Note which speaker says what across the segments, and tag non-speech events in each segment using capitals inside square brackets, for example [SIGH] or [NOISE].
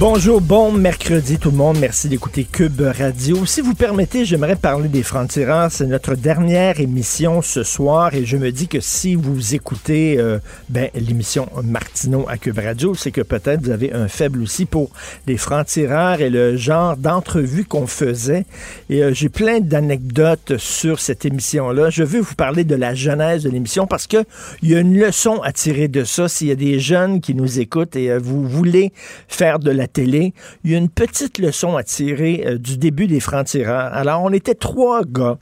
Speaker 1: Bonjour, bon mercredi tout le monde. Merci d'écouter Cube Radio. Si vous permettez, j'aimerais parler des francs-tireurs. C'est notre dernière émission ce soir et je me dis que si vous écoutez euh, ben, l'émission Martineau à Cube Radio, c'est que peut-être vous avez un faible aussi pour les francs-tireurs et le genre d'entrevue qu'on faisait. Et euh, j'ai plein d'anecdotes sur cette émission-là. Je veux vous parler de la genèse de l'émission parce que il y a une leçon à tirer de ça. S'il y a des jeunes qui nous écoutent et euh, vous voulez faire de la télé, il y a une petite leçon à tirer euh, du début des francs-tireurs. Alors, on était trois gars.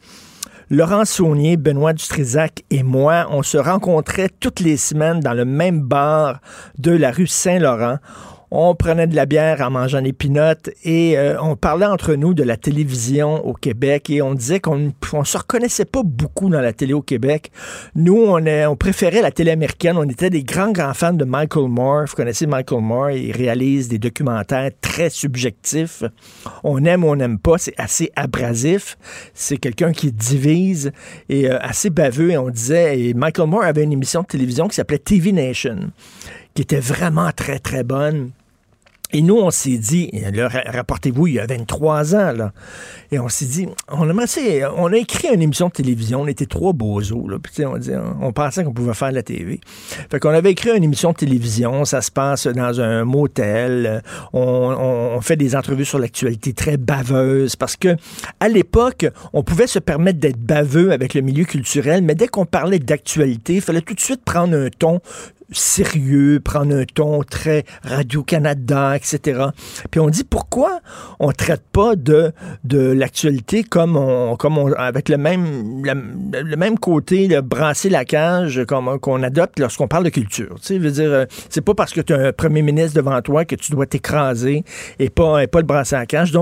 Speaker 1: Laurent Saunier, Benoît Dutrisac et moi, on se rencontrait toutes les semaines dans le même bar de la rue Saint-Laurent. On prenait de la bière en mangeant des pinottes et euh, on parlait entre nous de la télévision au Québec et on disait qu'on ne se reconnaissait pas beaucoup dans la télé au Québec. Nous, on, préférait la télé américaine. On était des grands, grands fans de Michael Moore. Vous connaissez Michael Moore. Il réalise des documentaires très subjectifs. On aime ou on n'aime pas. C'est assez abrasif. C'est quelqu'un qui divise et euh, assez baveux. Et on disait, et Michael Moore avait une émission de télévision qui s'appelait TV Nation qui était vraiment très, très bonne. Et nous, on s'est dit, rapportez-vous, il y a 23 ans, là, et on s'est dit, on a, on a écrit une émission de télévision, on était trois bozos, là, puis on, dit, on pensait qu'on pouvait faire la TV. Fait qu'on avait écrit une émission de télévision, ça se passe dans un motel, on, on fait des entrevues sur l'actualité très baveuses, parce que à l'époque, on pouvait se permettre d'être baveux avec le milieu culturel, mais dès qu'on parlait d'actualité, il fallait tout de suite prendre un ton sérieux, prendre un ton très Radio-Canada, etc. Puis on dit pourquoi on traite pas de, l'actualité comme on, avec le même, le même côté, de brasser la cage qu'on adopte lorsqu'on parle de culture? Tu sais, veux dire, c'est pas parce que tu as un premier ministre devant toi que tu dois t'écraser et pas, et pas le brasser la cage.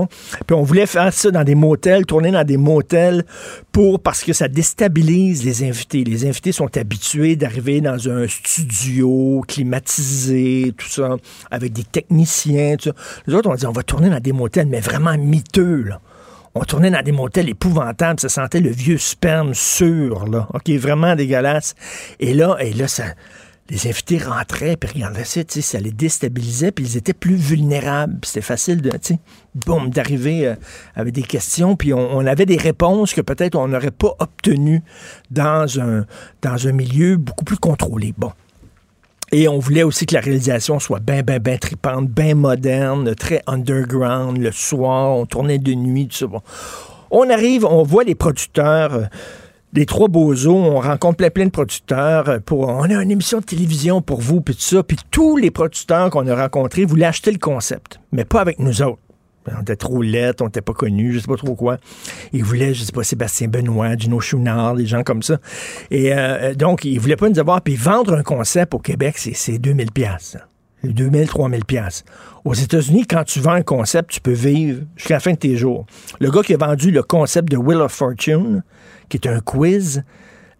Speaker 1: Puis on voulait faire ça dans des motels, tourner dans des motels pour, parce que ça déstabilise les invités. Les invités sont habitués d'arriver dans un studio climatisé, tout ça, avec des techniciens, tout ça. Les autres, on dit, on va tourner dans des motels, mais vraiment miteux. On tournait dans des motels épouvantables, ça sentait le vieux sperme sûr, là. OK, vraiment dégueulasse. Et là, et là, ça, les invités rentraient, puis regardaient ça, ça les déstabilisait, puis ils étaient plus vulnérables. C'était facile de, boum, d'arriver euh, avec des questions, puis on, on, avait des réponses que peut-être on n'aurait pas obtenues dans un, dans un milieu beaucoup plus contrôlé. Bon. Et on voulait aussi que la réalisation soit bien, bien, bien tripante, bien moderne, très underground. Le soir, on tournait de nuit, tout ça. On arrive, on voit les producteurs. Euh, des trois beaux os, on rencontre plein, plein de producteurs. Euh, pour, on a une émission de télévision pour vous, puis tout ça. Puis tous les producteurs qu'on a rencontrés voulaient acheter le concept, mais pas avec nous autres. On était trop lettres, on n'était pas connus, je sais pas trop quoi. Ils voulaient, je sais pas, Sébastien Benoît, Gino Chouinard, des gens comme ça. Et euh, donc, ils voulaient pas nous avoir. Puis vendre un concept au Québec, c'est 2000 pièces. 2000, 3000 pièces. Aux États-Unis, quand tu vends un concept, tu peux vivre jusqu'à la fin de tes jours. Le gars qui a vendu le concept de Wheel of Fortune, qui est un quiz,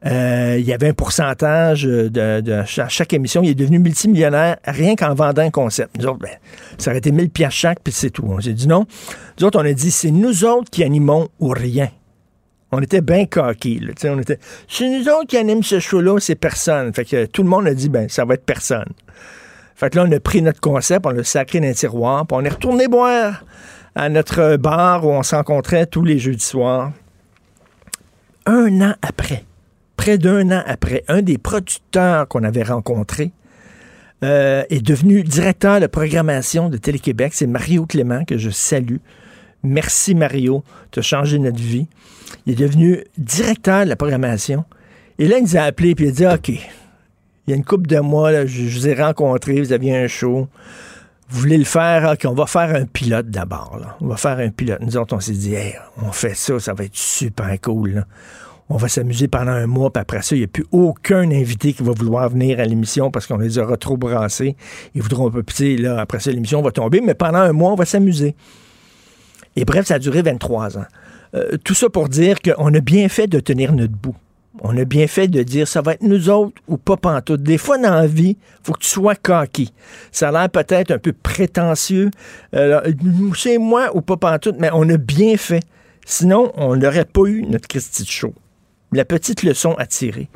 Speaker 1: euh, il y avait un pourcentage de, chaque émission. Il est devenu multimillionnaire rien qu'en vendant un concept. Nous autres, ben, ça aurait été 1000 pièces chaque, puis c'est tout. J'ai dit non. Nous autres, on a dit, c'est nous autres qui animons ou rien. On était bien coqués. on était, c'est nous autres qui animons ce show-là, c'est personne. Fait que tout le monde a dit, ben, ça va être personne. Fait que là, on a pris notre concept, on l'a sacré dans un tiroir, puis on est retourné boire à notre bar où on se rencontrait tous les jeudis soirs. Un an après, près d'un an après, un des producteurs qu'on avait rencontré euh, est devenu directeur de programmation de Télé-Québec. C'est Mario Clément que je salue. Merci Mario, tu as changé notre vie. Il est devenu directeur de la programmation. Et là, il nous a appelé, puis il a dit, OK, il y a une couple de mois, là, je, vous ai rencontré, vous aviez un show. Vous voulez le faire? OK, on va faire un pilote d'abord. On va faire un pilote. Nous autres, on s'est dit, Hey, on fait ça, ça va être super cool. On va s'amuser pendant un mois, puis après ça, il n'y a plus aucun invité qui va vouloir venir à l'émission parce qu'on les aura trop brassés. Ils voudront un peu, sais, là, après ça, l'émission va tomber, mais pendant un mois, on va s'amuser. Et bref, ça a duré 23 ans. Euh, tout ça pour dire qu'on a bien fait de tenir notre bout. On a bien fait de dire ça va être nous autres ou pas pantoute. Des fois, dans la vie, faut que tu sois coquille. Ça a l'air peut-être un peu prétentieux. Euh, c'est moi ou pas pantoute, mais on a bien fait. Sinon, on n'aurait pas eu notre Christie de show. La petite leçon à tirer.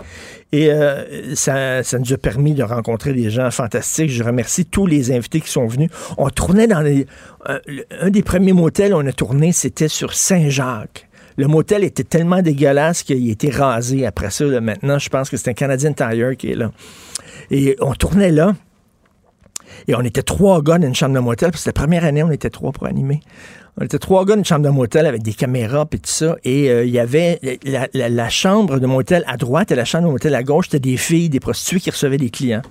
Speaker 1: Et euh, ça, ça nous a permis de rencontrer des gens fantastiques. Je remercie tous les invités qui sont venus. On tournait dans les... Un, un des premiers motels on a tourné, c'était sur Saint-Jacques. Le motel était tellement dégueulasse qu'il a été rasé après ça. Maintenant, je pense que c'est un Canadian Tire qui est là. Et on tournait là. Et on était trois gars dans une chambre de motel. C'était la première année, on était trois pour animer. On était trois gars une chambre de motel avec des caméras et tout ça. Et euh, il y avait la, chambre de motel à droite et la chambre de motel à gauche, c'était des filles, des prostituées qui recevaient des clients.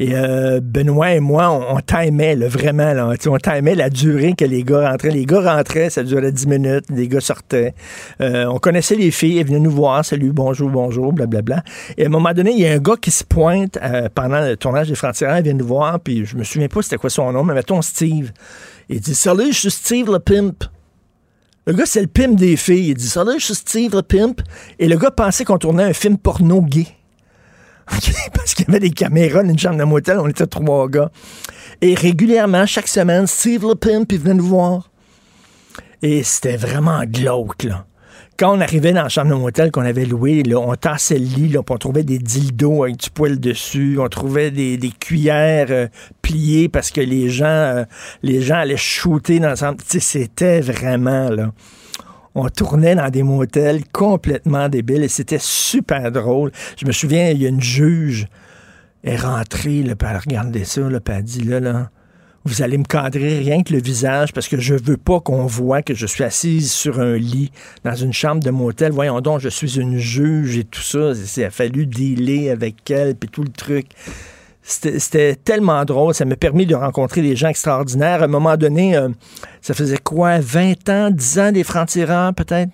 Speaker 1: Et euh, Benoît et moi, on, on timait, là, vraiment, on timait la durée que les gars rentraient. Les gars rentraient, ça durait 10 minutes, les gars sortaient. Euh, on connaissait les filles, elles venaient nous voir, salut, bonjour, bonjour, blablabla. Et à un moment donné, il y a un gars qui se pointe pendant le tournage des Frontières, il vient nous voir, puis je me souviens pas c'était quoi son nom, mais mettons Steve. Il dit Salut, je suis Steve le pimp. Le gars, c'est le pimp des filles. Il dit Salut, je suis Steve le pimp. Et le gars pensait qu'on tournait un film porno gay. [LAUGHS] Parce qu'il y avait des caméras dans une chambre de motel, on était trois gars. Et régulièrement, chaque semaine, Steve le pimp, il venait nous voir. Et c'était vraiment glauque, là. Quand on arrivait dans la chambre de motel qu'on avait louée, là, on tassait le lit, là, on trouvait des dildos avec du poil dessus, on trouvait des, des cuillères euh, pliées parce que les gens, euh, les gens allaient shooter dans chambre. C'était vraiment, là on tournait dans des motels complètement débiles et c'était super drôle. Je me souviens, il y a une juge, est rentrée, là, puis elle regardait ça, là, puis dit, là, là, vous allez me cadrer rien que le visage parce que je veux pas qu'on voit que je suis assise sur un lit dans une chambre de motel. Voyons donc, je suis une juge et tout ça. Il a fallu dealer avec elle, puis tout le truc. C'était tellement drôle. Ça m'a permis de rencontrer des gens extraordinaires. À un moment donné, euh, ça faisait quoi, 20 ans, 10 ans des francs-tireurs peut-être?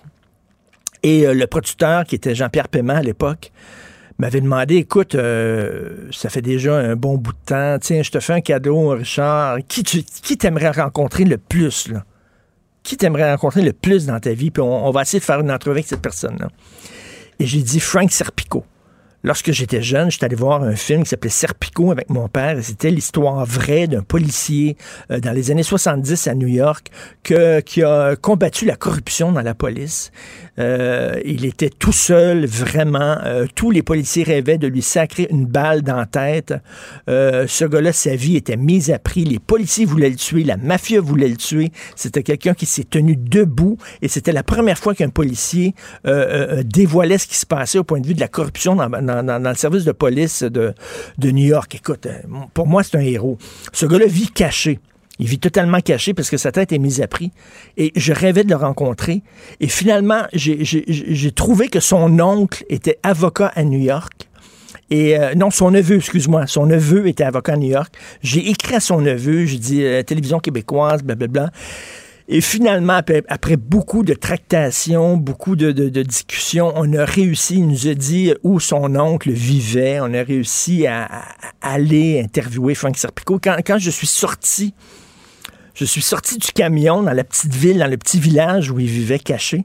Speaker 1: Et euh, le producteur, qui était Jean-Pierre Paiement à l'époque, m'avait demandé, écoute, euh, ça fait déjà un bon bout de temps, tiens, je te fais un cadeau, Richard. Qui, tu, t'aimerais rencontrer le plus, là? Qui t'aimerais rencontrer le plus dans ta vie? Puis on, va essayer de faire une entrevue avec cette personne-là. Et j'ai dit Frank Serpico. Lorsque j'étais jeune, j'étais allé voir un film qui s'appelait Serpico avec mon père. et C'était l'histoire vraie d'un policier euh, dans les années 70 à New York qui a combattu la corruption dans la police. Euh, il était tout seul, vraiment. Euh, tous les policiers rêvaient de lui sacrer une balle dans la tête. Euh, ce gars-là, sa vie était mise à prix. Les policiers voulaient le tuer, la mafia voulait le tuer. C'était quelqu'un qui s'est tenu debout et c'était la première fois qu'un policier dévoilait ce qui se passait au point de vue de la corruption dans, le service de police de, de New York. Écoute, pour moi, c'est un héros. Ce gars-là vit caché. Il vit totalement caché parce que sa tête est mise à prix. Et je rêvais de le rencontrer. Et finalement, j'ai- trouvé que son oncle était avocat à New York. Et euh, non, son neveu, excuse-moi, son neveu était avocat à New York. J'ai écrit à son neveu, j'ai dit euh, télévision québécoise, blablabla. Et finalement, après, beaucoup de tractations, beaucoup de, discussions, on a réussi, il nous a dit où son oncle vivait. On a réussi à aller interviewer Frank Serpico. Quand, quand je suis sorti, je suis sorti du camion dans la petite ville, dans le petit village où il vivait caché.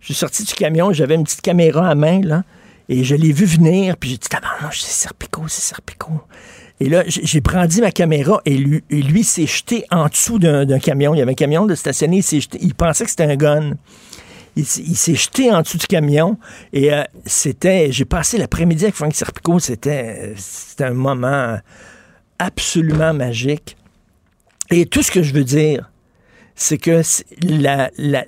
Speaker 1: Je suis sorti du camion, j'avais une petite caméra à main, là, et je l'ai vu venir, puis j'ai dit, tabarnouche, c'est Serpico, c'est Serpico. Et là, j'ai brandi ma caméra et lui, et lui s'est jeté en dessous d'un camion. Il y avait un camion de stationné, il pensait que c'était un gun. Il s'est jeté en dessous du camion et euh, c'était, j'ai passé l'après-midi avec Frank Serpico, c'était, c'était un moment absolument magique. Et tout ce que je veux dire, c'est que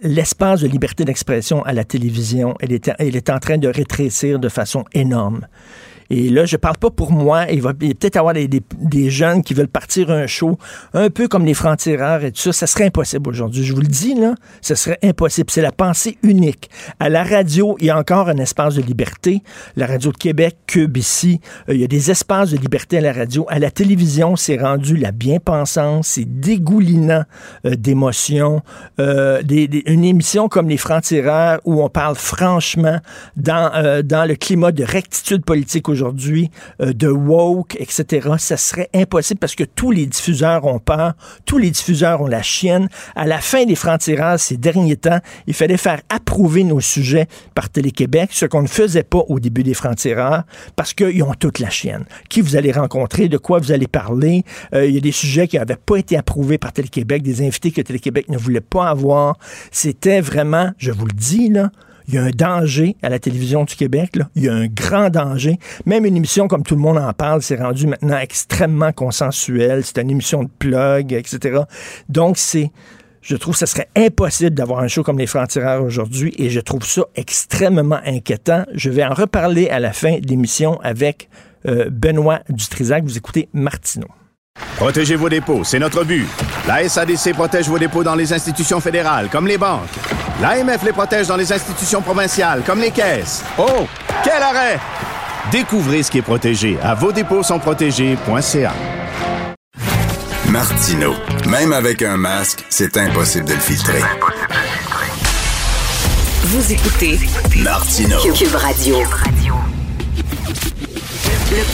Speaker 1: l'espace de liberté d'expression à la télévision, elle est, elle est en train de rétrécir de façon énorme. Et là, je parle pas pour moi. Il va peut-être avoir des, des, jeunes qui veulent partir un show, un peu comme les francs-tireurs et tout ça. Ça serait impossible aujourd'hui. Je vous le dis, là, ce serait impossible. C'est la pensée unique. À la radio, il y a encore un espace de liberté. La radio de Québec, Cube ici, euh, il y a des espaces de liberté à la radio. À la télévision, c'est rendu la bien-pensance, c'est dégoulinant euh, d'émotions. Euh, une émission comme les francs-tireurs où on parle franchement dans, dans le climat de rectitude politique aujourd'hui, de woke, etc. Ça serait impossible parce que tous les diffuseurs ont peur, tous les diffuseurs ont la chienne. À la fin des francs-tireurs, ces derniers temps, il fallait faire approuver nos sujets par Télé-Québec, ce qu'on ne faisait pas au début des francs-tireurs, parce qu'ils ont toute la chienne. Qui vous allez rencontrer, de quoi vous allez parler? Euh, il y a des sujets qui n'avaient pas été approuvés par Télé-Québec, des invités que Télé-Québec ne voulait pas avoir. C'était vraiment, je vous le dis, là, il y a un danger à la télévision du Québec. Il y a un grand danger. Même une émission comme tout le monde en parle, c'est rendu maintenant extrêmement consensuel. C'est une émission de plug, etc. Donc, c'est je trouve que ce serait impossible d'avoir un show comme les Francs-Tireurs aujourd'hui et je trouve ça extrêmement inquiétant. Je vais en reparler à la fin de l'émission avec euh, Benoît Dutrisac. Vous écoutez Martineau.
Speaker 2: Protégez vos dépôts, c'est notre but. La SADC protège vos dépôts dans les institutions fédérales, comme les banques. L'AMF les protège dans les institutions provinciales, comme les caisses. Oh, quel arrêt! Découvrez ce qui est protégé à vos dépôts sont protégés.ca.
Speaker 3: Martino, même avec un masque, c'est impossible de le filtrer.
Speaker 4: Vous écoutez
Speaker 3: Martino.
Speaker 4: Cube Radio.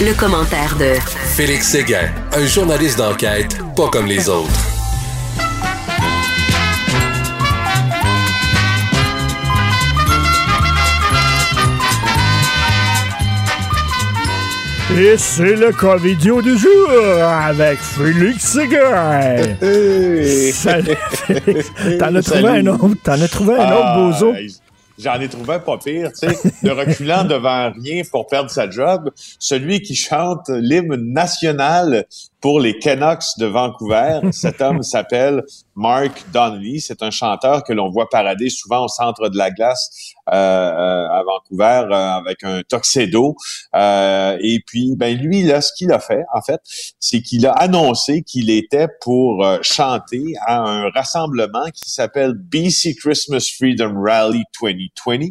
Speaker 4: Le, commentaire de
Speaker 5: Félix Séguin, un journaliste d'enquête pas comme les autres.
Speaker 1: Et c'est le covidio du jour avec Félix Séguin. [LAUGHS] Salut Félix. T'en as trouvé un autre? T'en as trouvé un autre, Bozo?
Speaker 6: J'en ai trouvé un pas pire, tu sais, de reculant [LAUGHS] devant rien pour perdre sa job. Celui qui chante l'hymne national pour les Canucks de Vancouver. Cet homme [LAUGHS] s'appelle Mark Donnelly. C'est un chanteur que l'on voit parader souvent au centre de la glace euh, euh à Vancouver euh, avec un tuxedo. Euh, et puis, ben lui, là, ce qu'il a fait, en fait, c'est qu'il a annoncé qu'il était pour chanter à un rassemblement qui s'appelle BC Christmas Freedom Rally 2020.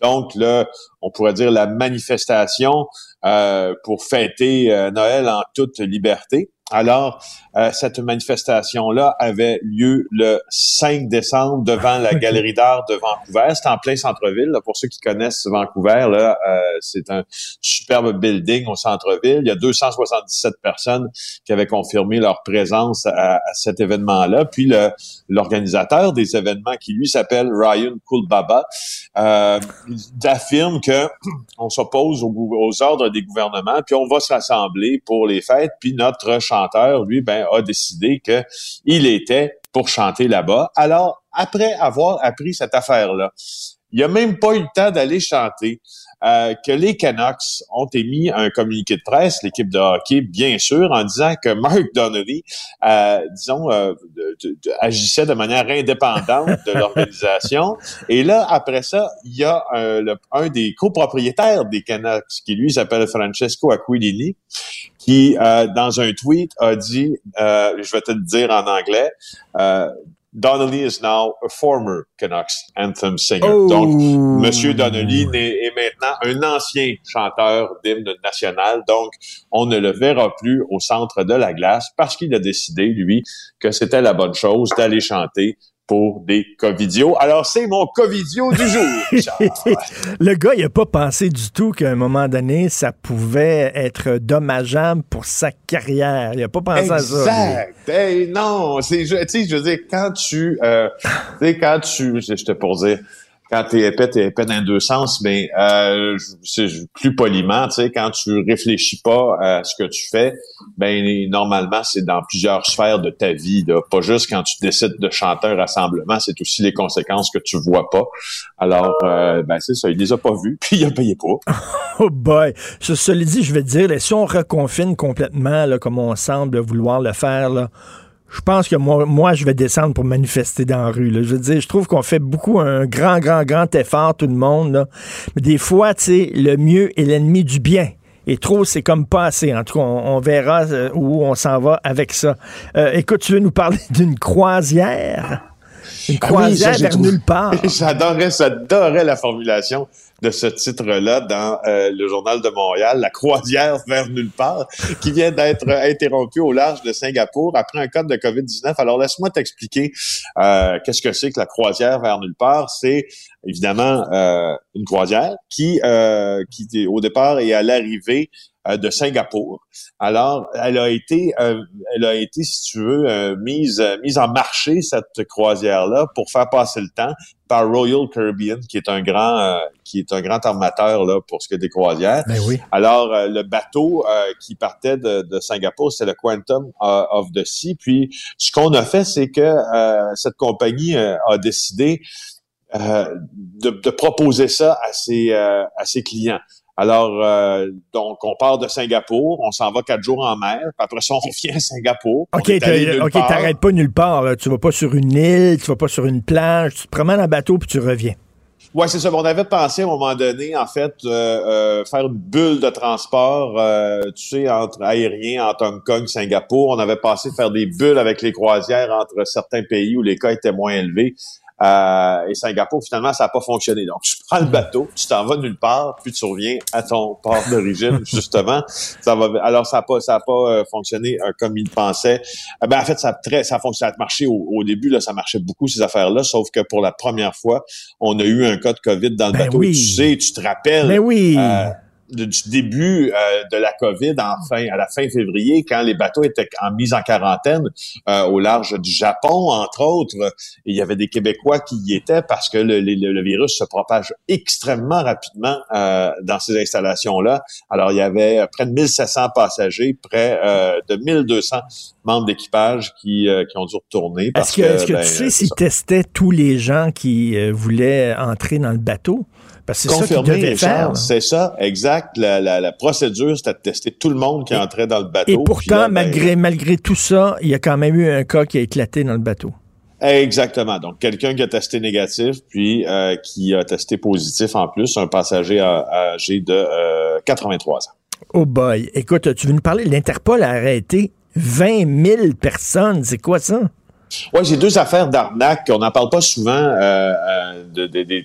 Speaker 6: Donc, là, on pourrait dire la manifestation euh, pour fêter euh, Noël en toute liberté. Alors, euh, cette manifestation-là avait lieu le 5 décembre devant la [LAUGHS] Galerie d'art de Vancouver. C'est en plein centre-ville. Pour ceux qui connaissent Vancouver, là, euh, c'est un superbe building au centre-ville. Il y a 277 personnes qui avaient confirmé leur présence à, cet événement-là. Puis l'organisateur des événements, qui lui s'appelle Ryan Kulbaba, euh, affirme que [CLEARS THROAT] on s'oppose aux, aux ordres des gouvernements, puis on va se rassembler pour les fêtes. Puis notre chanteur, lui, ben a décidé qu'il était pour chanter là-bas. Alors, après avoir appris cette affaire-là, il a même pas eu le temps d'aller chanter. Euh, que les Canucks ont émis un communiqué de presse, l'équipe de hockey, bien sûr, en disant que Mark Donnelly, euh, disons, euh, agissait de manière indépendante de [LAUGHS] l'organisation. Et là, après ça, il y a un, un des copropriétaires des Canucks, qui lui s'appelle Francesco Aquilini, qui, dans un tweet, a dit, je vais te le dire en anglais, Donnelly is now a former Canucks anthem singer. Oh. Donc, Monsieur Donnelly est, maintenant un ancien chanteur d'hymne national. Donc, on ne le verra plus au centre de la glace parce qu'il a décidé, lui, que c'était la bonne chose d'aller chanter pour des Covidios. Alors, c'est mon Covidio du jour. [LAUGHS]
Speaker 1: le gars, il n'a pas pensé du tout qu'à un moment donné, ça pouvait être dommageable pour sa carrière. Il n'a pas pensé à
Speaker 6: ça. Exact. non, c'est, tu sais, je veux dire, quand tu, euh, tu sais, quand tu, je te pour dire, quand t'es épais, t'es épais dans deux sens, mais euh, c'est plus poliment, tu sais, quand tu réfléchis pas à ce que tu fais, ben normalement, c'est dans plusieurs sphères de ta vie, là. pas juste quand tu décides de chanter un rassemblement, c'est aussi les conséquences que tu vois pas. Alors, euh, ben c'est ça, il les a pas vus, [LAUGHS] puis il a payé pas. [LAUGHS]
Speaker 1: oh boy! Je, le dit, je vais te dire, si on reconfine complètement, là, comme on semble vouloir le faire, là, je pense que moi, moi, je vais descendre pour manifester dans la rue. Je veux dire, je trouve qu'on fait beaucoup un grand, grand, grand effort, tout le monde. Mais des fois, tu sais, le mieux est l'ennemi du bien. et trop, c'est comme pas assez. En tout cas, on, verra euh, où on s'en va avec ça. Euh, écoute, tu veux nous parler [LAUGHS] d'une croisière? Une croisière vers nulle part. [LAUGHS]
Speaker 6: J'adorais, j'adorais la formulation de ce titre-là dans euh, le journal de Montréal, La croisière vers nulle part, qui vient d'être interrompue au large de Singapour après un cas de COVID-19. Alors laisse-moi t'expliquer euh, qu'est-ce que c'est que la croisière vers nulle part. C'est évidemment euh, une croisière qui, qui au départ et à l'arrivée de Singapour. Alors, elle a été, euh, elle a été, si tu veux, euh, mise, mise en marché cette croisière-là pour faire passer le temps par Royal Caribbean, qui est un grand, qui est un grand armateur là pour ce qui est des croisières.
Speaker 1: Ben oui.
Speaker 6: Alors, le bateau qui partait de, de Singapour, c'est le Quantum of the Sea. Puis, ce qu'on a fait, c'est que cette compagnie a décidé de, de, proposer ça à ses, à ses clients. Alors, euh, donc, on part de Singapour, on s'en va quatre jours en mer, puis après ça, [LAUGHS] on revient à Singapour.
Speaker 1: OK, OK, t'arrêtes pas nulle part. Là. Tu vas pas sur une île, tu vas pas sur une plage, tu te promènes en bateau, puis tu reviens.
Speaker 6: Ouais, c'est ça. On avait pensé à un moment donné, en fait, euh, euh, faire une bulle de transport, tu sais, entre aérien, entre Hong Kong, Singapour. On avait pensé faire des bulles avec les croisières entre certains pays où les cas étaient moins élevés. Euh, et Singapour, finalement, ça n'a pas fonctionné. Donc, tu prends le bateau, tu t'en vas nulle part, puis tu reviens à ton port d'origine, [LAUGHS] justement. Ça va, alors, ça n'a pas, ça a pas euh, fonctionné euh, comme il pensait. ben, en fait, ça a très, ça a fonctionné, marché au, au, début, là, ça marchait beaucoup, ces affaires-là, sauf que pour la première fois, on a eu un cas de COVID dans le
Speaker 1: ben
Speaker 6: bateau. Tu sais, tu te rappelles.
Speaker 1: Mais ben oui
Speaker 6: du début euh, de la COVID en fin, à la fin février, quand les bateaux étaient en mise en quarantaine euh, au large du Japon, entre autres, il y avait des Québécois qui y étaient parce que le, le, virus se propage extrêmement rapidement euh, dans ces installations-là. Alors, il y avait près de 1700 passagers, près de 1200 membres d'équipage qui, qui ont dû retourner.
Speaker 1: Est-ce que, est-ce que ben, tu sais s'ils testaient tous les gens qui voulaient entrer dans le bateau?
Speaker 6: Parce que c'est ça C'est ça, exact. La, la, la procédure, c'était de tester tout le monde qui entrait dans le bateau.
Speaker 1: Et pourtant, ben, malgré, malgré tout ça, il y a quand même eu un cas qui a éclaté dans le bateau.
Speaker 6: Exactement. Donc, quelqu'un qui a testé négatif, puis euh, qui a testé positif en plus, un passager âgé de 83 euh, ans.
Speaker 1: Oh boy. Écoute, tu veux nous parler? L'Interpol a arrêté 20 000 personnes? C'est quoi ça?
Speaker 6: Oui, j'ai deux affaires d'arnaques. On n'en parle pas souvent euh, euh de, de,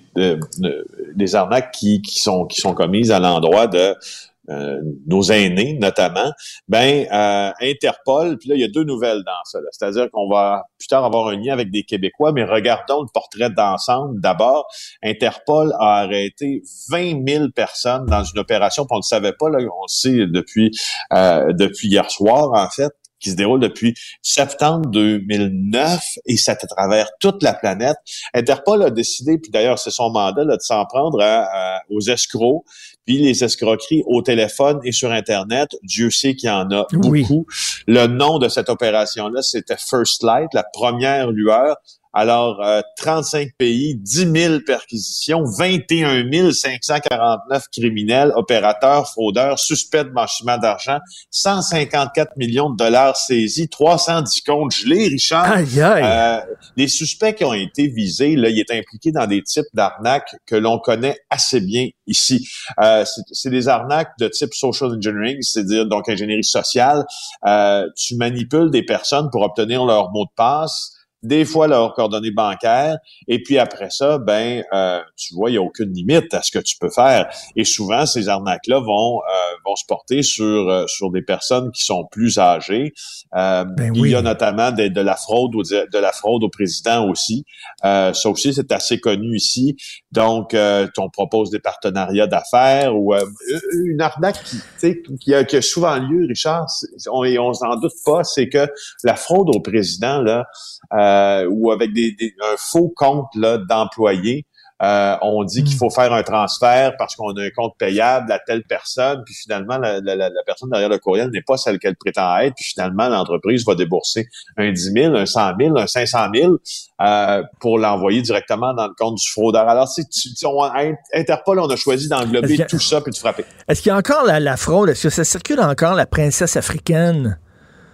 Speaker 6: de, des arnaques qui, qui, sont, qui sont commises à l'endroit de euh, nos aînés notamment, ben euh, Interpol, puis là il y a deux nouvelles dans ça. C'est-à-dire qu'on va plus tard avoir un lien avec des Québécois, mais regardons le portrait d'ensemble. D'abord, Interpol a arrêté 20 000 personnes dans une opération qu'on ne savait pas. Là, on le sait depuis euh, depuis hier soir en fait qui se déroule depuis septembre 2009 et ça à travers toute la planète. Interpol a décidé, puis d'ailleurs c'est son mandat, de s'en prendre aux escrocs, puis les escroqueries au téléphone et sur Internet. Dieu sait qu'il y en a beaucoup. Le nom de cette opération-là, c'était First Light, la première lueur. Alors, 35 euh, pays, 10 000 perquisitions, 21 549 criminels, opérateurs, fraudeurs, suspects de blanchiment d'argent, 154 millions de dollars saisis, 310 comptes gelés, Richard.
Speaker 1: Aïe, aïe. Euh,
Speaker 6: les suspects qui ont été visés, là, ils étaient impliqués dans des types d'arnaques que l'on connaît assez bien ici. Euh, c'est des arnaques de type social engineering, c'est-à-dire donc ingénierie sociale. Euh, tu manipules des personnes pour obtenir leur mot de passe des fois leurs coordonnées bancaires, et puis après ça, ben, euh, tu vois, il n'y a aucune limite à ce que tu peux faire. Et souvent, ces arnaques-là vont euh, vont se porter sur euh, sur des personnes qui sont plus âgées. Ben il y a notamment de, de, la fraude au, de la fraude au président aussi. ça aussi, c'est assez connu ici. Donc, on propose des partenariats d'affaires ou une arnaque qui, qui, a, qui a souvent lieu, Richard, on, on s'en doute pas, c'est que la fraude au président, là, euh, ou avec des, un faux compte d'employés. Euh, on dit qu'il hmm. faut faire un transfert parce qu'on a un compte payable à telle personne, puis finalement, la, personne derrière le courriel n'est pas celle qu'elle prétend être, puis finalement, l'entreprise va débourser un 10 000, un 100 000, un 500 000 euh, pour l'envoyer directement dans le compte du fraudeur. Alors, si tu, on, Interpol, on a choisi d'englober tout ça puis de frapper.
Speaker 1: Est-ce qu'il y a encore la, la fraude? Est-ce que ça circule encore la princesse africaine?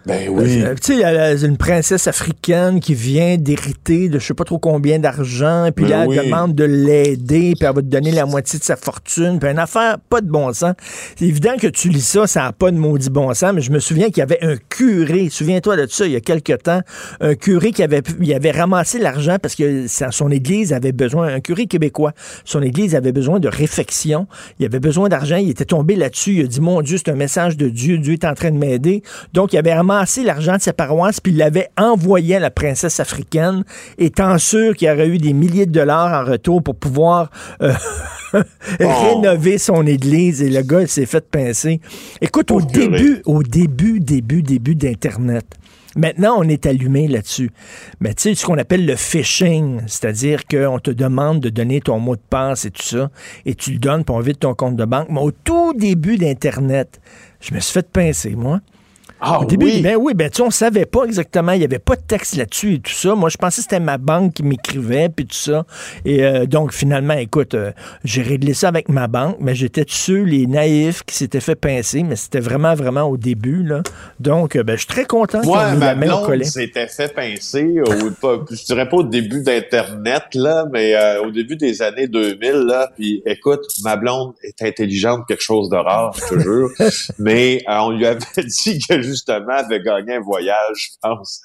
Speaker 6: Ben oui.
Speaker 1: Euh, tu sais, il y a une princesse africaine qui vient d'hériter de je sais pas trop combien d'argent, puis
Speaker 6: Ben
Speaker 1: là, elle demande de l'aider, puis elle va te donner la moitié de sa fortune, puis une affaire pas de bon sens. C'est évident que tu lis ça, ça n'a pas de maudit bon sens, mais je me souviens qu'il y avait un curé, souviens-toi de ça, il y a quelque temps, un curé qui avait, il avait ramassé l'argent parce que son église avait besoin, un curé québécois, son église avait besoin de réfection, il avait besoin d'argent, il était tombé là-dessus, il a dit, mon Dieu, c'est un message de Dieu, Dieu est en train de m'aider. Donc, il avait ramassé l'argent de sa paroisse, puis il l'avait envoyé à la princesse africaine, étant sûr qu'il aurait eu des milliers de dollars en retour pour pouvoir euh, [LAUGHS] rénover son église. Et le gars, il s'est fait pincer. Écoute, au début, au début, début, début d'Internet, Maintenant, on est allumé là-dessus. Mais tu sais, ce qu'on appelle le phishing, c'est-à-dire qu'on te demande de donner ton mot de passe et tout ça, et tu le donnes pour on vide ton compte de banque. Mais au tout début d'Internet, je me suis fait pincer, moi.
Speaker 6: Ah
Speaker 1: Au début,
Speaker 6: oui.
Speaker 1: ben oui, ben tu on savait pas exactement, il y avait pas de texte là-dessus et tout ça. Moi, je pensais que c'était ma banque qui m'écrivait puis tout ça. Et euh, donc finalement, écoute, euh, j'ai réglé ça avec ma banque, mais j'étais dessus les naïfs qui s'étaient fait pincer, mais c'était vraiment vraiment au début là. Donc euh, ben je suis très content qu'on
Speaker 6: ma blonde
Speaker 1: collet.
Speaker 6: s'était fait pincer, au, [LAUGHS] pas, je dirais pas au début d'Internet, là, mais au début des années 2000, là, puis écoute, ma blonde est intelligente, quelque chose de rare, je te jure, [LAUGHS] mais on lui avait [LAUGHS] dit que justement, avait gagné un voyage, je pense.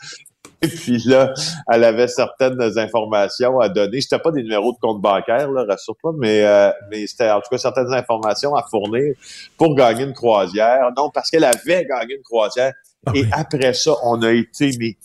Speaker 6: Et puis là, elle avait certaines informations à donner. C'était pas des numéros de compte bancaire, là, rassure-toi, mais, euh, mais c'était en tout cas certaines informations à fournir pour gagner une croisière. Non, parce qu'elle avait gagné une croisière.
Speaker 1: Ah
Speaker 6: Et après ça, on a été mais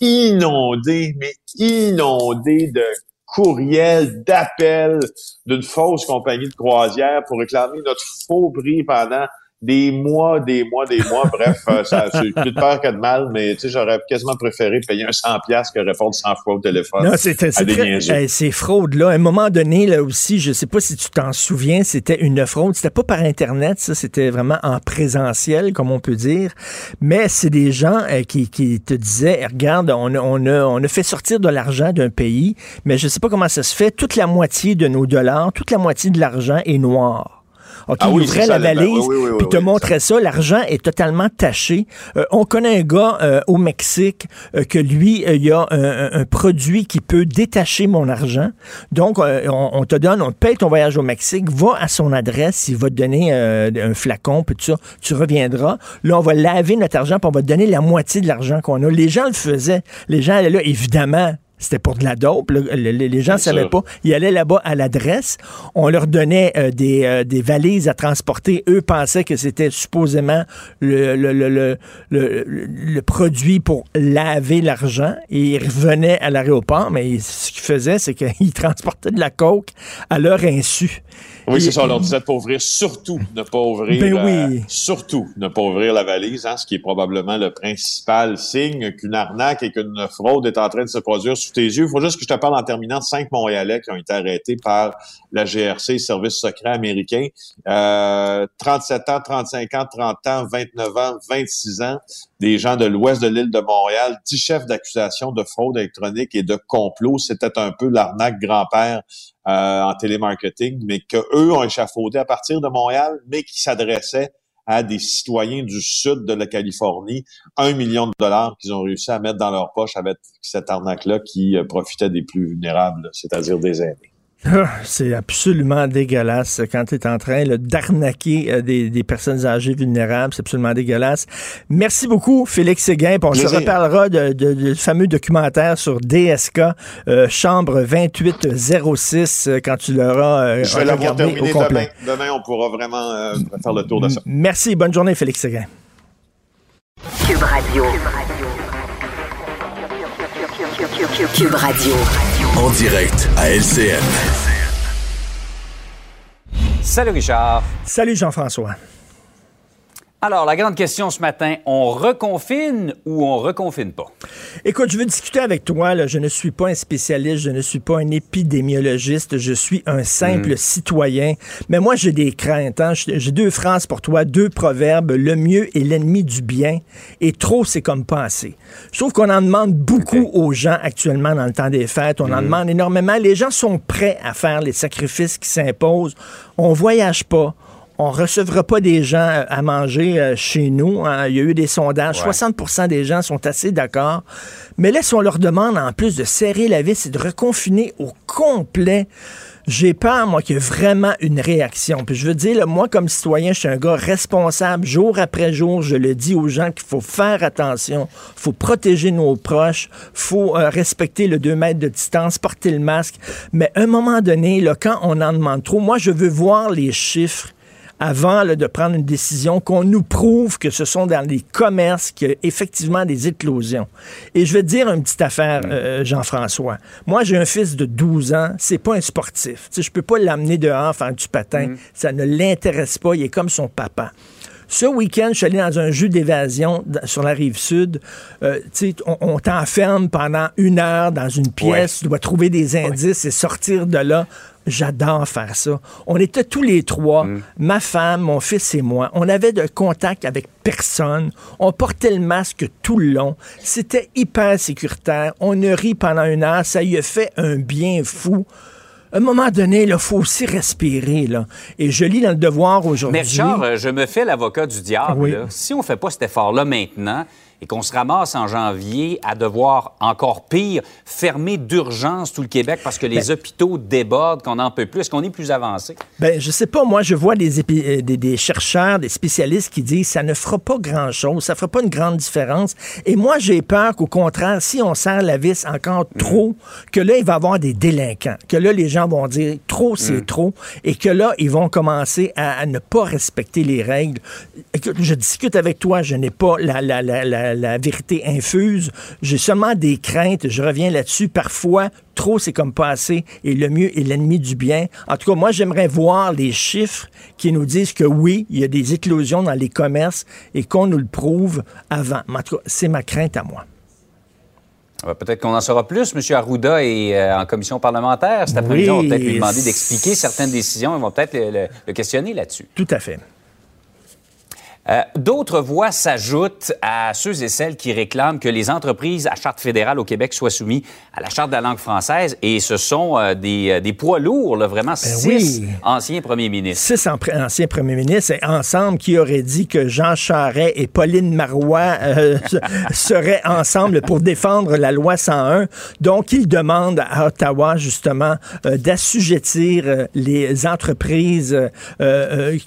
Speaker 6: inondé, mais inondé de courriels, d'appels d'une fausse compagnie de croisière pour réclamer notre faux prix pendant des mois, des mois, des mois. Bref, euh, ça c'est plus de peur que de mal, mais tu sais, j'aurais quasiment préféré payer un 100 pièces que répondre 100 fois au téléphone.
Speaker 1: Non, c'était eh, ces fraudes-là. À un moment donné, là aussi, je sais pas si tu t'en souviens, c'était une fraude. C'était pas par Internet, ça, c'était vraiment en présentiel, comme on peut dire. Mais c'est des gens euh, qui, qui te disaient, Eh, regarde, on a, on, a, on a fait sortir de l'argent d'un pays, mais je sais pas comment ça se fait. Toute la moitié de nos dollars, toute la moitié de l'argent est noir. OK,
Speaker 6: Ah
Speaker 1: il
Speaker 6: oui,
Speaker 1: ouvrait la valise,
Speaker 6: oui, oui,
Speaker 1: puis te montrait ça. L'argent est totalement taché. Euh, on connaît un gars euh, au Mexique euh, que lui, euh, il y a un, produit qui peut détacher mon argent. Donc, euh, on, on te donne, on te paye ton voyage au Mexique, va à son adresse, il va te donner euh, un flacon, puis tout ça, tu reviendras. Là, on va laver notre argent, puis on va te donner la moitié de l'argent qu'on a. Les gens le faisaient. Les gens allaient là, évidemment. C'était pour de la dope. là. Le- le- Les gens ne savaient
Speaker 6: sûr.
Speaker 1: pas. Ils allaient là-bas à l'adresse. On leur donnait euh, des, euh, des valises à transporter. Eux pensaient que c'était supposément le, le, le, le, le- le produit pour laver l'argent. Et ils revenaient à l'aéroport, mais ils- ce qu'ils faisaient, c'est qu'ils [LAUGHS] transportaient de la coke à leur insu.
Speaker 6: Oui, c'est ça. On leur disait de pas ouvrir, surtout ne pas ouvrir,
Speaker 1: Ben
Speaker 6: euh,
Speaker 1: oui.
Speaker 6: surtout ne pas ouvrir la valise, hein, ce qui est probablement le principal signe qu'une arnaque et qu'une fraude est en train de se produire sous tes yeux. Il faut juste que je te parle en terminant de cinq Montréalais qui ont été arrêtés par la GRC, Service secret américain. Euh, 37 ans, 35 ans, 30 ans, 29 ans, 26 ans, des gens de l'ouest de l'île de Montréal, 10 chefs d'accusation de fraude électronique et de complot. C'était un peu l'arnaque grand-père euh, en télémarketing, mais qu'eux ont échafaudé à partir de Montréal, mais qui s'adressaient à des citoyens du sud de la Californie, un million de dollars qu'ils ont réussi à mettre dans leur poche avec cette arnaque-là qui euh, profitait des plus vulnérables, c'est-à-dire des aînés.
Speaker 1: Ah, C'est absolument dégueulasse quand tu es en train d'arnaquer euh, des, des personnes âgées vulnérables. C'est absolument dégueulasse. Merci beaucoup, Félix Séguin. On se reparlera de, de- de- du fameux documentaire sur DSK, euh, chambre 2806, euh, quand tu l'auras euh,
Speaker 6: Je vais l'avoir
Speaker 1: regardé au
Speaker 6: terminé
Speaker 1: complet.
Speaker 6: demain. Demain, on pourra vraiment euh, faire le tour de ça.
Speaker 1: Merci. Bonne journée, Félix Séguin.
Speaker 4: Cube Radio. Cube Radio.
Speaker 5: En direct à LCN.
Speaker 7: Salut Richard.
Speaker 1: Salut, Jean-François.
Speaker 7: Alors, la grande question ce matin, on reconfine ou on reconfine pas?
Speaker 1: Écoute, je veux discuter avec toi. là. Je ne suis pas un spécialiste, je ne suis pas un épidémiologiste, je suis un simple
Speaker 6: Mm.
Speaker 1: citoyen. Mais moi, j'ai des craintes. hein. J'ai deux phrases pour toi, deux proverbes. Le mieux est l'ennemi du bien. Et trop, c'est comme pas assez. Je trouve qu'on en demande beaucoup aux gens actuellement dans le temps des fêtes. On en
Speaker 6: Mm.
Speaker 1: demande énormément. Les gens sont prêts à faire les sacrifices qui s'imposent. On voyage pas. On recevra pas des gens euh, à manger euh, chez nous. hein. Il y a eu des sondages. 60% des gens sont assez d'accord. Mais là, si on leur demande en plus de serrer la vis et de reconfiner au complet, j'ai peur, moi, qu'il y ait vraiment une réaction. Puis je veux dire, là, moi, comme citoyen, je suis un gars responsable. Jour après jour, je le dis aux gens qu'il faut faire attention, faut protéger nos proches, faut euh, respecter le 2 mètres de distance, porter le masque. Mais à un moment donné, là, quand on en demande trop, moi, je veux voir les chiffres avant là, de prendre une décision, qu'on nous prouve que ce sont dans les commerces qu'il y a effectivement des éclosions. Et je vais te dire une petite affaire, euh, Jean-François. Moi, j'ai un fils de 12 ans, c'est pas un sportif. Sais, je peux pas l'amener dehors faire du patin. Ça ne l'intéresse pas, il est comme son papa. Ce week-end, je suis allé dans un jeu d'évasion sur la rive sud. Euh, on, on t'enferme pendant une heure dans une pièce, tu dois trouver des indices et sortir de là. J'adore faire ça. On était tous les trois, ma femme, mon fils et moi. On avait de contact avec personne. On portait le masque tout le long. C'était hyper sécuritaire. On a ri pendant une heure. Ça y a fait un bien fou. À un moment donné, il faut aussi respirer. Là. Et je lis dans le devoir aujourd'hui.
Speaker 7: Mais Richard, euh, je me fais l'avocat du diable.
Speaker 1: Oui.
Speaker 7: Si on ne fait pas cet effort-là maintenant et qu'on se ramasse en janvier à devoir, encore pire, fermer d'urgence tout le Québec parce que les
Speaker 1: Ben-
Speaker 7: hôpitaux débordent, qu'on n'en peut plus, est-ce qu'on est plus avancé?
Speaker 1: Ben, je sais pas, moi, je vois des, épi- euh, des, des chercheurs, des spécialistes qui disent ça ne fera pas grand-chose, ça fera pas une grande différence. Et moi, j'ai peur qu'au contraire, si on serre la vis encore trop, que là, il va y avoir des délinquants, que là, les gens vont dire trop, c'est trop, et que là, ils vont commencer à, à ne pas respecter les règles. Je discute avec toi, je n'ai pas la, la, la, la, la vérité infuse, j'ai seulement des craintes, je reviens là-dessus, parfois, trop, c'est comme pas assez, et le mieux est l'ennemi du bien. En tout cas, moi, j'aimerais voir les chiffres qui nous disent que oui, il y a des éclosions dans les commerces et qu'on nous le prouve avant. Mais en tout cas, c'est ma crainte à moi.
Speaker 7: Ah ben, Peut-être qu'on en saura plus. M. Arruda est euh, en commission parlementaire cet après-midi. On va
Speaker 1: Oui.
Speaker 7: peut-être lui demander d'expliquer certaines décisions. Ils vont peut-être le, le- le questionner là-dessus.
Speaker 1: Tout à fait.
Speaker 7: Euh, D'autres voix s'ajoutent à ceux et celles qui réclament que les entreprises à charte fédérale au Québec soient soumises à la charte de la langue française. Et ce sont euh, des, euh, des poids lourds, là, vraiment six
Speaker 1: Ben oui.
Speaker 7: anciens premiers ministres.
Speaker 1: Six anciens premiers ministres et ensemble qui auraient dit que Jean Charest et Pauline Marois euh, [LAUGHS] seraient ensemble pour défendre la loi 101. Donc, ils demandent à Ottawa, justement, d'assujettir les entreprises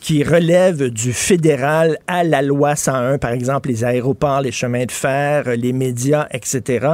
Speaker 1: qui relèvent du fédéral à la loi 101, par exemple les aéroports, les chemins de fer, euh, les médias, etc.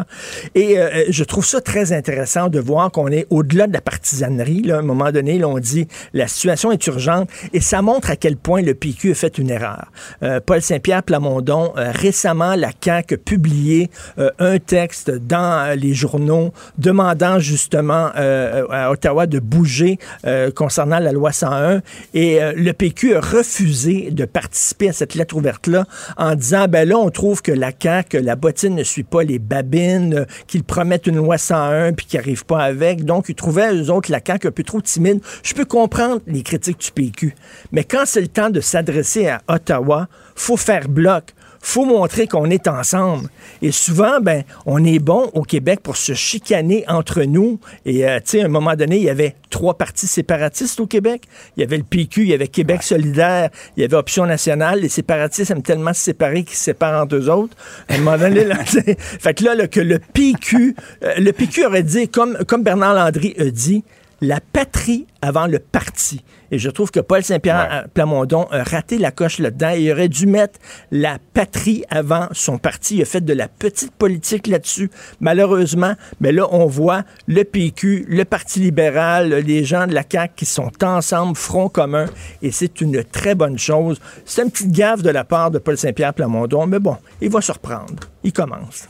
Speaker 1: Et euh, je trouve ça très intéressant de voir qu'on est au-delà de la partisanerie. Là. À un moment donné, on dit la situation est urgente et ça montre à quel point le PQ a fait une erreur. Euh, Paul Saint-Pierre Plamondon, euh, récemment, la CAQ a publié euh, un texte dans euh, les journaux demandant justement euh, à Ottawa de bouger euh, concernant la loi 101 et euh, le PQ a refusé de participer à cette lettre ouverte-là en disant, ben là, on trouve que la CAQ, la bottine ne suit pas les babines, euh, qu'ils promettent une loi 101 puis qu'ils n'arrivent pas avec. Donc, ils trouvaient, eux autres, la un peu trop timide. Je peux comprendre les critiques du PQ. Mais quand c'est le temps de s'adresser à Ottawa, faut faire bloc faut montrer qu'on est ensemble. Et souvent, ben, on est bon au Québec pour se chicaner entre nous. Et, euh, tu sais, à un moment donné, il y avait trois partis séparatistes au Québec. Il y avait le PQ, il y avait Québec solidaire, il y avait Option nationale. Les séparatistes aiment tellement se séparer qu'ils se séparent entre eux autres. À un moment donné, là, [LAUGHS] fait que là, là, que le PQ, euh, le PQ aurait dit, comme, comme Bernard Landry a dit, la patrie avant le parti. Et je trouve que Paul Saint-Pierre Plamondon a raté la coche là-dedans. Il aurait dû mettre la patrie avant son parti. Il a fait de la petite politique là-dessus. Malheureusement, mais là, on voit le PQ, le Parti libéral, les gens de la CAQ qui sont ensemble, front commun, et c'est une très bonne chose. C'est une petite gaffe de la part de Paul Saint-Pierre Plamondon, mais bon, il va se reprendre. Il commence.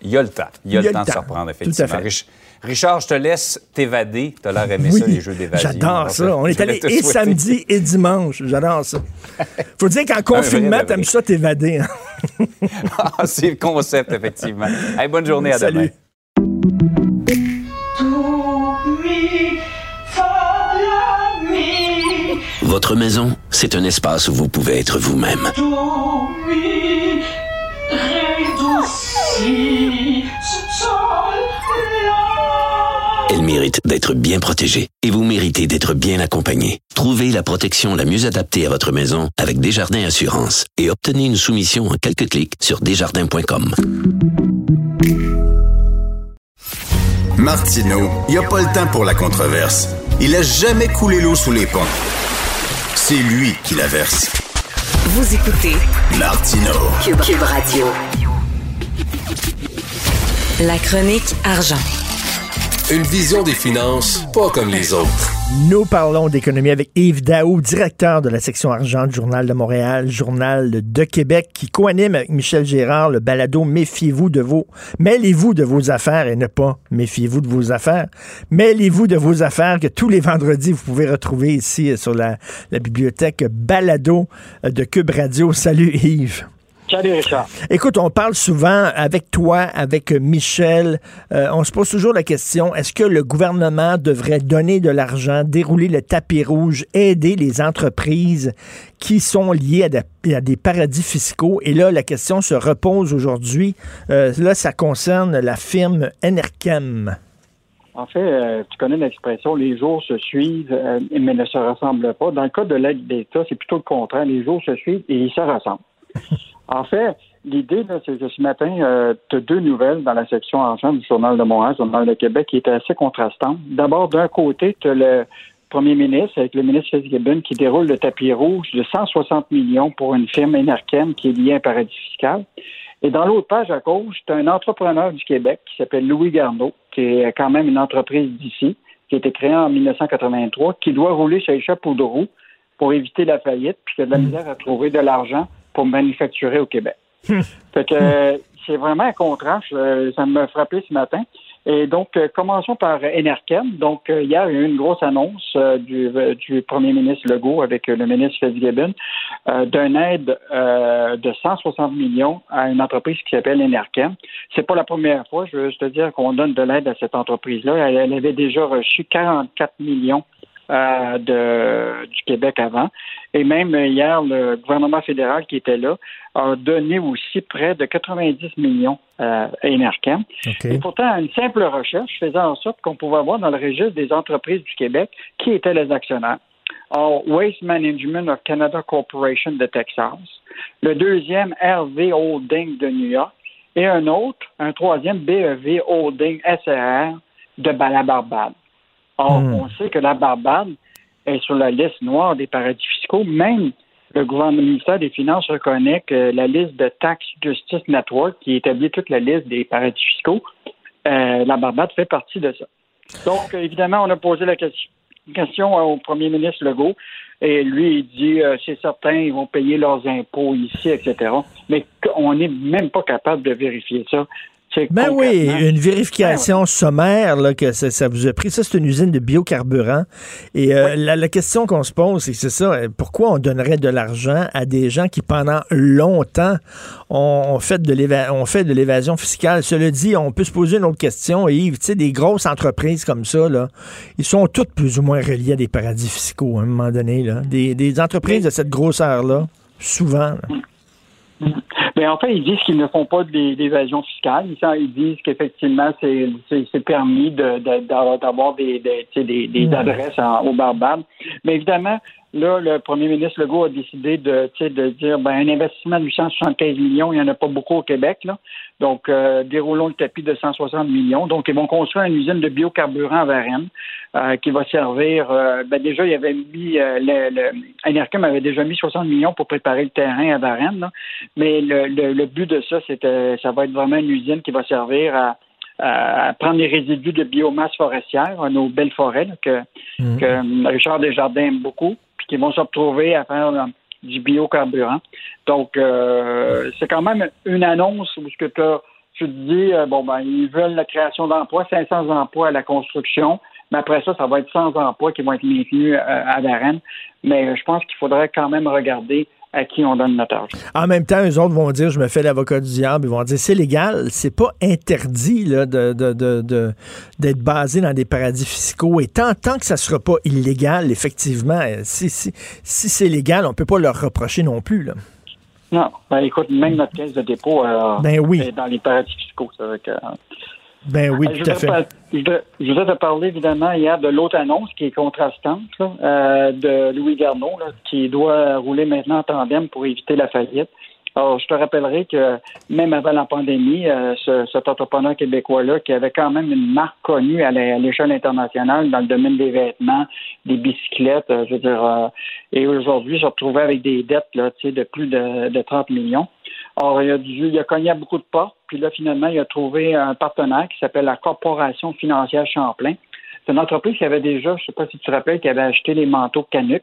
Speaker 7: Il y a le temps. Il y a, le temps de se reprendre,
Speaker 1: Tout à
Speaker 7: effectivement.
Speaker 1: fait.
Speaker 7: Rich- Richard, je te laisse t'évader. Tu as l'air aimé
Speaker 1: Oui,
Speaker 7: ça, les jeux d'évasion.
Speaker 1: J'adore ça. On
Speaker 7: je
Speaker 1: est allé et
Speaker 7: souhaiter-
Speaker 1: samedi et dimanche. J'adore ça. [LAUGHS] Faut dire qu'en confinement, t'aimes ça t'évader. hein? [LAUGHS]
Speaker 7: Ah, c'est le concept, effectivement. Hey, bonne journée, à
Speaker 1: Salut.
Speaker 7: demain.
Speaker 8: Votre maison, c'est un espace où vous pouvez être vous-même. Mérite d'être bien protégé et vous méritez d'être bien accompagné. Trouvez la protection la mieux adaptée à votre maison avec Desjardins Assurance et obtenez une soumission en quelques clics sur desjardins.com.
Speaker 3: Martineau, il n'y a pas le temps pour la controverse. Il a jamais coulé l'eau sous les ponts. C'est lui qui la verse.
Speaker 4: Vous écoutez
Speaker 3: Martineau.
Speaker 4: Cube, Cube Radio.
Speaker 9: La chronique argent.
Speaker 5: Une vision des finances pas comme les autres.
Speaker 1: Nous parlons d'économie avec Yves Daou, directeur de la section argent du Journal de Montréal, Journal de Québec, qui coanime avec Michel Gérard le balado Méfiez-vous de vos, mêlez-vous de vos affaires et ne pas méfiez-vous de vos affaires. Mêlez-vous de vos affaires que tous les vendredis vous pouvez retrouver ici sur la, la bibliothèque balado de Cube Radio. Salut Yves.
Speaker 10: Salut Richard.
Speaker 1: Écoute, on parle souvent avec toi, avec Michel. euh, on se pose toujours la question est-ce que le gouvernement devrait donner de l'argent, dérouler le tapis rouge, aider les entreprises qui sont liées à, des- à des paradis fiscaux? Et là, la question se repose aujourd'hui. Euh, là, ça concerne la firme Enerchem.
Speaker 10: En fait, euh, tu connais l'expression les jours se suivent, euh, mais ne se ressemblent pas. Dans le cas de l'aide d'État, c'est plutôt le contraire. Les jours se suivent et ils se ressemblent. En fait, l'idée, c'est que ce matin, tu as deux nouvelles dans la section argent du Journal de Montréal, Journal de Québec, qui étaient assez contrastantes. D'abord, d'un côté, tu as le premier ministre, avec le ministre Fitzgibbon, qui déroule le tapis rouge de 160 millions pour une firme Enerchem qui est liée à un paradis fiscal. Et dans l'autre page à gauche, tu as un entrepreneur du Québec qui s'appelle Louis Garneau, qui est quand même une entreprise d'ici, qui a été créée en 1983, qui doit rouler les chapeaux de roue pour éviter la faillite, puis qui a de la misère à trouver de l'argent pour manufacturer au Québec. [LAUGHS] fait que euh, c'est vraiment un contraste. ça m'a frappé ce matin. Et donc, euh, commençons par Enerchem. Donc, euh, hier, il y a eu une grosse annonce du, du premier ministre Legault avec le ministre Fitzgibbon euh, d'une aide euh, de 160 millions à une entreprise qui s'appelle Enerchem. C'est pas la première fois, je veux juste te dire, qu'on donne de l'aide à cette entreprise-là. Elle, elle avait déjà reçu 44 millions euh, de, du Québec avant. Et même hier, le gouvernement fédéral qui était là a donné aussi près de 90 millions euh, à. Et pourtant, une simple recherche faisait en sorte qu'on pouvait avoir dans le registre des entreprises du Québec qui étaient les actionnaires. Or, Waste Management of Canada Corporation de Texas, le deuxième RV Holding de New York et un autre, un troisième BEV Holding SRR de la Barbade. Or,
Speaker 11: Hmm.
Speaker 10: on sait que la Barbade est sur la liste noire des paradis fiscaux. Même le gouvernement ministère des Finances reconnaît que la liste de Tax Justice Network, qui établit toute la liste des paradis fiscaux, euh, la Barbade fait partie de ça. Donc, évidemment, on a posé la question, question au premier ministre Legault, et lui, il dit, euh, c'est certain, ils vont payer leurs impôts ici, etc. Mais on n'est même pas capable de vérifier ça.
Speaker 1: Ben oui, une vérification sommaire là, que ça, ça vous a pris. Ça, c'est une usine de biocarburant. Et euh, la, la question qu'on se pose, c'est que c'est ça. euh, Pourquoi on donnerait de l'argent à des gens qui, pendant longtemps, ont, ont fait de l'éva- ont fait de l'évasion fiscale? Cela dit, on peut se poser une autre question, Yves. Tu sais, des grosses entreprises comme ça, là, ils sont toutes plus ou moins reliés à des paradis fiscaux à un moment donné. Là. Des, des entreprises de cette grosseur-là, souvent. là.
Speaker 10: Mais en fait, ils disent qu'ils ne font pas d'é- d'évasion fiscale. Ils, disent qu'effectivement, c'est permis de- de- d'avoir d'avoir des, des, des, des
Speaker 11: Mm.
Speaker 10: adresses en, au Barbade. Mais évidemment, là, le premier ministre Legault a décidé de, dire ben, un investissement de 875 millions, il n'y en a pas beaucoup au Québec. Là. Donc, euh, déroulons le tapis de 160 millions. Donc, ils vont construire une usine de biocarburant à Varennes euh, qui va servir. euh, ben, déjà, il y avait mis le, le avait déjà mis 60 millions pour préparer le terrain à Varennes. là. Mais le, le, le but de ça, c'était ça va être vraiment une usine qui va servir à, à prendre les résidus de biomasse forestière, nos belles forêts là, que, que euh, Richard Desjardins aime beaucoup, qui vont se retrouver à faire euh, du biocarburant. Donc, euh, c'est quand même une annonce où ce que tu te dis, euh, bon, ben, ils veulent la création d'emplois, 500 emplois à la construction, mais après ça, ça va être 100 emplois qui vont être maintenus euh, à Varennes. Mais je pense qu'il faudrait quand même regarder à qui on donne notre argent.
Speaker 1: En même temps, eux autres vont dire, je me fais l'avocat du diable, ils vont dire, c'est légal, c'est pas interdit là, de, de- de- de- d'être basé dans des paradis fiscaux. Et tant, tant que ça sera pas illégal, effectivement, euh, si, si, si c'est légal, on peut pas leur reprocher non plus. Là.
Speaker 10: Non, ben, écoute, même notre caisse de dépôt euh,
Speaker 1: Ben oui.
Speaker 10: est dans les paradis fiscaux. Ça veut que, euh,
Speaker 1: Ben oui,
Speaker 10: je
Speaker 1: tout à fait.
Speaker 10: Je je voudrais te parler évidemment hier de l'autre annonce qui est contrastante là, euh, de Louis Garneau, là, qui doit rouler maintenant en tandem pour éviter la faillite. Alors, je te rappellerai que même avant la pandémie, euh, ce- cet entrepreneur québécois-là, qui avait quand même une marque connue à l'échelle internationale dans le domaine des vêtements, des bicyclettes, euh, je veux dire, euh, et aujourd'hui, se retrouvait avec des dettes là, de plus de, de 30 millions. Or, il a, dû, il a cogné à beaucoup de portes, puis là, finalement, il a trouvé un partenaire qui s'appelle la Corporation financière Champlain. C'est une entreprise qui avait déjà, je ne sais pas si tu te rappelles, qui avait acheté les manteaux Canuck.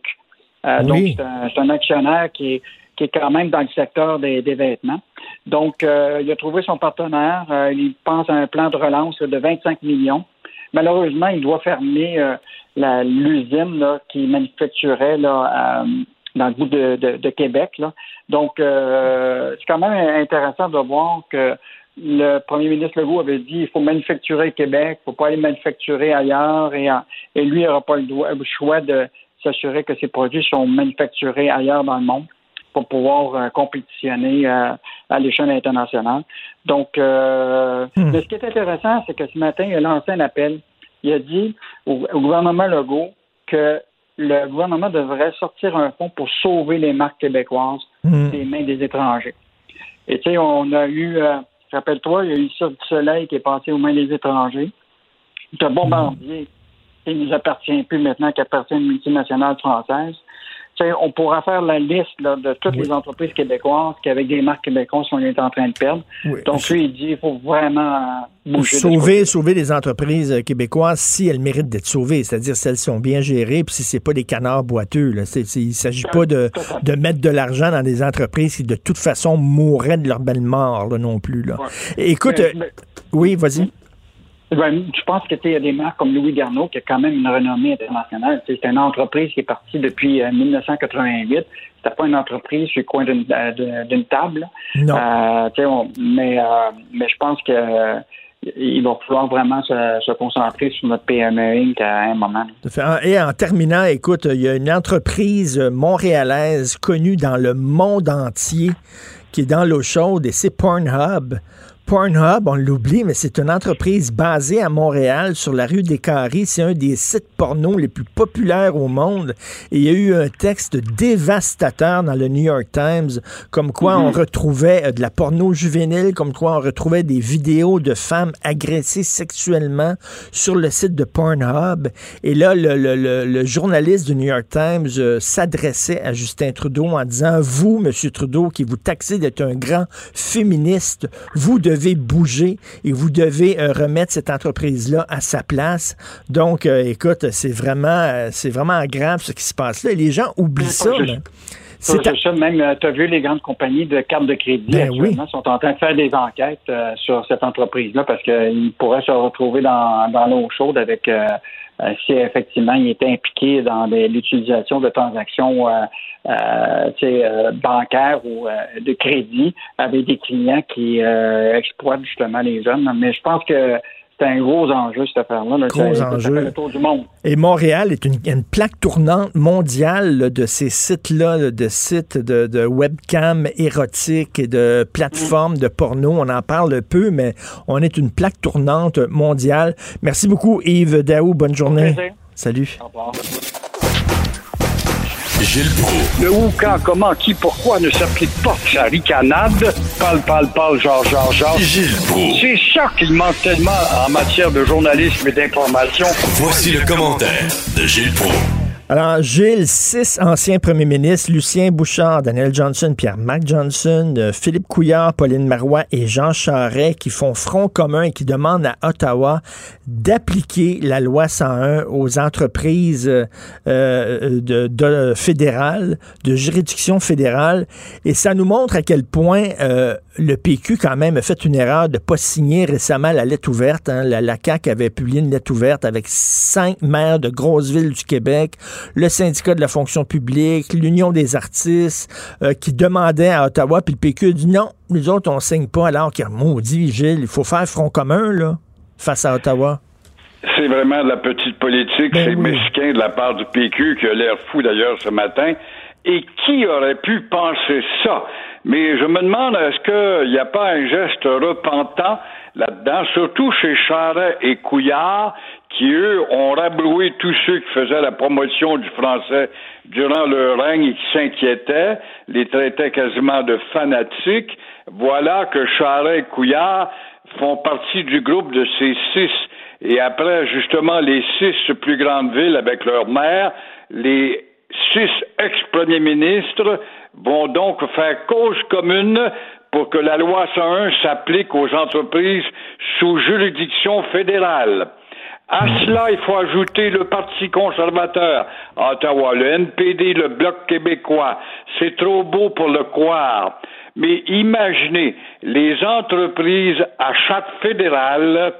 Speaker 10: Euh,
Speaker 1: Oui.
Speaker 10: Donc, c'est un, actionnaire qui est, qui est quand même dans le secteur des, des vêtements. Donc, euh, il a trouvé son partenaire. Euh, il pense à un plan de relance de 25 millions. Malheureusement, il doit fermer euh, l'usine qui manufacturait là, euh, dans le bout de, de- de Québec. Là. Donc, euh, c'est quand même intéressant de voir que le premier ministre Legault avait dit il faut manufacturer Québec, il ne faut pas aller manufacturer ailleurs, et, et lui n'aura pas le, choix de s'assurer que ses produits sont manufacturés ailleurs dans le monde pour pouvoir euh, compétitionner euh, à l'échelle internationale. Donc, euh, mais ce qui est intéressant, c'est que ce matin, il a lancé un appel. Il a dit au, au gouvernement Legault que le gouvernement devrait sortir un fonds pour sauver les marques québécoises
Speaker 1: Hmm.
Speaker 10: des mains des étrangers. Et tu sais, on a eu, euh, rappelle-toi, il y a eu Cirque du Soleil qui est passé aux mains des étrangers. Le Bombardier, qui ne nous appartient plus maintenant, qui appartient à une multinationale française. On pourra faire la liste là, de toutes les entreprises québécoises qui, avec des marques québécoises, on est en train de perdre.
Speaker 1: Oui.
Speaker 10: Donc, lui, il dit il faut vraiment bouger.
Speaker 1: Sauver, sauver les entreprises euh, québécoises si elles méritent d'être sauvées, c'est-à-dire si elles sont bien gérées, puis si c'est pas des canards boiteux. Là. Il s'agit pas de, de mettre de l'argent dans des entreprises qui de toute façon mourraient de leur belle mort là, non plus. Là. Écoute,
Speaker 10: Mais-
Speaker 1: euh,
Speaker 10: mais-
Speaker 1: oui, vas-y.
Speaker 10: Ben, je pense que tu sais, il y a des marques comme Louis Garneau qui a quand même une renommée internationale. C'est une entreprise qui est partie depuis euh, 1988. C'était pas une entreprise sur le coin d'une euh, table.
Speaker 1: Non.
Speaker 10: Euh, on- mais, euh, mais je pense que il va falloir vraiment se, se concentrer sur notre PME Inc. à un moment.
Speaker 1: Et en terminant, écoute, il y a une entreprise montréalaise connue dans le monde entier qui est dans l'eau chaude et c'est Pornhub. Pornhub, on l'oublie, mais c'est une entreprise basée à Montréal sur la rue des Carrés. C'est un des sites porno les plus populaires au monde. Et il y a eu un texte dévastateur dans le New York Times, comme quoi on retrouvait euh, de la porno juvénile, comme quoi on retrouvait des vidéos de femmes agressées sexuellement sur le site de Pornhub. Et là, le, le- le- le journaliste du New York Times euh, s'adressait à Justin Trudeau en disant, vous, Monsieur Trudeau, qui vous taxez d'être un grand féministe, vous devez bouger et vous devez euh, remettre cette entreprise-là à sa place. Donc, euh, écoute, c'est vraiment, euh, c'est vraiment grave ce qui se passe là. Et les gens oublient ça.
Speaker 10: je- C'est ça, même, tu as vu les grandes compagnies de cartes de crédit
Speaker 1: Ben
Speaker 10: actuellement sont en train de faire des enquêtes euh, sur cette entreprise-là parce qu'ils pourraient se retrouver dans, dans l'eau chaude avec euh, si effectivement ils étaient impliqués dans l'utilisation de transactions euh, euh, euh, bancaires ou euh, de crédit avec des clients qui euh, exploitent justement les jeunes. Mais je pense que c'est un gros enjeu, cette affaire-là. là.
Speaker 1: Gros
Speaker 10: Ça- ça
Speaker 1: enjeu.
Speaker 10: fait le tour du monde.
Speaker 1: Et Montréal est une, une plaque tournante mondiale là, de ces sites-là, là, de sites de, de webcam érotiques et de plateformes de porno. On en parle peu, mais on est une plaque tournante mondiale. Merci beaucoup, Yves Daou. Bonne journée. Salut.
Speaker 10: Au revoir.
Speaker 5: Gilles Proulx.
Speaker 11: Le où, quand, comment, qui, pourquoi ne s'applique pas sa ricanade? Parle, parle, parle, genre, genre, genre.
Speaker 5: Gilles Proulx.
Speaker 11: C'est ça qu'il manque tellement en matière de journalisme et d'information.
Speaker 5: Voici le commentaire de Gilles Proulx.
Speaker 1: Alors, Gilles, six anciens premiers ministres, Lucien Bouchard, Daniel Johnson, Pierre-Marc Johnson, euh, Philippe Couillard, Pauline Marois et Jean Charest qui font front commun et qui demandent à Ottawa d'appliquer la loi 101 aux entreprises euh, euh, de, de fédérales, de juridiction fédérale. Et ça nous montre à quel point euh, le PQ, quand même, a fait une erreur de ne pas signer récemment la lettre ouverte. hein. La, la CAQ avait publié une lettre ouverte avec cinq maires de grosses villes du Québec, le syndicat de la fonction publique, l'Union des artistes, euh, qui demandaient à Ottawa, puis le PQ a dit non, les autres, on signe pas, alors qu'il a maudit, Gilles, il faut faire front commun, là, face à Ottawa.
Speaker 11: C'est vraiment de la petite politique,
Speaker 1: Ben
Speaker 11: c'est
Speaker 1: oui.
Speaker 11: mesquin de la part du PQ qui a l'air fou d'ailleurs ce matin. Et qui aurait pu penser ça? Mais je me demande, est-ce qu'il n'y a pas un geste repentant là-dedans, surtout chez Charret et Couillard, qui, eux, ont rabroué tous ceux qui faisaient la promotion du français durant leur règne et qui s'inquiétaient, les traitaient quasiment de fanatiques. Voilà que Charret et Couillard font partie du groupe de ces six. Et après, justement, les six plus grandes villes avec leur maire, les six ex-premiers ministres vont donc faire cause commune pour que la loi 101 s'applique aux entreprises sous juridiction fédérale. À cela, il faut ajouter le Parti conservateur Ottawa, le NPD, le Bloc québécois. C'est trop beau pour le croire. Mais imaginez les entreprises à charte fédérale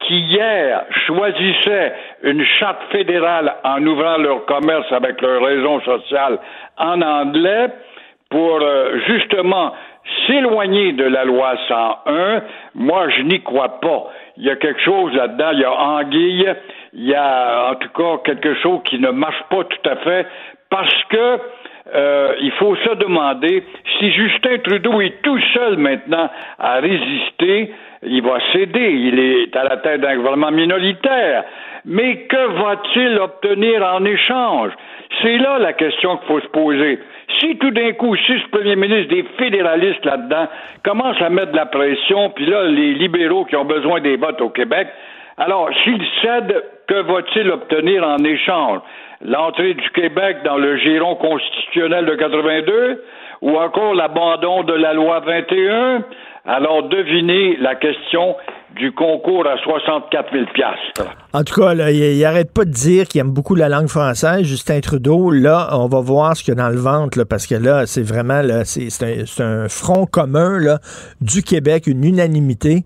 Speaker 11: qui hier choisissaient une charte fédérale en ouvrant leur commerce avec leur raison sociale en anglais pour euh, justement s'éloigner de la loi 101, moi je n'y crois pas. Il y a quelque chose là-dedans, il y a anguille, il y a en tout cas quelque chose qui ne marche pas tout à fait parce que euh, il faut se demander si Justin Trudeau est tout seul maintenant à résister, il va céder, il est à la tête d'un gouvernement minoritaire. Mais que va-t-il obtenir en échange? C'est là la question qu'il faut se poser. Si tout d'un coup, six premiers ministres des fédéralistes là-dedans commencent à mettre de la pression, puis là, les libéraux qui ont besoin des votes au Québec, alors, s'ils cèdent, que va-t-il obtenir en échange? L'entrée du Québec dans le giron constitutionnel de 82 ou encore l'abandon de la loi 21? Alors, devinez la question du concours à 64 000
Speaker 1: En tout cas, il, n'arrête pas de dire qu'il aime beaucoup la langue française, Justin Trudeau. Là, on va voir ce qu'il y a dans le ventre, parce que là, c'est vraiment c'est un, front commun là, du Québec, une unanimité.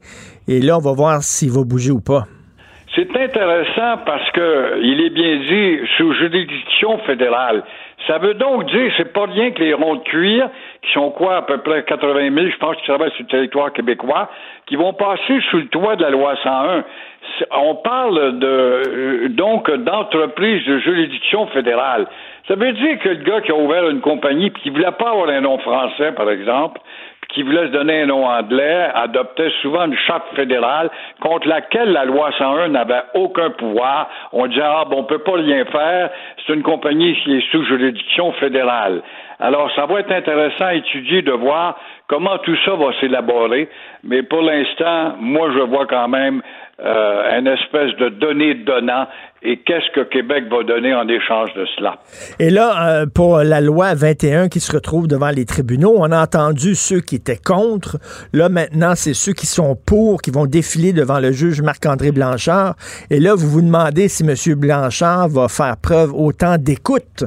Speaker 1: Et là, on va voir s'il va bouger ou pas.
Speaker 11: C'est intéressant parce que il est bien dit sous juridiction fédérale. Ça veut donc dire, c'est pas rien que les ronds de cuir, qui sont quoi, à peu près 80 000, je pense, qui travaillent sur le territoire québécois, qui vont passer sous le toit de la loi 101. On parle de, euh, donc d'entreprise de juridiction fédérale. Ça veut dire que le gars qui a ouvert une compagnie puis qui voulait pas avoir un nom français, par exemple, qui voulait se donner un nom anglais adoptait souvent une charte fédérale contre laquelle la loi 101 n'avait aucun pouvoir. On disait, ah, bon, on peut pas rien faire, c'est une compagnie qui est sous juridiction fédérale. Alors, ça va être intéressant à étudier de voir comment tout ça va s'élaborer, mais pour l'instant, moi, je vois quand même euh, une espèce de données donnant et qu'est-ce que Québec va donner en échange de cela?
Speaker 1: Et là, euh, pour la loi 21 qui se retrouve devant les tribunaux, on a entendu ceux qui étaient contre. Là, maintenant, c'est ceux qui sont pour qui vont défiler devant le juge Marc-André Blanchard. Et là, vous vous demandez si M. Blanchard va faire preuve autant d'écoute.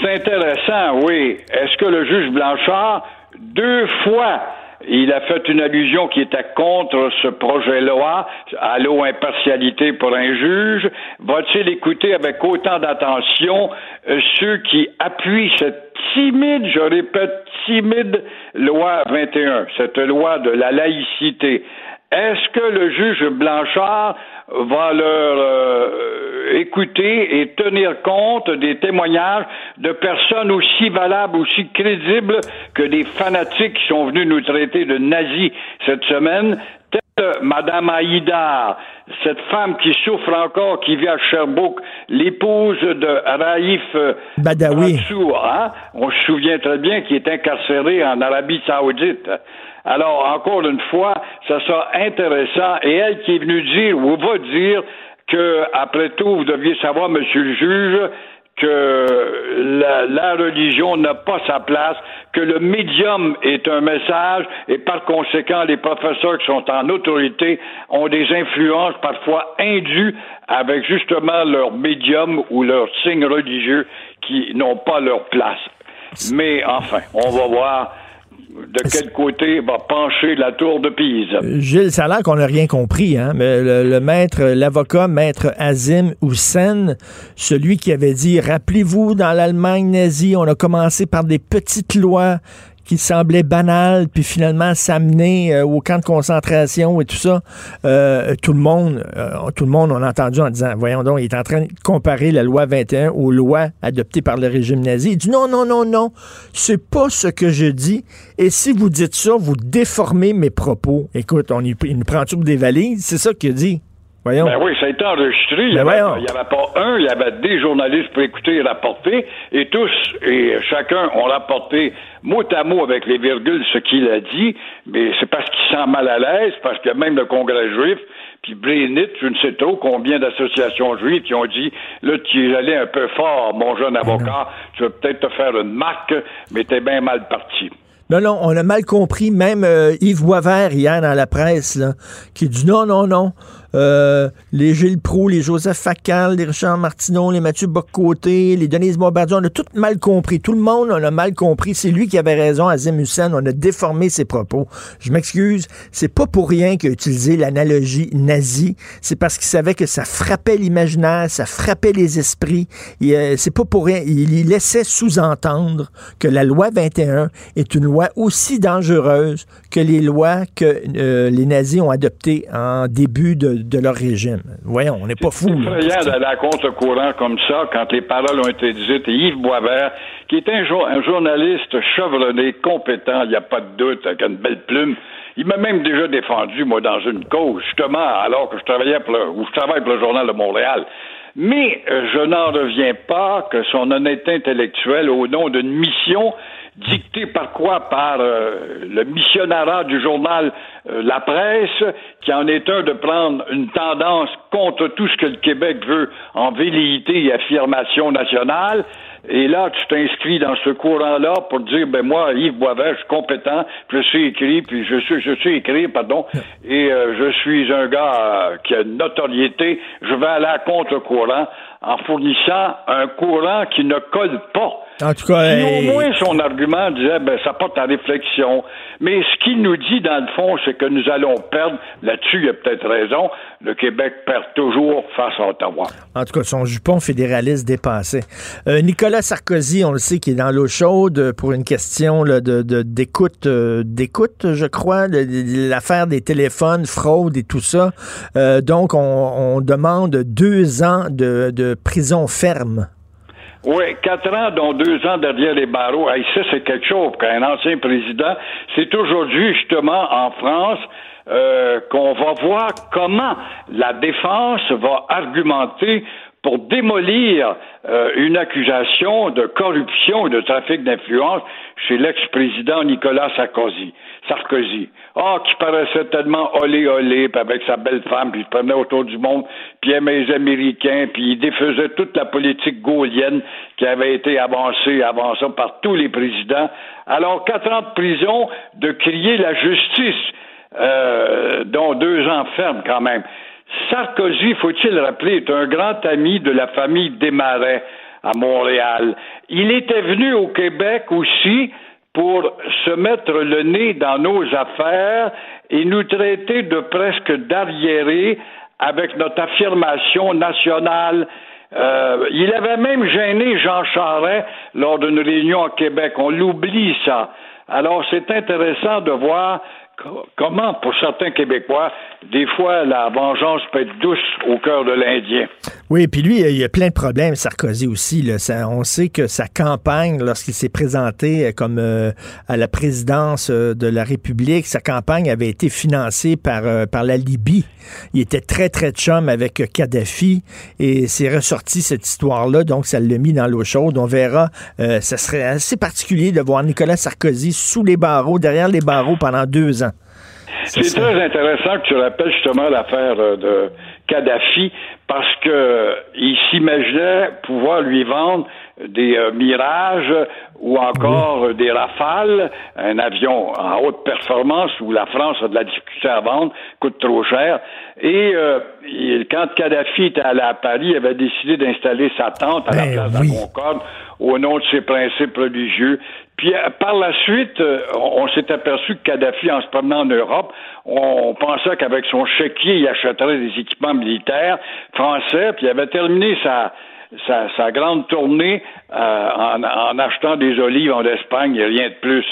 Speaker 11: C'est intéressant, oui. Est-ce que le juge Blanchard, deux fois, il a fait une allusion qui était contre ce projet loi, à l'eau impartialité pour un juge. Va-t-il écouter avec autant d'attention euh, ceux qui appuient cette timide, je répète, timide loi 21, cette loi de la laïcité? Est-ce que le juge Blanchard va leur euh, écouter et tenir compte des témoignages de personnes aussi valables, aussi crédibles que des fanatiques qui sont venus nous traiter de nazis cette semaine, telle Madame Aïdar, cette femme qui souffre encore, qui vit à Sherbrooke, l'épouse de Raif euh,
Speaker 1: Badawi.
Speaker 11: hein? on se souvient très bien qu'il est incarcéré en Arabie Saoudite. Alors, encore une fois, ça sera intéressant. Et elle qui est venue dire, ou va dire, que, après tout, vous deviez savoir, monsieur le juge, que la, religion n'a pas sa place, que le médium est un message et par conséquent, les professeurs qui sont en autorité ont des influences parfois indues avec justement leur médium ou leur signe religieux qui n'ont pas leur place. Mais enfin, on va voir de quel côté va pencher la tour de Pise?
Speaker 1: Gilles, ça a l'air qu'on n'a rien compris, hein? Mais le, maître, l'avocat, maître Azim Hussein, celui qui avait dit, rappelez-vous, dans l'Allemagne nazie, on a commencé par des petites lois qui semblait banal, puis finalement s'amener euh, au camp de concentration et tout ça, euh, tout le monde, euh, tout le monde, on a entendu en disant, voyons donc, il est en train de comparer la loi 21 aux lois adoptées par le régime nazi. Il dit non, non, non, non, c'est pas ce que je dis. Et si vous dites ça, vous déformez mes propos. Écoute, on y, il nous prend tout des valises, c'est ça qu'il a
Speaker 11: Ben oui, ça a été enregistré. Il n'y
Speaker 1: Ben
Speaker 11: avait, avait, pas un, il y avait des journalistes pour écouter et rapporter, et tous et chacun ont rapporté mot à mot avec les virgules ce qu'il a dit, mais c'est parce qu'il sent mal à l'aise, parce que même le Congrès juif, puis Blénit, je ne sais trop combien d'associations juives qui ont dit là, tu es allé un peu fort, mon jeune avocat, tu vas peut-être te faire une marque, mais t'es bien mal parti.
Speaker 1: Non, non, on a mal compris. Même euh, Yves Boisvert, hier, dans la presse, là, qui dit non, non, non. Euh, les Gilles Proulx, les Joseph Facal, les Richard Martineau, les Mathieu Boccoté, les Denise Bombardier, on a tout mal compris. Tout le monde, on a mal compris. C'est lui qui avait raison, Azim Hussein. On a déformé ses propos. Je m'excuse. C'est pas pour rien qu'il a utilisé l'analogie nazie. C'est parce qu'il savait que ça frappait l'imaginaire, ça frappait les esprits. Euh, c'est pas pour rien. Il, il laissait sous-entendre que la loi 21 est une loi aussi dangereuse que les lois que euh, les nazis ont adoptées en début de, de leur régime. Voyons, on n'est pas fou.
Speaker 11: C'est effrayant d'aller à contre-courant comme ça quand les paroles ont été dites. Et Yves Boisvert, qui est un, jo un journaliste chevronné, compétent, il n'y a pas de doute, avec une belle plume, il m'a même déjà défendu, moi, dans une cause, justement, alors que je travaillais pour le, ou je travaille pour le Journal de Montréal. Mais euh, je n'en reviens pas que son honnêteté intellectuelle, au nom d'une mission dictée par quoi? Par euh, le missionnaire du journal euh, La Presse, qui en est un de prendre une tendance contre tout ce que le Québec veut en velléité et affirmation nationale. Et là, tu t'inscris dans ce courant-là pour dire, ben moi, Yves Boisvert, je suis compétent, je suis écrit, puis je suis, je suis écrit, pardon, et euh, je suis un gars qui a une notoriété, je vais aller à contre-courant en fournissant un courant qui ne colle pas.
Speaker 1: En tout cas,
Speaker 11: Si au moins son argument disait, ben, ça porte à réflexion. Mais ce qu'il nous dit, dans le fond, c'est que nous allons perdre, là-dessus, il a peut-être raison, le Québec perd toujours face à Ottawa.
Speaker 1: En tout cas, son jupon fédéraliste dépassé. Euh, Nicolas Sarkozy, on le sait, qui est dans l'eau chaude pour une question là, de de- d'écoute, euh, d'écoute, je crois, de- de- l'affaire des téléphones, fraude et tout ça. Euh, donc, on, on demande deux ans de, de prison ferme.
Speaker 11: Oui, quatre ans, dont deux ans derrière les barreaux. Hey, ça, c'est quelque chose pour un ancien président. C'est aujourd'hui, justement, en France, euh, qu'on va voir comment la défense va argumenter pour démolir euh, une accusation de corruption et de trafic d'influence chez l'ex-président Nicolas Sarkozy. Sarkozy. Ah, qui paraissait tellement olé olé, puis avec sa belle femme, puis il se prenait autour du monde, puis aimait les Américains, puis il défaisait toute la politique gaulienne qui avait été avancée avant ça par tous les présidents. Alors, quatre ans de prison, de crier la justice, euh, dont deux ans ferme quand même. Sarkozy, faut-il le rappeler, est un grand ami de la famille Desmarais à Montréal. Il était venu au Québec aussi pour se mettre le nez dans nos affaires et nous traiter de presque d'arriérés avec notre affirmation nationale. Euh, il avait même gêné Jean Charest lors d'une réunion à Québec. On l'oublie, ça. Alors, c'est intéressant de voir comment, pour certains Québécois, des fois, la vengeance peut être douce au cœur de l'Indien?
Speaker 1: Oui, puis lui, il y a plein de problèmes, Sarkozy aussi. Là. On sait que sa campagne, lorsqu'il s'est présenté euh, comme euh, à la présidence euh, de la République, sa campagne avait été financée par, par la Libye. Il était très, très chum avec Kadhafi et c'est ressorti cette histoire-là, donc ça l'a mis dans l'eau chaude. On verra. Euh, ça serait assez particulier de voir Nicolas Sarkozy sous les barreaux, derrière les barreaux pendant deux ans.
Speaker 11: C'est très intéressant que tu rappelles justement l'affaire euh, de Kadhafi parce que il s'imaginait pouvoir lui vendre des euh, mirages ou encore euh, des rafales, un avion en haute performance où la France a de la difficulté à vendre, coûte trop cher. Et euh, il- quand Kadhafi était allé à Paris, il avait décidé d'installer sa tente à la
Speaker 1: Ben
Speaker 11: place
Speaker 1: oui.
Speaker 11: de la Concorde au nom de ses principes religieux. Puis euh, par la suite, euh, on, s'est aperçu que Kadhafi, en se promenant en Europe, on, pensait qu'avec son chéquier, il achèterait des équipements militaires français, puis il avait terminé sa, sa, sa grande tournée euh, en, en achetant des olives en Espagne et rien de plus.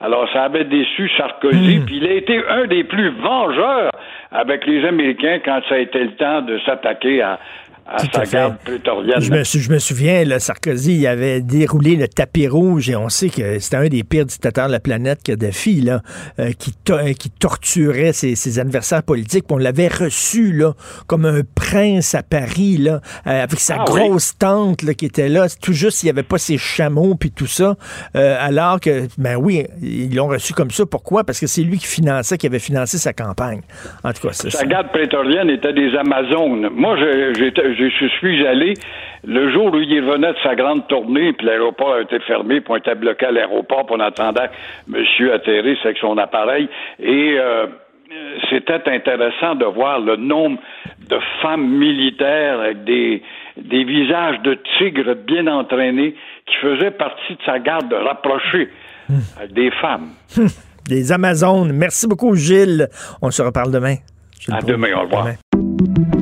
Speaker 11: Alors, ça avait déçu Sarkozy,
Speaker 1: Hmm.
Speaker 11: puis il a été un des plus vengeurs avec les Américains quand ça a été le temps de s'attaquer à, à
Speaker 1: Tout
Speaker 11: sa
Speaker 1: à fait.
Speaker 11: garde prétorienne.
Speaker 1: Je me, sou- je me souviens, là, Sarkozy, il avait déroulé le tapis rouge et on sait que c'était un des pires dictateurs de la planète, Kadhafi, là, euh, qui, to- euh, qui torturait ses, ses adversaires politiques. Puis on l'avait reçu là, comme un prince à Paris, là, euh, avec sa
Speaker 11: Ah oui.
Speaker 1: grosse tante là, qui était là. Tout juste, il n'y avait pas ses chameaux puis tout ça. Euh, alors que, ben oui, ils l'ont reçu comme ça. Pourquoi? Parce que c'est lui qui finançait, qui avait financé sa campagne. En tout cas, c'est ça.
Speaker 11: Sa garde prétorienne était des Amazones. Moi, j'étais- je, suis allé le jour où il revenait de sa grande tournée, puis l'aéroport a été fermé, puis on était bloqué à l'aéroport, puis on attendait monsieur atterrisse avec son appareil. Et euh, c'était intéressant de voir le nombre de femmes militaires avec des, des visages de tigres bien entraînés qui faisaient partie de sa garde rapprochée avec des femmes.
Speaker 1: Des Amazones. Merci beaucoup, Gilles. On se reparle demain. Gilles
Speaker 11: À
Speaker 1: Proulx.
Speaker 11: demain, au revoir.
Speaker 1: Demain.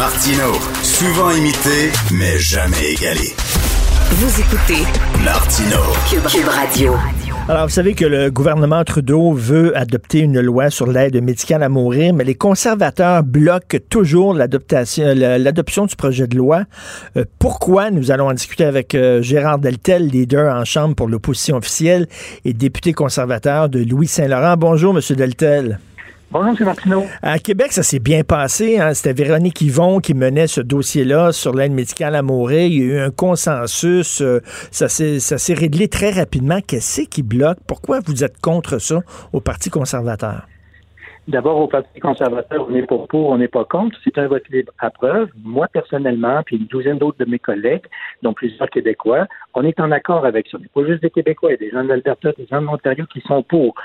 Speaker 3: Martino, souvent imité, mais jamais égalé.
Speaker 4: Vous écoutez
Speaker 3: Martino.
Speaker 4: Cube, Cube Radio.
Speaker 1: Alors, vous savez que le gouvernement Trudeau veut adopter une loi sur l'aide médicale à mourir, mais les conservateurs bloquent toujours l'adoption du projet de loi. Euh, pourquoi? Nous allons en discuter avec euh, Gérard Deltel, leader en Chambre pour l'opposition officielle et député conservateur de Louis-Saint-Laurent. Bonjour, Monsieur Deltel.
Speaker 12: Bonjour, M. Martineau.
Speaker 1: À Québec, ça s'est bien passé. hein. C'était Véronique Yvon qui menait ce dossier-là sur l'aide médicale à mourir. Il y a eu un consensus. euh, ça s'est ça s'est réglé très rapidement. Qu'est-ce qui bloque? Pourquoi vous êtes contre ça au Parti conservateur?
Speaker 12: D'abord, au Parti conservateur, on n'est pas pour, on n'est pas contre. C'est un vote libre à preuve. Moi, personnellement, puis une douzaine d'autres de mes collègues, dont plusieurs Québécois, on est en accord avec ça. Mais pas juste des Québécois, il y a des gens de l'Alberta, des gens de l'Ontario qui sont pour.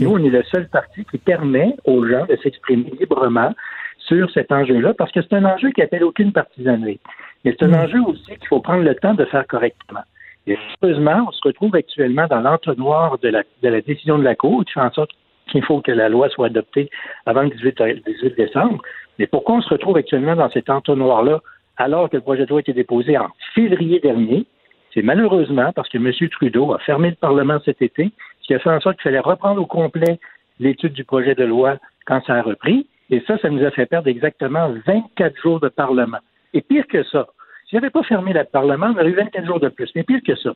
Speaker 12: Nous, on est le seul parti qui permet aux gens de s'exprimer librement sur cet enjeu-là, parce que c'est un enjeu qui appelle aucune partisanerie. Mais c'est un enjeu aussi qu'il faut prendre le temps de faire correctement. Et heureusement, on se retrouve actuellement dans l'entonnoir de la, de la décision de la Cour qui fait en sorte qu'il faut que la loi soit adoptée avant le 18, euh, 18 décembre. Mais pourquoi on se retrouve actuellement dans cet entonnoir-là alors que le projet de loi a été déposé en février dernier? C'est malheureusement parce que M. Trudeau a fermé le Parlement cet été, ce qui a fait en sorte qu'il fallait reprendre au complet l'étude du projet de loi quand ça a repris. Et ça, ça nous a fait perdre exactement 24 jours de Parlement. Et pire que ça, s'il n'avait pas fermé le Parlement, on aurait eu 24 jours de plus. Mais pire que ça,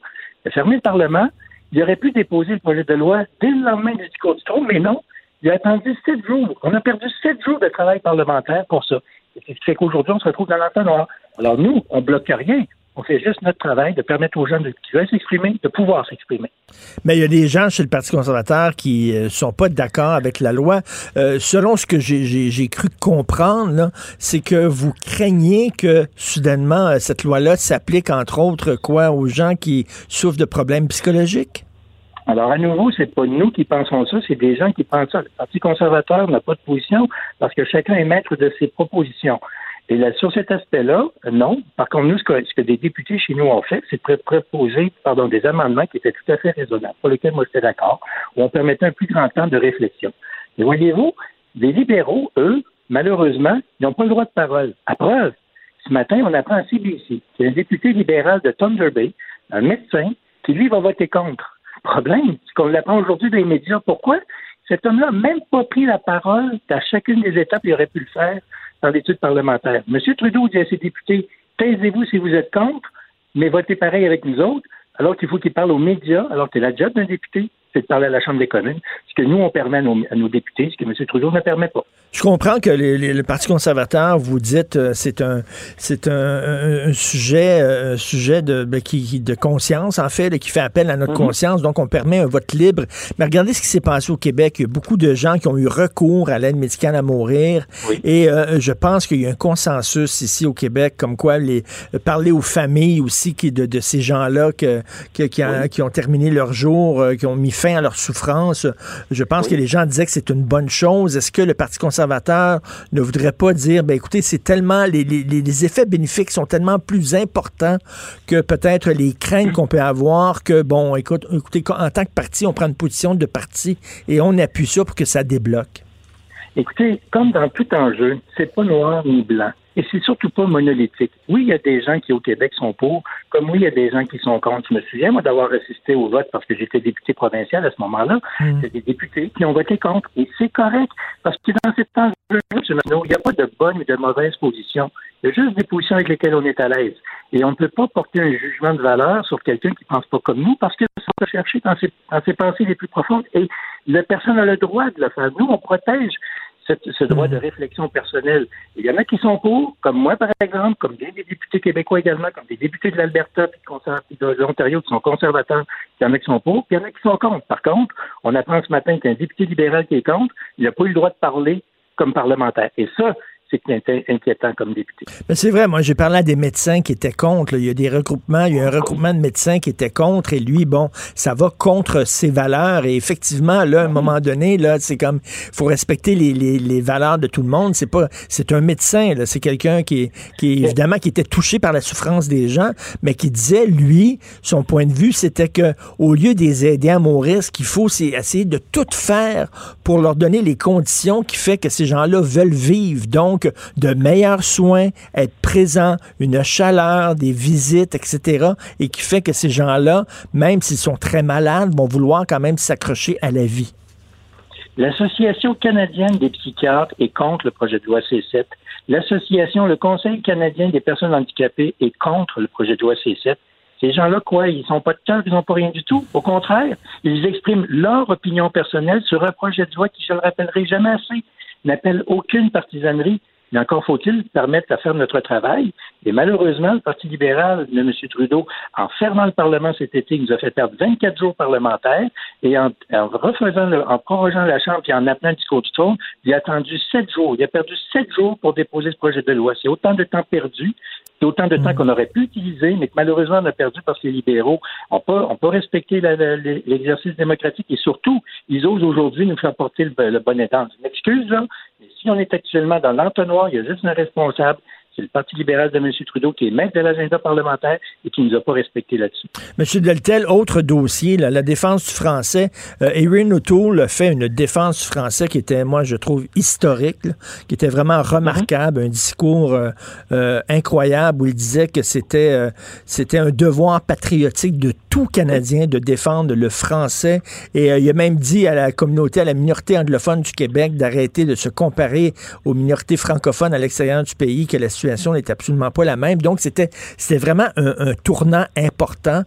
Speaker 12: il a fermé le Parlement, il aurait pu déposer le projet de loi dès le lendemain du discours du trône, mais non. Il a attendu sept jours. On a perdu sept jours de travail parlementaire pour ça. Et ce qui fait qu'aujourd'hui, on se retrouve dans l'entonnoir. Alors nous, on bloque rien. On fait juste notre travail de permettre aux gens de, qui veulent s'exprimer de pouvoir s'exprimer.
Speaker 1: Mais il y a des gens chez le Parti conservateur qui ne sont pas d'accord avec la loi. Euh, selon ce que j'ai- cru comprendre, c'est que vous craignez que soudainement euh, cette loi-là s'applique entre autres quoi aux gens qui souffrent de problèmes psychologiques?
Speaker 12: Alors, à nouveau, c'est pas nous qui pensons ça, c'est des gens qui pensent ça. Le Parti conservateur n'a pas de position parce que chacun est maître de ses propositions. Et là, sur cet aspect-là, non. Par contre, nous, ce que, ce que des députés chez nous ont fait, c'est de proposer pardon, des amendements qui étaient tout à fait raisonnables, pour lesquels moi j'étais d'accord, où on permettait un plus grand temps de réflexion. Et voyez-vous, les libéraux, eux, malheureusement, ils n'ont pas le droit de parole. À preuve, ce matin, on apprend à CBC qu'il y a un député libéral de Thunder Bay, un médecin, qui lui va voter contre. Problème, c'est qu'on l'apprend aujourd'hui dans les médias. Pourquoi? Cet homme-là n'a même pas pris la parole à chacune des étapes, il aurait pu le faire dans l'étude parlementaire. M. Trudeau dit à ses députés, taisez-vous si vous êtes contre, mais votez pareil avec nous autres, alors qu'il faut qu'il parle aux médias, alors que la job d'un député, c'est de parler à la Chambre des communes, ce que nous, on permet à nos, à nos députés, ce que M. Trudeau ne permet pas.
Speaker 1: Je comprends que les, les, le Parti conservateur, vous dites, euh, c'est un c'est un, un, un, sujet un sujet de, ben, qui, de conscience, en fait, là, qui fait appel à notre
Speaker 12: Mhm.
Speaker 1: conscience, donc on permet un vote libre. Mais regardez ce qui s'est passé au Québec. Il y a beaucoup de gens qui ont eu recours à l'aide médicale à mourir. Et euh, je pense qu'il y a un consensus ici au Québec, comme quoi les euh, parler aux familles aussi qui, de, de ces gens-là que, que- qui, a- qui ont terminé leur jour, euh, qui ont mis fin à leur souffrance. Je pense que les gens disaient que c'est une bonne chose. Est-ce que le Parti conservateur ne voudrait pas dire, ben écoutez, c'est tellement les, effets bénéfiques sont tellement plus importants que peut-être les craintes qu'on peut avoir que bon, écoute, écoutez, en tant que parti, on prend une position de parti et on appuie ça pour que ça débloque.
Speaker 12: Écoutez, comme dans tout enjeu, c'est pas noir ni blanc. Et c'est surtout pas monolithique. Oui, il y a des gens qui, au Québec, sont pour, comme oui, il y a des gens qui sont contre. Je me souviens, moi, d'avoir assisté au vote parce que j'étais député provincial à ce moment-là. C'est des députés qui ont voté contre. Et c'est correct. Parce que dans cet enjeu-là, M. Marneau, il n'y a pas de bonne ou de mauvaise position. Il y a juste des positions avec lesquelles on est à l'aise. Et on ne peut pas porter un jugement de valeur sur quelqu'un qui ne pense pas comme nous parce que ça va chercher dans ses, dans ses pensées les plus profondes. Et la personne a le droit de le faire. Nous, on protège cette- ce droit de réflexion personnelle. Il y en a qui sont pour, comme moi par exemple, comme bien des députés québécois également, comme des députés de l'Alberta puis de conser- puis de l'Ontario qui sont conservateurs. Il y en a qui sont pour, puis il y en a qui sont contre. Par contre, on apprend ce matin qu'un député libéral qui est contre, il n'a pas eu le droit de parler comme parlementaire. Et ça, c'est inquiétant comme député.
Speaker 1: Mais c'est vrai, moi j'ai parlé à des médecins qui étaient contre. là. Il y a des regroupements, il y a un regroupement de médecins qui étaient contre et lui, bon, ça va contre ses valeurs. Et effectivement, là, à un moment donné, là, c'est comme faut respecter les, les, les valeurs de tout le monde. C'est pas c'est un médecin, là, c'est quelqu'un qui est, qui évidemment qui était touché par la souffrance des gens, mais qui disait, lui, son point de vue, c'était que au lieu de les aider à mourir, ce qu'il faut, c'est essayer de tout faire pour leur donner les conditions qui fait que ces gens-là veulent vivre. Donc, de meilleurs soins, être présent, une chaleur, des visites, etc. Et qui fait que ces gens-là, même s'ils sont très malades, vont vouloir quand même s'accrocher à la vie.
Speaker 12: L'Association canadienne des psychiatres est contre le projet de loi C7. L'association, le Conseil canadien des personnes handicapées est contre le projet de loi C7. Ces gens-là, quoi, ils sont pas de cœur, ils n'ont pas rien du tout. Au contraire, ils expriment leur opinion personnelle sur un projet de loi qui, je le rappellerai jamais assez, n'appelle aucune partisanerie. Mais encore faut-il permettre de faire notre travail. Et malheureusement, le Parti libéral de M. Trudeau, en fermant le Parlement cet été, il nous a fait perdre 24 jours parlementaires et en, en refaisant, le- en prorogeant la Chambre et en appelant un discours du trône, il a attendu sept jours. Il a perdu sept jours pour déposer ce projet de loi. C'est autant de temps perdu. C'est autant de temps qu'on aurait pu utiliser, mais que malheureusement on a perdu parce que les libéraux n'ont pas, ont pas respecté l'exercice démocratique et surtout, ils osent aujourd'hui nous faire porter le, le bonnet d'âne. Je m'excuse, là, si on est actuellement dans l'entonnoir, il y a juste un responsable, c'est le Parti libéral de M. Trudeau qui est maître de l'agenda parlementaire et qui ne nous a pas respecté là-dessus.
Speaker 1: Monsieur Deltel, autre dossier, la défense du français. Euh, Erin O'Toole a fait une défense du français qui était, moi, je trouve, historique, qui était vraiment remarquable, un discours euh, euh, incroyable où il disait que c'était euh, un devoir patriotique de tout Canadien de défendre le français. Et euh, il a même dit à la communauté, à la minorité anglophone du Québec d'arrêter de se comparer aux minorités francophones à l'extérieur du pays, que la situation n'est absolument pas la même. Donc, c'était vraiment un, un tournant important.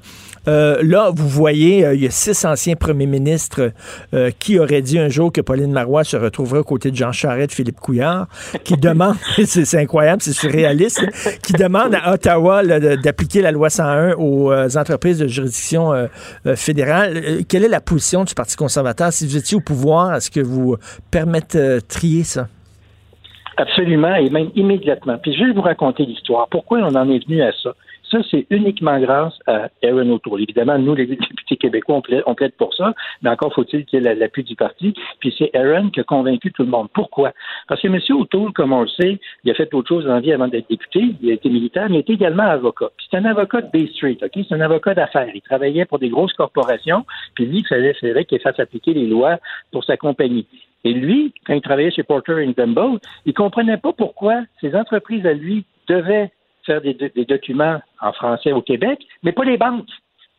Speaker 1: Euh, là, vous voyez, euh, il y a six anciens premiers ministres qui auraient dit un jour que Pauline Marois se retrouverait aux côtés de Jean Charest, Philippe Couillard, qui [LAUGHS] demandent, [LAUGHS] c'est incroyable, c'est surréaliste, qui demandent à Ottawa d'appliquer la loi 101 aux entreprises de juridiction euh, euh, fédérale. Euh, quelle est la position du Parti conservateur? Si vous étiez au pouvoir, est-ce que vous permettriez ça?
Speaker 12: Absolument, et même immédiatement. Puis je vais vous raconter l'histoire. Pourquoi on en est venu à ça? Ça, c'est uniquement grâce à Aaron O'Toole. Évidemment, nous, les députés québécois, on plaide, pour ça, mais encore faut-il qu'il y ait l'appui du parti. Puis c'est Aaron qui a convaincu tout le monde. Pourquoi? Parce que M. O'Toole, comme on le sait, il a fait autre chose dans la vie avant d'être député. Il a été militaire, mais il était également avocat. Puis c'est un avocat de Bay Street, OK? C'est un avocat d'affaires. Il travaillait pour des grosses corporations, puis il dit qu'il fallait, fallait qu'il fasse appliquer les lois pour sa compagnie. Et lui, quand il travaillait chez Porter Gamble, il comprenait pas pourquoi ces entreprises à lui devaient faire des, documents en français au Québec, mais pas les banques.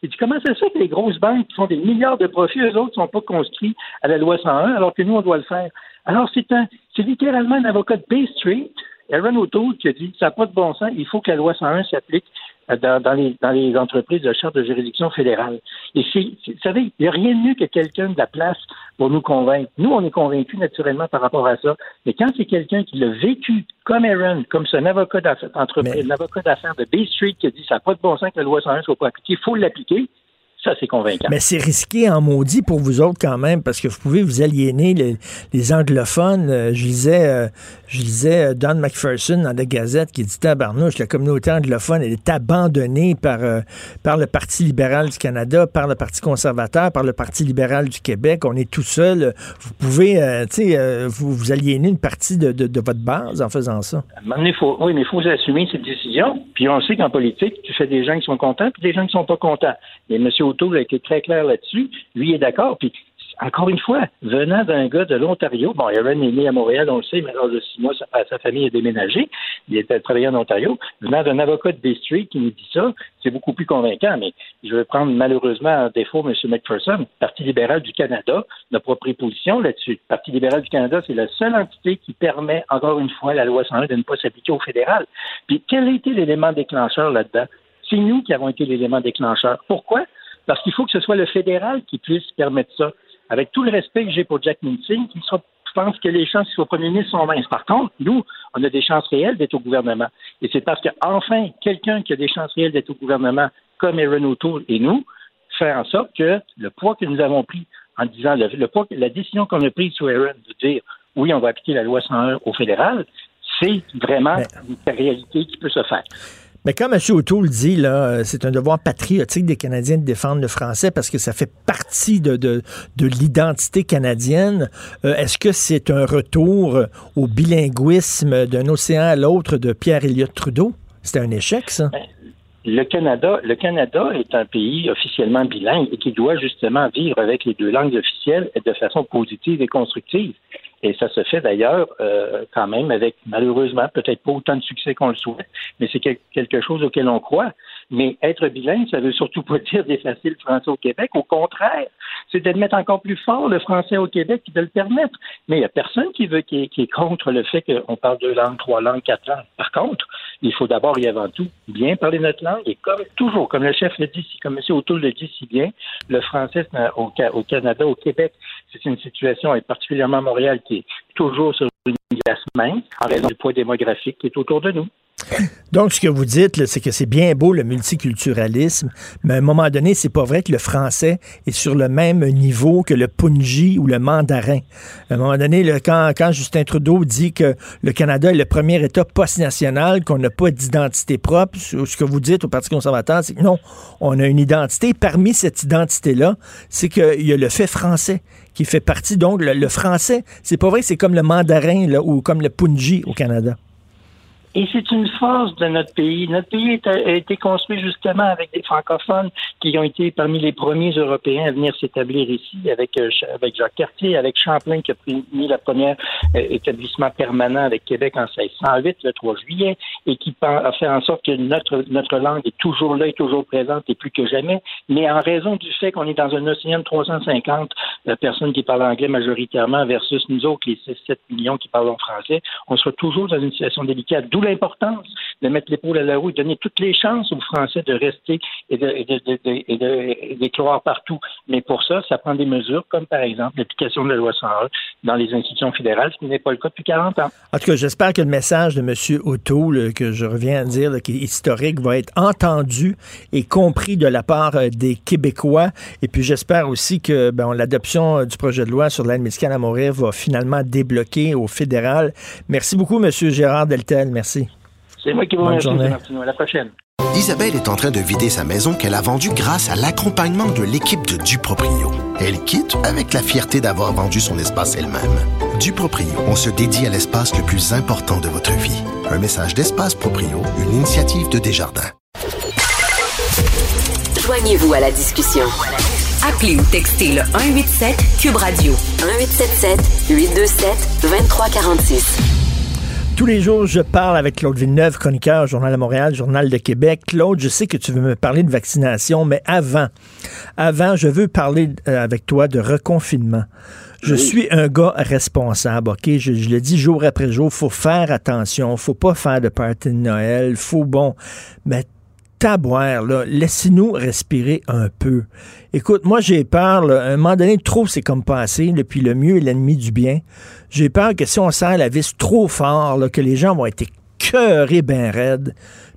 Speaker 12: Il dit comment c'est ça que les grosses banques qui font des milliards de profits, eux autres, sont pas conscrits à la loi 101, alors que nous, on doit le faire? Alors, c'est un, c'est littéralement un avocat de Bay Street, Aaron O'Toole, qui a dit, ça n'a pas de bon sens, il faut que la loi 101 s'applique dans, dans, les, dans les entreprises de charte de juridiction fédérale. Et c'est, vous savez, il n'y a rien de mieux que quelqu'un de la place pour nous convaincre. Nous, on est convaincus naturellement par rapport à ça. Mais quand c'est quelqu'un qui l'a vécu comme Aaron, comme un avocat d'affaires, un avocat d'affaires de Bay Street qui a dit ça n'a pas de bon sens que la loi 101 soit pas appliquée, il faut l'appliquer. Ça, c'est convaincant.
Speaker 1: Mais c'est risqué en maudit pour vous autres quand même, parce que vous pouvez vous aliéner les, les anglophones. Euh, je lisais, euh, je lisais euh, Don McPherson dans la Gazette qui dit tabarnouche, la communauté anglophone, elle est abandonnée par, par le Parti libéral du Canada, par le Parti conservateur, par le Parti libéral du Québec. On est tout seul. Vous pouvez, tu sais, vous, vous aliéner une partie de, de, de, votre base en faisant ça.
Speaker 12: Faut, oui, mais il faut assumer cette décision. Puis on sait qu'en politique, tu fais des gens qui sont contents, puis des gens qui sont pas contents. Et M. O'Toole a été très clair là-dessus. Lui est d'accord. Puis, encore une fois, venant d'un gars de l'Ontario, bon, Aaron est né à Montréal, on le sait, mais l'âge de six mois, sa, famille a déménagé. Il était travaillé en Ontario. Venant d'un avocat de Bay Street qui nous dit ça, c'est beaucoup plus convaincant. Mais je vais prendre malheureusement en défaut M. McPherson. Parti libéral du Canada n'a pas position là-dessus. Le Parti libéral du Canada, c'est la seule entité qui permet, encore une fois, la loi 101 de ne pas s'appliquer au fédéral. Puis, quel a été l'élément déclencheur là-dedans? C'est nous qui avons été l'élément déclencheur. Pourquoi? Parce qu'il faut que ce soit le fédéral qui puisse permettre ça. Avec tout le respect que j'ai pour Jack Mincing, qui je pense que les chances qu'il soit premier ministre sont minces. Par contre, nous, on a des chances réelles d'être au gouvernement. Et c'est parce qu'enfin, quelqu'un qui a des chances réelles d'être au gouvernement, comme Aaron O'Toole et nous, fait en sorte que le poids que nous avons pris en disant le, poids, la décision qu'on a prise sur Aaron de dire oui, on va appliquer la loi 101 au fédéral, c'est vraiment une réalité qui peut se faire.
Speaker 1: Mais comme M. O'Toole dit, là, c'est un devoir patriotique des Canadiens de défendre le français parce que ça fait partie de, de, de l'identité canadienne. Euh, est-ce que c'est un retour au bilinguisme d'un océan à l'autre de Pierre Elliott Trudeau? C'était un échec, ça? Ben,
Speaker 12: le Canada, le Canada est un pays officiellement bilingue et qui doit justement vivre avec les deux langues officielles de façon positive et constructive. Et ça se fait d'ailleurs euh, quand même avec, malheureusement, peut-être pas autant de succès qu'on le souhaite, mais c'est quelque chose auquel on croit. Mais être bilingue, ça veut surtout pas [LAUGHS] dire d'effacer le français au Québec. Au contraire, c'est de mettre encore plus fort le français au Québec et de le permettre. Mais il n'y a personne qui veut qui est, contre le fait qu'on parle deux langues, trois langues, quatre langues. Par contre, il faut d'abord et avant tout bien parler notre langue. Et comme toujours, comme le chef le dit, comme M. O'Toole le dit si bien, le français au, au Canada, au Québec, c'est une situation, et particulièrement Montréal, qui est toujours sur une glace mince en raison du poids démographique qui est autour de nous.
Speaker 1: Donc, ce que vous dites, c'est que c'est bien beau le multiculturalisme, mais à un moment donné, c'est pas vrai que le français est sur le même niveau que le punji ou le mandarin. À un moment donné, quand, quand Justin Trudeau dit que le Canada est le premier État post-national, qu'on n'a pas d'identité propre, ce que vous dites au Parti conservateur, c'est que non, on a une identité. Parmi cette identité-là, c'est qu'il y a le fait français qui fait partie. Donc, le, français, c'est pas vrai que c'est comme le mandarin ou comme le punji au Canada.
Speaker 12: Et c'est une force de notre pays. Notre pays a, été construit justement avec des francophones qui ont été parmi les premiers Européens à venir s'établir ici, avec, euh, Jacques Cartier, avec Champlain qui a mis le premier euh, établissement permanent avec Québec en 1608, le 3 juillet, et qui a fait en sorte que notre, notre langue est toujours là, est toujours présente et plus que jamais. Mais en raison du fait qu'on est dans un océan de 350 euh, personnes qui parlent anglais majoritairement versus nous autres, les 6-7 millions qui parlent français, on sera toujours dans une situation délicate l'importance de mettre l'épaule à la roue et donner toutes les chances aux Français de rester et d'éclore partout. Mais pour ça, ça prend des mesures comme, par exemple, l'application de la loi 101 dans les institutions fédérales, ce qui n'est pas le cas depuis 40 ans.
Speaker 1: En tout cas, j'espère que le message de M. O'Toole, que je reviens à dire, qui est historique, va être entendu et compris de la part euh, des Québécois. Et puis, j'espère aussi que ben, l'adoption euh, du projet de loi sur l'aide médicale à mourir va finalement débloquer au fédéral. Merci beaucoup, M. Gérard Deltel. Merci.
Speaker 12: C'est moi qui vous remercie, À la prochaine.
Speaker 13: Isabelle est en train de vider sa maison qu'elle a vendue grâce à l'accompagnement de l'équipe de Duproprio. Elle quitte avec la fierté d'avoir vendu son espace elle-même. Duproprio, on se dédie à l'espace le plus important de votre vie. Un message d'Espace Proprio, une initiative de Desjardins.
Speaker 4: Joignez-vous à la discussion. Appelez ou textez le 187 Cube Radio 1877 827 2346.
Speaker 1: Tous les jours, je parle avec Claude Villeneuve, chroniqueur, Journal de Montréal, Journal de Québec. Claude, je sais que tu veux me parler de vaccination, mais avant, avant, je veux parler euh, avec toi de reconfinement. Je suis un gars responsable, OK? Je, le dis jour après jour, faut faire attention, faut pas faire de party de Noël, faut, bon, mais taboire, là, laissez-nous respirer un peu. Écoute, moi, j'ai peur, là, à un moment donné, trop, c'est comme passé, puis le mieux est l'ennemi du bien. J'ai peur que si on serre la vis trop fort, là, que les gens vont être cœurés ben raides,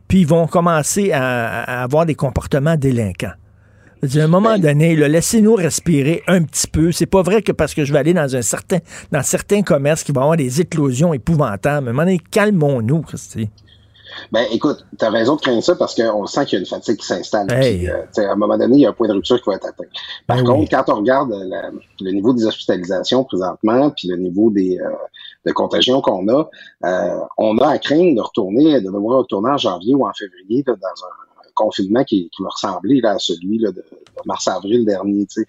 Speaker 1: puis ils vont commencer à, à avoir des comportements délinquants. À un moment donné, là, laissez-nous respirer un petit peu. C'est pas vrai que parce que je vais aller dans un certain, dans certains commerces qu'il va y avoir des éclosions épouvantables. À un moment donné, calmons-nous, Christy.
Speaker 14: Ben, écoute, t'as raison de craindre ça parce qu'on sent qu'il y a une fatigue qui s'installe.
Speaker 1: Hey.
Speaker 14: Euh, tu à un moment donné, il y a un point de rupture qui va être atteint. Par
Speaker 1: Ben
Speaker 14: contre,
Speaker 1: oui.
Speaker 14: quand on regarde euh, la- le niveau des hospitalisations présentement, puis le niveau des euh, de contagion qu'on a, euh, on a à craindre de retourner, de devoir retourner en janvier ou en février là, dans un confinement qui, qui va ressembler là, à celui là, de, mars-avril dernier. tu.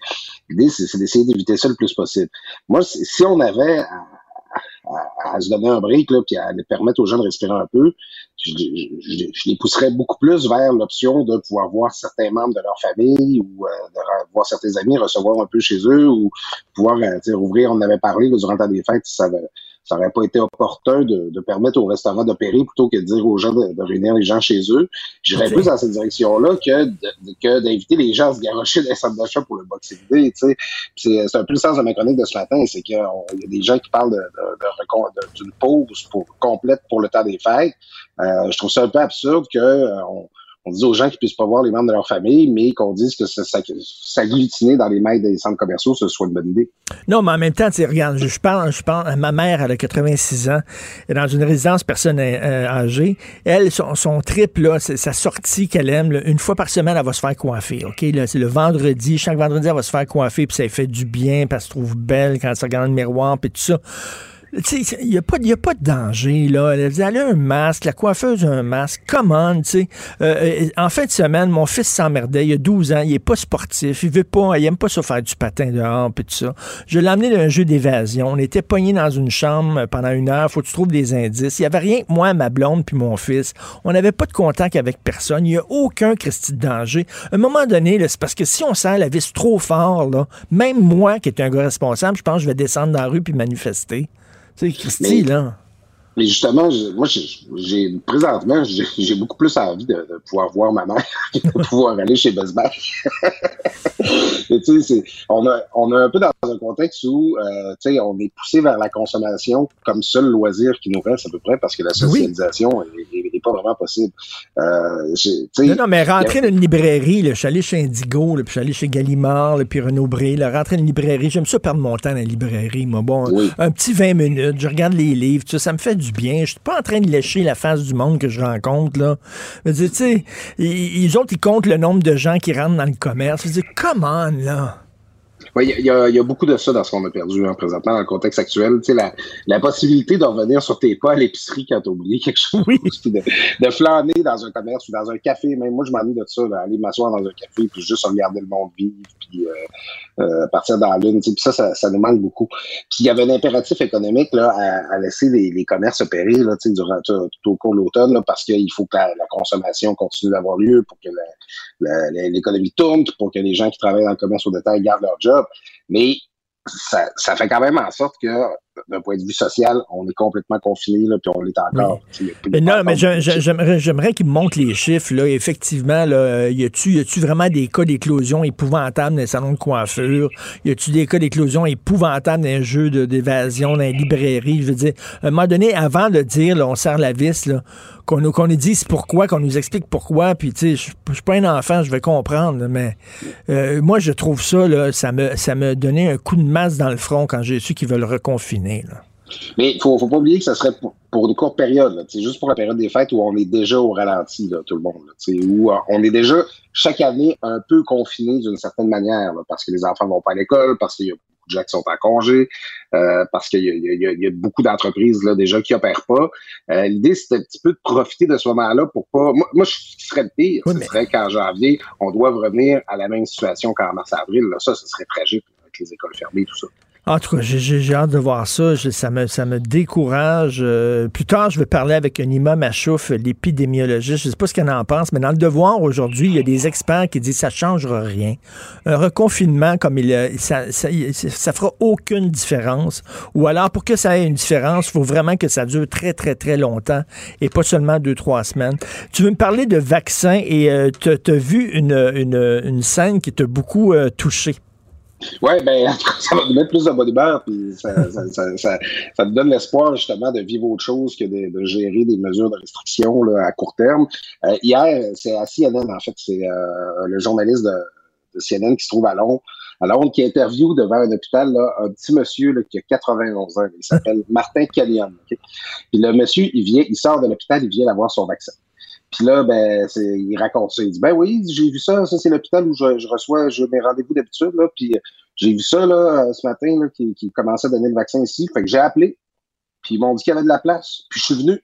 Speaker 14: L'idée, c'est d'essayer d'éviter ça le plus possible. Moi, si on avait à, à- à se donner un break, là, puis à permettre aux gens de respirer un peu, je, je- les pousserais beaucoup plus vers l'option de pouvoir voir certains membres de leur famille ou euh, de voir certains amis recevoir un peu chez eux ou pouvoir euh, rouvrir. On en avait parlé durant des fêtes, ça n'aurait pas été opportun de, de permettre aux restaurants d'opérer plutôt que de dire aux gens de, de réunir les gens chez eux. J'irais
Speaker 1: Ok.
Speaker 14: plus dans cette direction-là que que d'inviter les gens à se garocher dans les centres d'achat pour le Boxing Day. C'est c'est un peu le sens de ma chronique de ce matin, c'est qu'il y a des gens qui parlent d'une pause pour, complète pour le temps des fêtes. Euh, je trouve ça un peu absurde que euh, on, on dise aux gens qu'ils puissent pas voir les membres de leur famille, mais qu'on dise que s'agglutiner dans les mailles des centres commerciaux, ce soit une bonne idée.
Speaker 1: Non, mais en même temps, tu regarde, je, parle, je parle, ma mère, elle a 86 ans, elle est dans une résidence personne euh, âgée. Elle, son, son trip, là, sa sortie qu'elle aime, une fois par semaine, elle va se faire coiffer, OK? C'est le vendredi, chaque vendredi, elle va se faire coiffer, puis ça fait du bien, puis elle se trouve belle quand elle se regarde dans le miroir, puis tout ça. Il n'y a, pas- a pas de danger, là. Elle, dit, elle a un masque, la coiffeuse a un masque. Come on, tu sais. Euh, euh, en fin de semaine, mon fils s'emmerdait. Il a 12 ans, il est pas sportif, il veut pas, il aime pas ça faire du patin dehors, puis tout ça. Je l'ai emmené dans un jeu d'évasion. On était pognés dans une chambre pendant une heure. Faut que tu trouves des indices. Il y avait rien que moi, ma blonde, puis mon fils. On n'avait pas de contact avec personne. Il n'y a aucun Christy de danger. À un moment donné, c'est parce que si on serre la vis trop fort, là, même moi, qui est un gars responsable, je pense que je vais descendre dans la rue puis manifester. Sais, Christy,
Speaker 14: Mais-
Speaker 1: là.
Speaker 14: Mais justement, je- moi, j'ai- présentement, j'ai beaucoup plus envie de, de pouvoir voir ma mère [LAUGHS] que de pouvoir aller chez Best Buy. [LAUGHS] Tu sais, c'est- on a, on a un peu dans un contexte où, euh, tu sais, on est poussé vers la consommation comme seul loisir qui nous reste à peu près parce que la socialisation n'est pas vraiment possible. Euh,
Speaker 1: Non, non, mais rentrer
Speaker 14: a-
Speaker 1: dans une librairie, là, je suis allé chez Indigo, là, puis je suis allé chez Gallimard, là, puis Renaud Bré, là, rentrer dans une librairie, j'aime ça perdre mon temps dans la librairie, moi. Bon, un petit 20 minutes, je regarde les livres, ça, ça me fait du bien. Je suis pas en train de lécher la face du monde que je rencontre, là. Je veux dire, tu sais, ils, ils autres, ils comptent le nombre de gens qui rentrent dans le commerce. Je veux dire, come on, là.
Speaker 14: Il y, a- y y beaucoup de ça dans ce qu'on a perdu hein, présentement dans le contexte actuel. Tu sais, la, la possibilité de revenir sur tes pas à l'épicerie quand t'as oublié quelque chose, [LAUGHS] puis de, de flâner dans un commerce ou dans un café. Même moi, je m'ennuie de ça, là, aller m'asseoir dans un café puis juste regarder le monde vivre puis euh, euh, partir dans la lune. ça, ça, ça nous manque beaucoup. Puis il y avait un impératif économique là, à, à laisser les, les commerces opérer là, durant tout, tout au cours de l'automne parce qu'il faut que la, la consommation continue d'avoir lieu pour que l'économie tourne, pour que les gens qui travaillent dans le commerce au détail gardent leur job. Mais ça, ça fait quand même en sorte que, d'un point de vue social, on est complètement confiné, là, puis on l'est encore.
Speaker 1: Mais non, mais j'aimerais, qu'ils me montrent les chiffres. Là. Effectivement, là, y a-tu, y a-tu vraiment des cas d'éclosion épouvantables dans les salons de coiffure? Y a-tu des cas d'éclosion épouvantables dans les jeux d'évasion, dans les librairies? Je veux dire, à un moment donné, avant de dire, là, on serre la vis, là, qu'on nous, qu'on nous dise pourquoi, qu'on nous explique pourquoi, puis tu sais, je je suis pas un enfant, je vais comprendre, mais euh, moi, je trouve ça, là, ça me, ça me donnait un coup de masse dans le front quand j'ai su qu'ils veulent reconfiner. Là.
Speaker 14: Mais il faut, faut pas oublier que ça serait pour, pour une courte période, sais, juste pour la période des fêtes où on est déjà au ralenti, là, tout le monde. là, où euh, on est déjà chaque année un peu confiné d'une certaine manière, là, parce que les enfants vont pas à l'école, parce qu'il y a beaucoup de gens qui sont en congé, euh, parce qu'il y a, y y beaucoup d'entreprises là déjà qui opèrent pas. Euh, L'idée, c'est un petit peu de profiter de ce moment-là pour pas. Moi, moi je ce qui serait le pire, ce serait qu'en janvier, on doive revenir à la même situation qu'en mars-avril. Ça, ce serait tragique avec les écoles fermées, tout ça.
Speaker 1: En tout cas, j'ai- hâte de voir ça. Je- ça, me, ça me décourage. Euh, plus tard, je vais parler avec Nima Machouf, l'épidémiologiste. Je ne sais pas ce qu'elle en pense, mais dans le devoir aujourd'hui, il y a des experts qui disent que ça ne changera rien. Un reconfinement, comme il ça, ça, ça fera aucune différence. Ou alors, pour que ça ait une différence, il faut vraiment que ça dure très, très, très longtemps et pas seulement deux, trois semaines. Tu veux me parler de vaccins et tu as vu une, une, une scène qui t'a beaucoup euh, touché?
Speaker 14: Ouais, ben, [LAUGHS] ça va nous mettre plus de bonne humeur, puis ça, ça, ça, ça, te donne l'espoir, justement, de vivre autre chose que de, gérer des mesures de restriction là, à court terme. Euh, hier, c'est à CNN, en fait, c'est euh, le journaliste de, CNN qui se trouve à Londres, à Londres, qui interviewe devant un hôpital là, un petit monsieur là, qui a 91 ans. Il s'appelle Martin Canyon. Okay? Le monsieur, il vient, il sort de l'hôpital, il vient avoir son vaccin. Puis là, ben, c'est, il raconte ça. Il dit, ben oui, j'ai vu ça. Ça, c'est l'hôpital où je, je reçois je, mes rendez-vous d'habitude. Là, puis j'ai vu ça là, ce matin, là, qui, qui commençait à donner le vaccin ici. Fait que j'ai appelé. Puis ils m'ont dit qu'il y avait de la place. Puis je suis venu.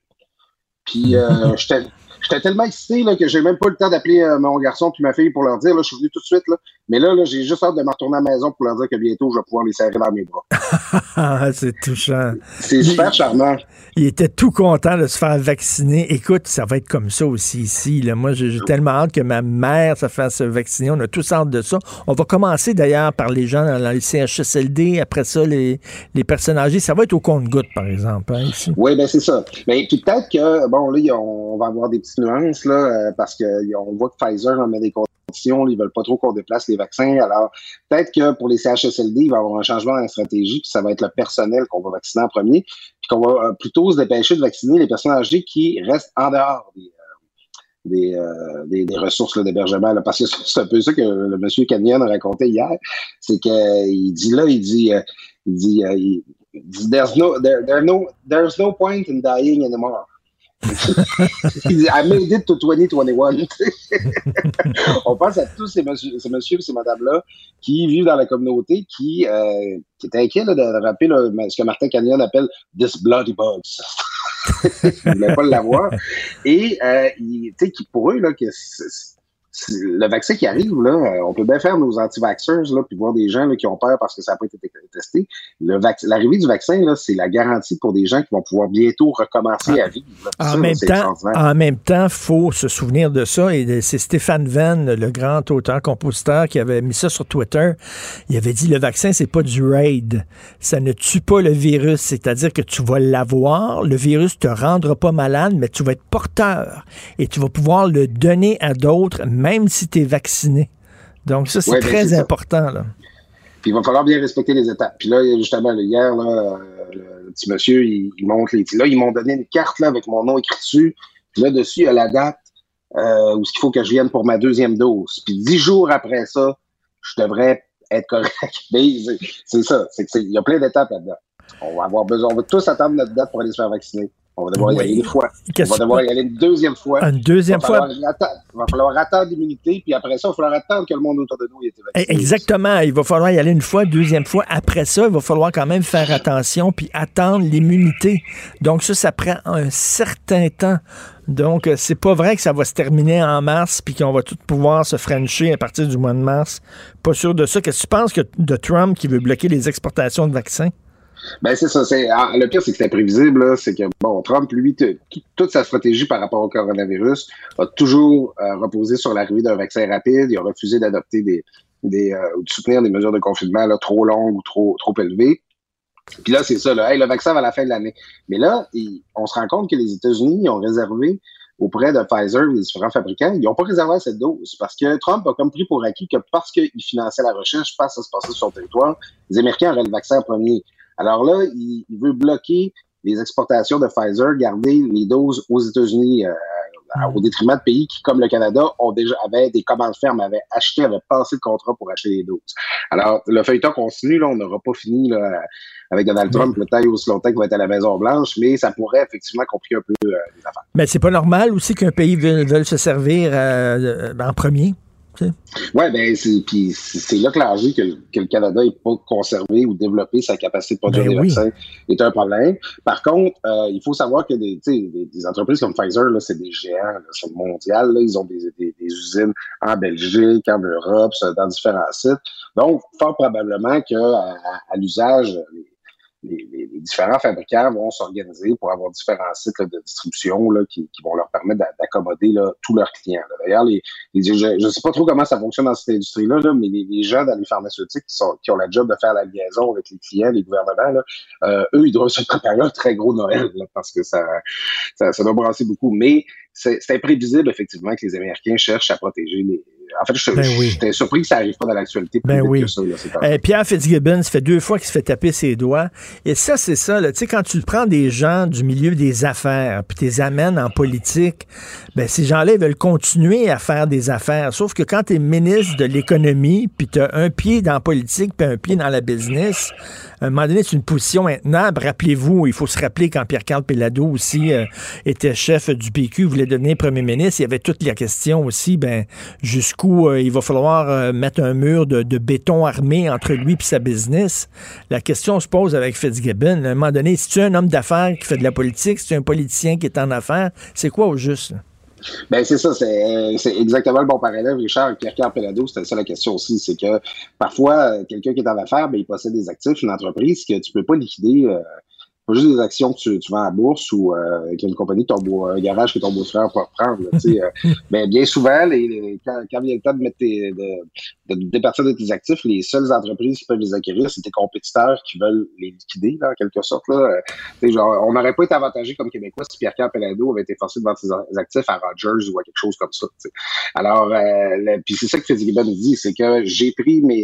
Speaker 14: Puis euh, [LAUGHS] j'étais, tellement excité là, que j'ai même pas le temps d'appeler euh, mon garçon puis ma fille pour leur dire. Là, je suis venu tout de suite. Là. Mais là, là j'ai juste hâte de me retourner à la maison pour leur dire que bientôt, je vais pouvoir les serrer dans mes bras.
Speaker 1: c'est touchant.
Speaker 14: C'est super charmant.
Speaker 1: Il était tout content de se faire vacciner. Écoute, ça va être comme ça aussi ici. Là. Moi, j'ai tellement hâte que ma mère se fasse vacciner. On a tous hâte de ça. On va commencer d'ailleurs par les gens dans les CHSLD. Après ça, les, les personnes âgées. Ça va être au compte-goutte, par exemple. Hein, ici.
Speaker 14: Oui, ben c'est ça. Mais puis peut-être que, bon, là, on va avoir des petites nuances, là, parce qu'on voit que Pfizer en met des conditions. Ils veulent pas trop qu'on déplace les vaccins. Alors, peut-être que pour les CHSLD, il va y avoir un changement dans la stratégie, puis ça va être le personnel qu'on va vacciner en premier, puis qu'on va euh, plutôt se dépêcher de vacciner les personnes âgées qui restent en dehors des, euh, euh, des, des, ressources d'hébergement. Parce que [LAUGHS] c'est un peu ça que le monsieur Canyon a raconté hier. C'est qu'il dit là, il dit, il dit, il dit there's no, there, there no, there's no point in dying anymore. I made it to 2021. [LAUGHS] On pense à tous ces, monsieur, ces messieurs et ces madames-là qui vivent dans la communauté, qui, euh, qui étaient inquiets là, de rappeler là, ce que Martin Canyon appelle this bloody bug. [LAUGHS] Ils ne voulaient pas l'avoir. Et euh, il, qui, pour eux, là, que le vaccin qui arrive, là, on peut bien faire nos anti-vaxxers, là, puis voir des gens là, qui ont peur parce que ça n'a pas été testé. L'arrivée du vaccin, là, c'est la garantie pour des gens qui vont pouvoir bientôt recommencer à vivre.
Speaker 1: En,
Speaker 14: ça,
Speaker 1: même temps, en même temps, faut se souvenir de ça. Et c'est Stéphane Venn, le grand auteur-compositeur, qui avait mis ça sur Twitter. Il avait dit le vaccin, c'est pas du raid. Ça ne tue pas le virus. C'est-à-dire que tu vas l'avoir, le virus te rendra pas malade, mais tu vas être porteur. Et tu vas pouvoir le donner à d'autres, même si tu es vacciné. Donc, ça, c'est
Speaker 14: Ouais, ben,
Speaker 1: très
Speaker 14: ça.
Speaker 1: important. Là.
Speaker 14: Puis il va falloir bien respecter les étapes. Puis là, justement, là, hier, là, euh, le petit monsieur, il, il montre les. Là, ils m'ont donné une carte là, avec mon nom écrit dessus. Puis là, dessus, il y a la date euh, où il faut que je vienne pour ma deuxième dose. Puis dix jours après ça, je devrais être correct. [LAUGHS] Mais c'est- ça. Il y a plein d'étapes là-dedans. On va avoir besoin. On va tous attendre notre date pour aller se faire vacciner. On va devoir y aller une fois. On va devoir y aller une deuxième fois.
Speaker 1: Une deuxième
Speaker 14: Il
Speaker 1: fois?
Speaker 14: Il va falloir attendre l'immunité, puis après ça, il va falloir attendre que le monde autour de nous ait été vacciné.
Speaker 1: Exactement. Il va falloir y aller une fois, deuxième fois. Après ça, il va falloir quand même faire attention puis attendre l'immunité. Donc ça, ça prend un certain temps. Donc, euh, c'est pas vrai que ça va se terminer en mars puis qu'on va tout pouvoir se frencher à partir du mois de mars. Pas sûr de ça. Qu'est-ce que tu penses que de Trump qui veut bloquer les exportations de vaccins?
Speaker 14: Ben c'est ça. C'est ah, le pire, c'est que c'était prévisible. C'est que bon, Trump, lui, toute sa stratégie par rapport au coronavirus a toujours euh, reposé sur l'arrivée d'un vaccin rapide. Il a refusé d'adopter des, euh, de soutenir des mesures de confinement là, trop longues ou trop trop élevées. Puis là, c'est ça. Là, Hey, le vaccin va à la fin de l'année. Mais là, on se rend compte que les États-Unis ont réservé auprès de Pfizer des différents fabricants, ils n'ont pas réservé cette dose parce que Trump a comme pris pour acquis que parce qu'il finançait la recherche, parce que ça se passait sur son territoire, les Américains auraient le vaccin en premier. Alors là, il, il veut bloquer les exportations de Pfizer, garder les doses aux États-Unis euh, au détriment de pays qui, comme le Canada, ont déjà avaient des commandes fermes, avaient acheté, avaient passé le contrat pour acheter les doses. Alors, le feuilleton continue, là, on n'aura pas fini là, avec Donald Trump le temps et aussi longtemps qu'il va être à la Maison-Blanche, mais ça pourrait effectivement compliquer un peu euh, les affaires.
Speaker 1: Mais c'est pas normal aussi qu'un pays veuille, se servir euh, en premier.
Speaker 14: Oui, ben c'est puis c'est là que l'enjeu que, que, le Canada n'ait pas conservé ou développé sa capacité de produire
Speaker 1: Ben
Speaker 14: des
Speaker 1: oui.
Speaker 14: vaccins est un problème. Par contre, euh, il faut savoir que des, tu sais, des, des entreprises comme Pfizer, là, c'est des géants, c'est mondial. Là, ils ont des, des, des usines en Belgique, en Europe, dans différents sites. Donc, fort probablement que à, à- à l'usage, les, les- les- les différents fabricants vont s'organiser pour avoir différents sites de distribution là, qui, qui vont leur permettre d'a- d'accommoder tous leurs clients. D'ailleurs, les, les- je ne sais pas trop comment ça fonctionne dans cette industrie-là, là, mais les, gens dans les pharmaceutiques qui, sont, qui ont la job de faire la liaison avec les clients, les gouvernements, euh, eux, ils doivent se préparer un très gros Noël parce que ça, ça, ça doit brasser beaucoup. Mais c'est imprévisible, effectivement, que les Américains cherchent à protéger les. En fait, je
Speaker 1: Ben oui.
Speaker 14: j'étais surpris que ça n'arrive pas dans l'actualité
Speaker 1: Ben oui.
Speaker 14: que ça. Là, ces temps.
Speaker 1: Euh, Pierre Fitzgibbon, ça fait deux fois qu'il se fait taper ses doigts. Et ça, c'est ça. là. Tu sais, quand tu prends des gens du milieu des affaires, puis tu les amènes en politique, ben, ces gens-là, ils veulent continuer à faire des affaires. Sauf que quand tu es ministre de l'économie, puis tu as un pied dans la politique, puis un pied dans la business, à un moment donné, c'est une position intenable. Rappelez-vous, il faut se rappeler quand Pierre-Carl Pellado aussi euh, était chef du PQ, voulait devenir premier ministre, il y avait toutes les questions aussi, ben, jusqu'où euh, il va falloir euh, mettre un mur de, béton armé entre lui et sa business. La question se pose avec Fitzgibbon. À un moment donné, si tu es un homme d'affaires qui fait de la politique, si tu es un politicien qui est en affaires, c'est quoi au juste?
Speaker 14: Ben c'est ça, c'est c'est exactement le bon parallèle, Richard, avec Pierre Carpellado, c'était ça la question aussi, c'est que parfois, euh, quelqu'un qui est en affaires, ben, il possède des actifs, une entreprise que tu peux pas liquider, euh, pas juste des actions que tu, tu vends à la bourse ou euh, qu'il y a une compagnie, ton beau, un garage que ton beau-frère peut prendre. là, euh. [LAUGHS] ben, bien souvent, les, les- quand, quand vient le temps de mettre tes, de, de départir de tes actifs, les seules entreprises qui peuvent les acquérir, c'est tes compétiteurs qui veulent les liquider, là, en quelque sorte. Là. Euh, genre, on n'aurait pas été avantagé comme Québécois si Pierre Pellado avait été forcé de vendre ses actifs à Rogers ou à quelque chose comme ça. Alors, euh, puis c'est ça que Fitzgibbon dit, c'est que j'ai pris, mais il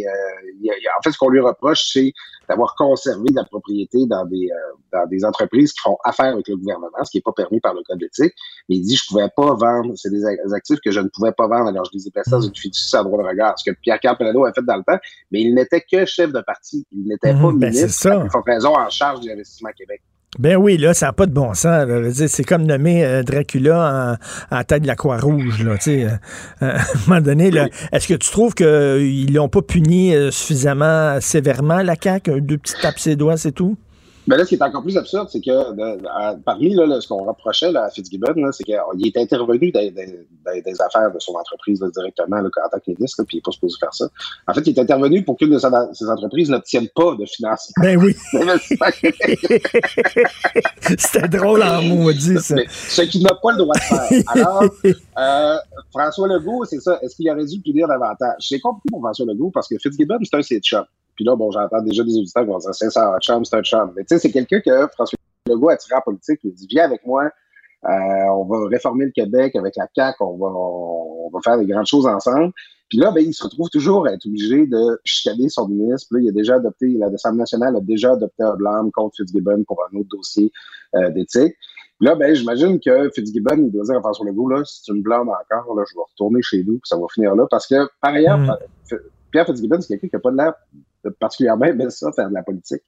Speaker 14: y a- il y a- en fait, ce qu'on lui reproche, c'est d'avoir conservé de la propriété dans des, euh, dans des entreprises qui font affaire avec le gouvernement, ce qui n'est pas permis par le code d'éthique. Mais il dit, je pouvais pas vendre, c'est des actifs que je ne pouvais pas vendre, alors je les ai placés dans une fiducie sans droit de regard, ce que Pierre Carpellado a fait dans le temps, mais il n'était que chef de parti, il n'était pas
Speaker 1: Mhm, ben,
Speaker 14: ministre, à forte raison, en charge du investissement à Québec.
Speaker 1: Ben oui, là, ça n'a pas de bon sens. C'est comme nommer euh, Dracula en, en tête de la Croix-Rouge. Sais. Euh, [LAUGHS] à un moment donné, est-ce que tu trouves qu'ils l'ont pas puni euh, suffisamment sévèrement, la CAQ? Deux petites tapes ses doigts, c'est tout?
Speaker 14: Mais là, ce qui est encore plus absurde, c'est que à- parmi là, là, ce qu'on reprochait là, à Fitzgibbon, là, c'est qu'il est intervenu dans, dans- dans des affaires de son entreprise là, directement là, en tant que ministre, puis il n'est pas supposé faire ça. En fait, il est intervenu pour qu'une de ses entreprises n'obtienne pas de financement.
Speaker 1: Ben oui. [LAUGHS] C'était drôle en maudit, ça.
Speaker 14: Mais ce qu'il n'a pas le droit de faire. Alors, [LAUGHS] euh, François Legault, c'est ça. Est-ce qu'il aurait dû punir davantage? C'est compliqué pour François Legault parce que Fitzgibbon, c'est un c'est chum. Puis là, bon, j'entends déjà des auditeurs qui vont dire c'est ça, un chum, c'est un chum. Mais tu sais, c'est quelqu'un que François Legault a tiré en politique. Il dit viens avec moi. euh, on va réformer le Québec avec la CAQ, on va, on va faire des grandes choses ensemble. Puis là, ben, il se retrouve toujours à être obligé de chicaner son ministre. Puis là, il a déjà adopté, l'Assemblée nationale a déjà adopté un blâme contre Fitzgibbon pour un autre dossier euh, d'éthique. Puis Là, ben, j'imagine que Fitzgibbon, il doit dire à François Legault, là, si tu me blâmes encore, là, je vais retourner chez nous, puis ça va finir là. Parce que, par ailleurs,
Speaker 1: Mm.
Speaker 14: Pierre Fitzgibbon, c'est quelqu'un qui n'a pas de l'air particulièrement aimer ça, faire de la politique.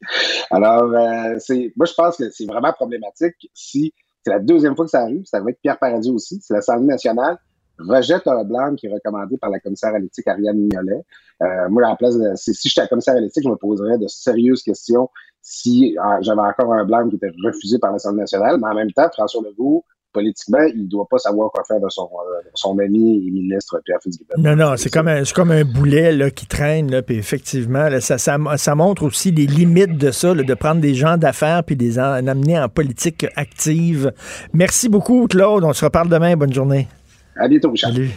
Speaker 14: Alors, euh, c'est, moi, je pense que c'est vraiment problématique si c'est la deuxième fois que ça arrive, c'est avec Pierre Paradis aussi, c'est l'Assemblée nationale rejette un blâme qui est recommandé par la commissaire à l'éthique Ariane Mignolet. Euh, moi, à la place de, si, j'étais commissaire à l'éthique, je me poserais de sérieuses questions si euh, j'avais encore un blâme qui était refusé par l'Assemblée nationale, mais en même temps, François Legault, politiquement, il ne doit pas savoir quoi faire de son, euh, son ami et ministre Pierre Fitzgibbon.
Speaker 1: Non, non, c'est comme, un- c'est comme un boulet là, qui traîne, là, puis effectivement, là, ça, ça, ça montre aussi les limites de ça, là, de prendre des gens d'affaires puis de les en, en amener en politique active. Merci beaucoup, Claude. On se reparle demain. Bonne journée.
Speaker 14: À bientôt, Richard.
Speaker 1: Salut.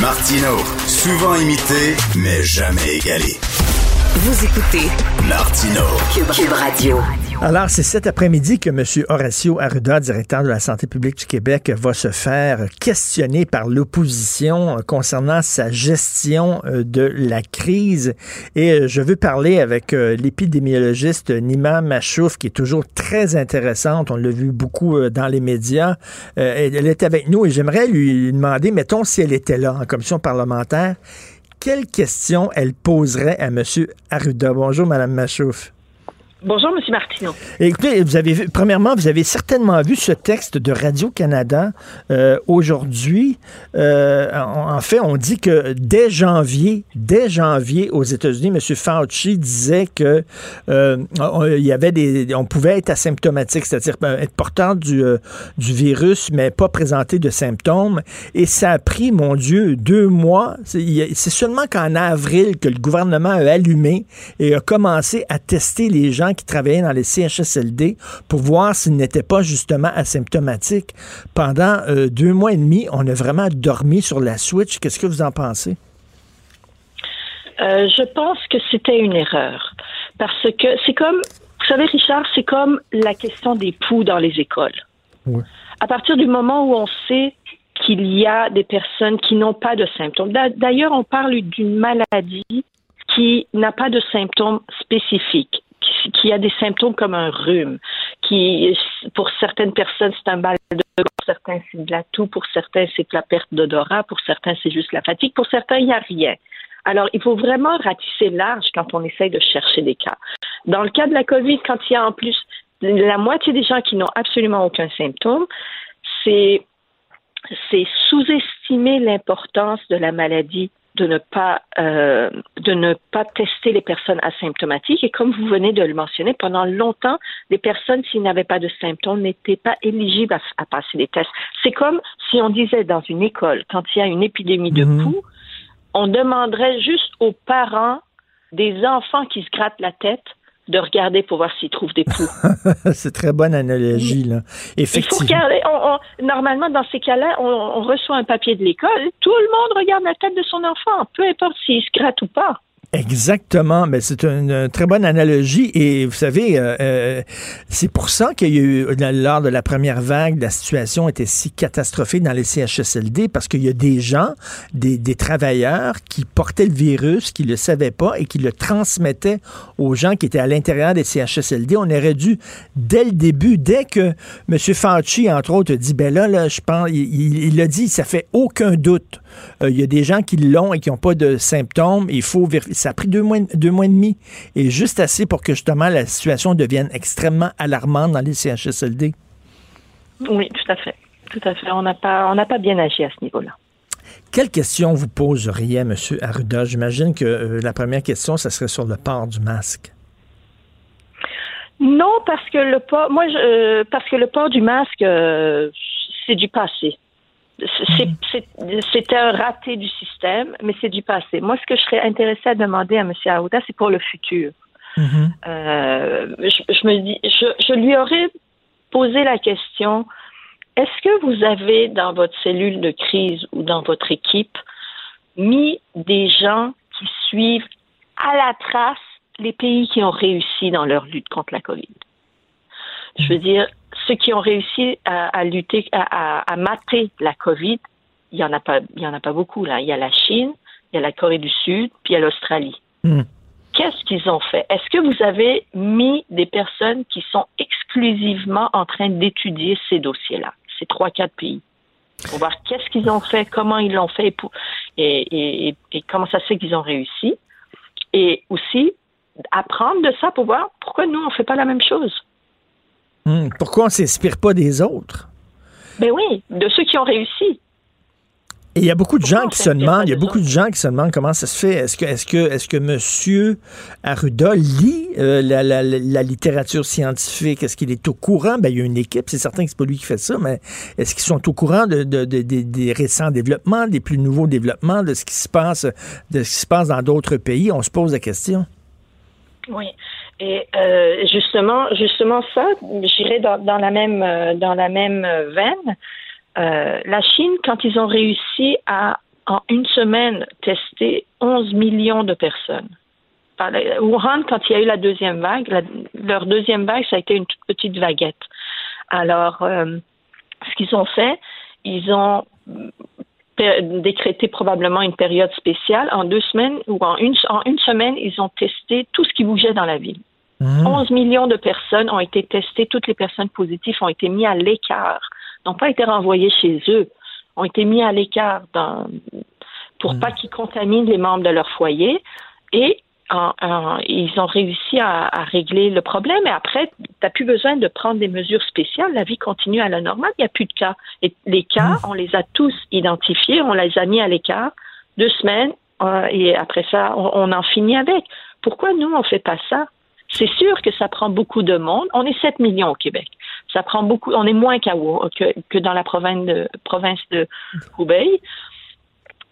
Speaker 3: Martino, souvent imité, mais jamais égalé.
Speaker 4: Vous écoutez
Speaker 3: Martino.
Speaker 4: Cube, Cube Radio.
Speaker 1: Alors, c'est cet après-midi que M. Horacio Arruda, directeur de la santé publique du Québec, va se faire questionner par l'opposition euh, concernant sa gestion euh, de la crise. Et euh, je veux parler avec l'épidémiologiste Nima Machouf, qui est toujours très intéressante. On l'a vu beaucoup dans les médias. Elle est avec nous et j'aimerais lui demander, mettons, si elle était là en commission parlementaire, quelles questions elle poserait à M. Arruda? Bonjour, Mme Machouf.
Speaker 15: Bonjour, M. Martineau.
Speaker 1: Écoutez, vous avez premièrement, vous avez certainement vu ce texte de Radio-Canada euh, aujourd'hui. Euh, en, fait, on dit que dès janvier, dès janvier aux États-Unis, M. Fauci disait que euh, y avait des, on pouvait être asymptomatique, c'est-à-dire être porteur du virus, mais pas présenter de symptômes. Et ça a pris, mon Dieu, deux mois. C'est seulement qu'en avril que le gouvernement a allumé et a commencé à tester les gens qui travaillaient dans les CHSLD pour voir s'ils n'étaient pas justement asymptomatiques. Pendant euh, deux mois et demi, on a vraiment dormi sur la switch. Qu'est-ce que vous en pensez?
Speaker 15: Euh, je pense que c'était une erreur. Parce que c'est comme, vous savez, Richard, c'est comme la question des poux dans les écoles.
Speaker 1: Oui.
Speaker 15: À partir du moment où on sait qu'il y a des personnes qui n'ont pas de symptômes. D'ailleurs, on parle d'une maladie qui n'a pas de symptômes spécifiques qui a des symptômes comme un rhume, qui, pour certaines personnes, c'est un mal de pour certains, c'est de la toux, pour certains, c'est la perte d'odorat, pour certains, c'est juste la fatigue, pour certains, il n'y a rien. Alors, il faut vraiment ratisser large quand on essaye de chercher des cas. Dans le cas de la COVID, quand il y a en plus la moitié des gens qui n'ont absolument aucun symptôme, c'est sous-estimer l'importance de la maladie de ne pas euh, de ne pas tester les personnes asymptomatiques et comme vous venez de le mentionner pendant longtemps les personnes s'ils n'avaient pas de symptômes n'étaient pas éligibles à, à passer les tests c'est comme si on disait dans une école quand il y a une épidémie de
Speaker 1: Mhm.
Speaker 15: poux on demanderait juste aux parents des enfants qui se grattent la tête de regarder pour voir s'ils trouvent des poux. [LAUGHS]
Speaker 1: C'est très bonne analogie, là.
Speaker 15: Il faut
Speaker 1: Effectivement.
Speaker 15: regarder. On, on- normalement, dans ces cas-là, on, on reçoit un papier de l'école. Tout le monde regarde la tête de son enfant, peu importe s'il se gratte ou pas.
Speaker 1: Exactement, mais c'est une, euh, très bonne analogie et vous savez, euh, euh, c'est pour ça qu'il y a eu, lors de la première vague, la situation était si catastrophique dans les CHSLD parce qu'il y a des gens, des, travailleurs qui portaient le virus, qui le savaient pas et qui le transmettaient aux gens qui étaient à l'intérieur des CHSLD. On aurait dû, dès le début, dès que M. Fauci, entre autres, dit, ben là, là je pense, il, il, il a dit, ça fait aucun doute. Euh, Il y a des gens qui l'ont et qui n'ont pas de symptômes. Il faut vérifier. Ça a pris deux mois, deux mois et demi et juste assez pour que justement la situation devienne extrêmement alarmante dans les CHSLD.
Speaker 15: Oui, tout à fait. Tout à fait. On n'a pas, on pas bien agi à ce niveau-là.
Speaker 1: Quelle question vous poseriez, M. Arruda? J'imagine que euh, la première question, ça serait sur le port du masque.
Speaker 15: Non, parce que le port, moi, je- euh, parce que le port du masque, euh, c'est du passé. C'était un raté du système, mais c'est du passé. Moi, ce que je serais intéressée à demander à M. Arruda, c'est pour le futur. Euh, je, je me dis, je, je lui aurais posé la question est-ce que vous avez dans votre cellule de crise ou dans votre équipe mis des gens qui suivent à la trace les pays qui ont réussi dans leur lutte contre la COVID? Je veux dire, ceux qui ont réussi à, à lutter, à, à- à mater la COVID, il y en a pas, il y en a pas beaucoup là. Il y a la Chine, il y a la Corée du Sud, puis il y a l'Australie qu'est-ce qu'ils ont fait? Est-ce que vous avez mis des personnes qui sont exclusivement en train d'étudier ces dossiers-là, ces trois, quatre pays? Pour voir qu'est-ce qu'ils ont fait, comment ils l'ont fait et, pour- et, et- et- et comment ça se fait qu'ils ont réussi. Et aussi, apprendre de ça pour voir pourquoi nous, on ne fait pas la même chose.
Speaker 1: Hmm, Pourquoi on ne s'inspire pas des autres?
Speaker 15: Ben oui, de ceux qui ont réussi.
Speaker 1: Et il y a beaucoup de gens qui se demandent, il y a beaucoup de gens qui se demandent comment ça se fait. Est-ce que, est-ce que, est-ce que Monsieur Arruda lit euh, la, la- la- la littérature scientifique? Est-ce qu'il est au courant? Ben, il y a une équipe, c'est certain que c'est pas lui qui fait ça, mais est-ce qu'ils sont au courant de, de- de- de- des récents développements, des plus nouveaux développements, de ce qui se passe, de ce qui se passe dans d'autres pays? On se pose la question.
Speaker 15: Oui. Et euh, justement, justement ça, j'irais dans, la même dans la même euh, veine. Euh, la Chine, quand ils ont réussi à en une semaine tester 11 millions de personnes. Wuhan, quand il y a eu la deuxième vague, leur deuxième vague, ça a été une toute petite vaguette. Alors, ce qu'ils ont fait, ils ont décrété probablement une période spéciale. En deux semaines ou en une, en une semaine, ils ont testé tout ce qui bougeait dans la ville. 11 millions de personnes ont été testées, toutes les personnes positives ont été mises à l'écart, n'ont pas été renvoyées chez eux, ont été mis à l'écart dans- pour pas qu'ils contaminent les membres de leur foyer. Et ils ont réussi à, régler le problème et après, tu n'as plus besoin de prendre des mesures spéciales. La vie continue à la normale. Il n'y a plus de cas. Et les cas, mmh. on les a tous identifiés, on les a mis à l'écart. Deux semaines, euh, et après ça, on, en finit avec. Pourquoi nous, on fait pas ça? C'est sûr que ça prend beaucoup de monde. On est 7 millions au Québec. Ça prend beaucoup. On est moins que, que dans la province de, province de Hubei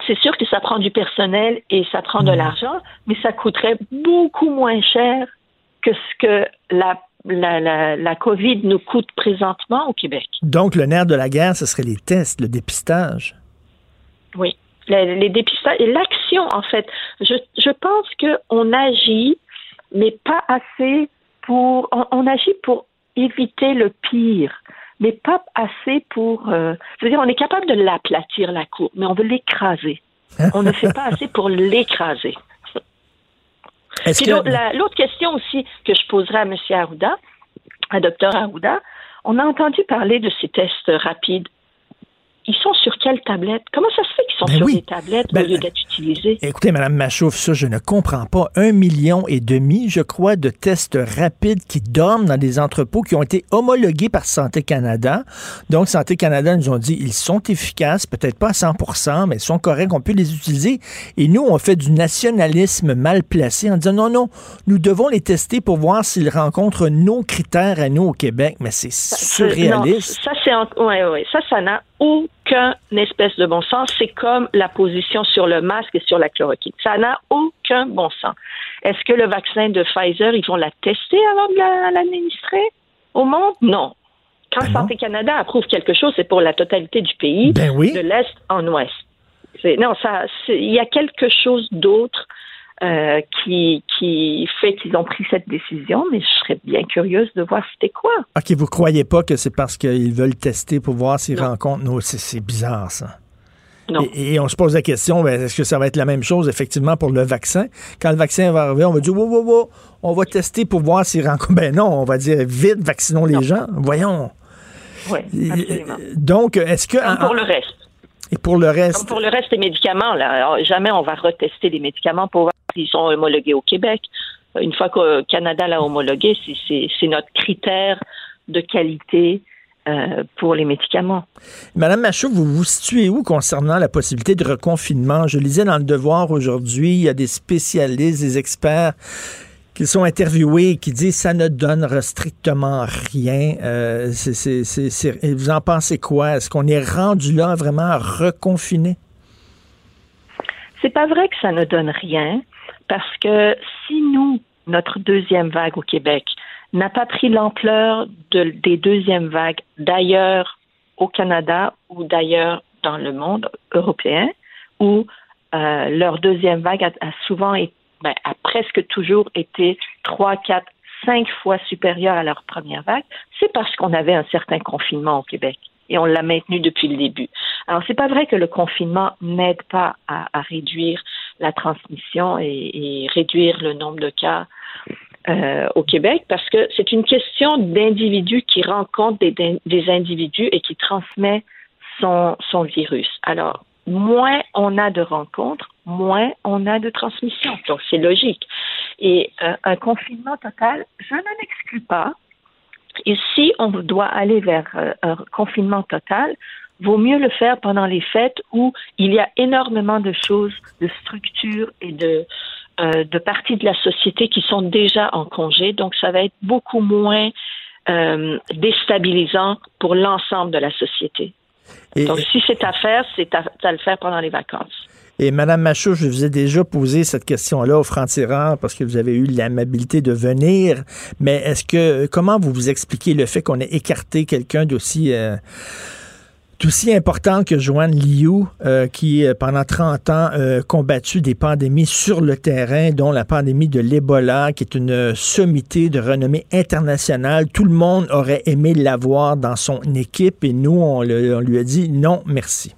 Speaker 15: c'est sûr que ça prend du personnel et ça prend de mmh. l'argent, mais ça coûterait beaucoup moins cher que ce que la, la, la, COVID nous coûte présentement au Québec.
Speaker 1: Donc, le nerf de la guerre, ce serait les tests, le dépistage.
Speaker 15: Oui, les, dépistages et l'action, en fait. Je, je pense qu'on agit, mais pas assez pour. On, agit pour éviter le pire mais pas assez pour. Euh, je veux dire, on est capable de l'aplatir, la cour, mais on veut l'écraser. on ne fait pas assez pour l'écraser. [LAUGHS] L'autre question aussi que je poserai à M. Arruda, à Dr. Arruda, on a entendu parler de ces tests rapides ils sont sur quelle tablette? Comment ça se fait qu'ils sont ben sur des tablettes au ben, lieu d'être utilisés?
Speaker 1: Écoutez, Mme Machouf, ça, je ne comprends pas. Un million et demi, je crois, de tests rapides qui dorment dans des entrepôts qui ont été homologués par Santé Canada. Donc, Santé Canada nous ont dit, ils sont efficaces, peut-être pas à 100% mais ils sont corrects, on peut les utiliser. Et nous, on fait du nationalisme mal placé en disant, non, non, nous devons les tester pour voir s'ils rencontrent nos critères à nous au Québec. Mais c'est surréaliste.
Speaker 15: ça, c'est... Ouais, ouais. Ça, ça n'a aucun espèce de bon sens. C'est comme la position sur le masque et sur la chloroquine. Ça n'a aucun bon sens. Est-ce que le vaccin de Pfizer, ils vont la tester avant de l'administrer au monde? Non. Quand ben Santé Canada approuve quelque chose, c'est pour la totalité du pays,
Speaker 1: ben
Speaker 15: de l'Est en Ouest. Non, ça, il y a quelque chose d'autre euh, qui, qui fait qu'ils ont pris cette décision, mais je serais bien curieuse de voir c'était quoi.
Speaker 1: OK, vous croyez pas que c'est parce qu'ils veulent tester pour voir s'ils rencontrent nos... C'est bizarre, ça.
Speaker 15: Non.
Speaker 1: Et, on se pose la question, ben, est-ce que ça va être la même chose, effectivement, pour le vaccin? Quand le vaccin va arriver, on va dire, wow, wow, wow, on va tester pour voir s'ils rencontrent. Ben non, on va dire, vite, vaccinons les gens. Voyons.
Speaker 15: Oui, absolument.
Speaker 1: Donc, est-ce que...
Speaker 15: pour le reste.
Speaker 1: Et pour le reste?
Speaker 15: pour le reste des médicaments, là, jamais on va retester les médicaments pour s'ils sont homologués au Québec. Une fois que Canada l'a homologué, c'est notre critère de qualité euh, pour les médicaments.
Speaker 1: Madame Machou, vous vous situez où concernant la possibilité de reconfinement? Je lisais dans le Devoir aujourd'hui, il y a des spécialistes, des experts qui sont interviewés et qui disent ça ne donne strictement rien. Euh, vous en pensez quoi? Est-ce qu'on est rendu là vraiment à reconfiner?
Speaker 15: C'est pas vrai que ça ne donne rien parce que si nous, notre deuxième vague au Québec, n'a pas pris l'ampleur de, des deuxièmes vagues d'ailleurs au Canada ou d'ailleurs dans le monde européen, où euh, leur deuxième vague a souvent été ben, a presque toujours été trois, quatre, cinq fois supérieure à leur première vague, c'est parce qu'on avait un certain confinement au Québec et on l'a maintenu depuis le début. Alors, c'est pas vrai que le confinement n'aide pas à, réduire la transmission et, réduire le nombre de cas euh, au Québec parce que c'est une question d'individus qui rencontrent des, individus et qui transmet son, son virus. Alors, moins on a de rencontres, moins on a de transmission. Donc, c'est logique. Et euh, un confinement total, je ne l'exclus pas. Et si on doit aller vers euh, un confinement total, vaut mieux le faire pendant les fêtes où il y a énormément de choses, de structures et de, euh, de parties de la société qui sont déjà en congé. Donc, ça va être beaucoup moins déstabilisant pour l'ensemble de la société. Donc, si c'est à faire, c'est à, le faire pendant les vacances.
Speaker 1: Et Madame Machou, je vous ai déjà posé cette question-là au franc-tireur parce que vous avez eu l'amabilité de venir. Mais est-ce que comment vous vous expliquez le fait qu'on ait écarté quelqu'un d'aussi euh, aussi important que Joanne Liu, euh, qui euh, pendant 30 ans a combattu des pandémies sur le terrain, dont la pandémie de l'Ebola, qui est une sommité de renommée internationale. Tout le monde aurait aimé l'avoir dans son équipe et nous, on, lui a dit non, merci.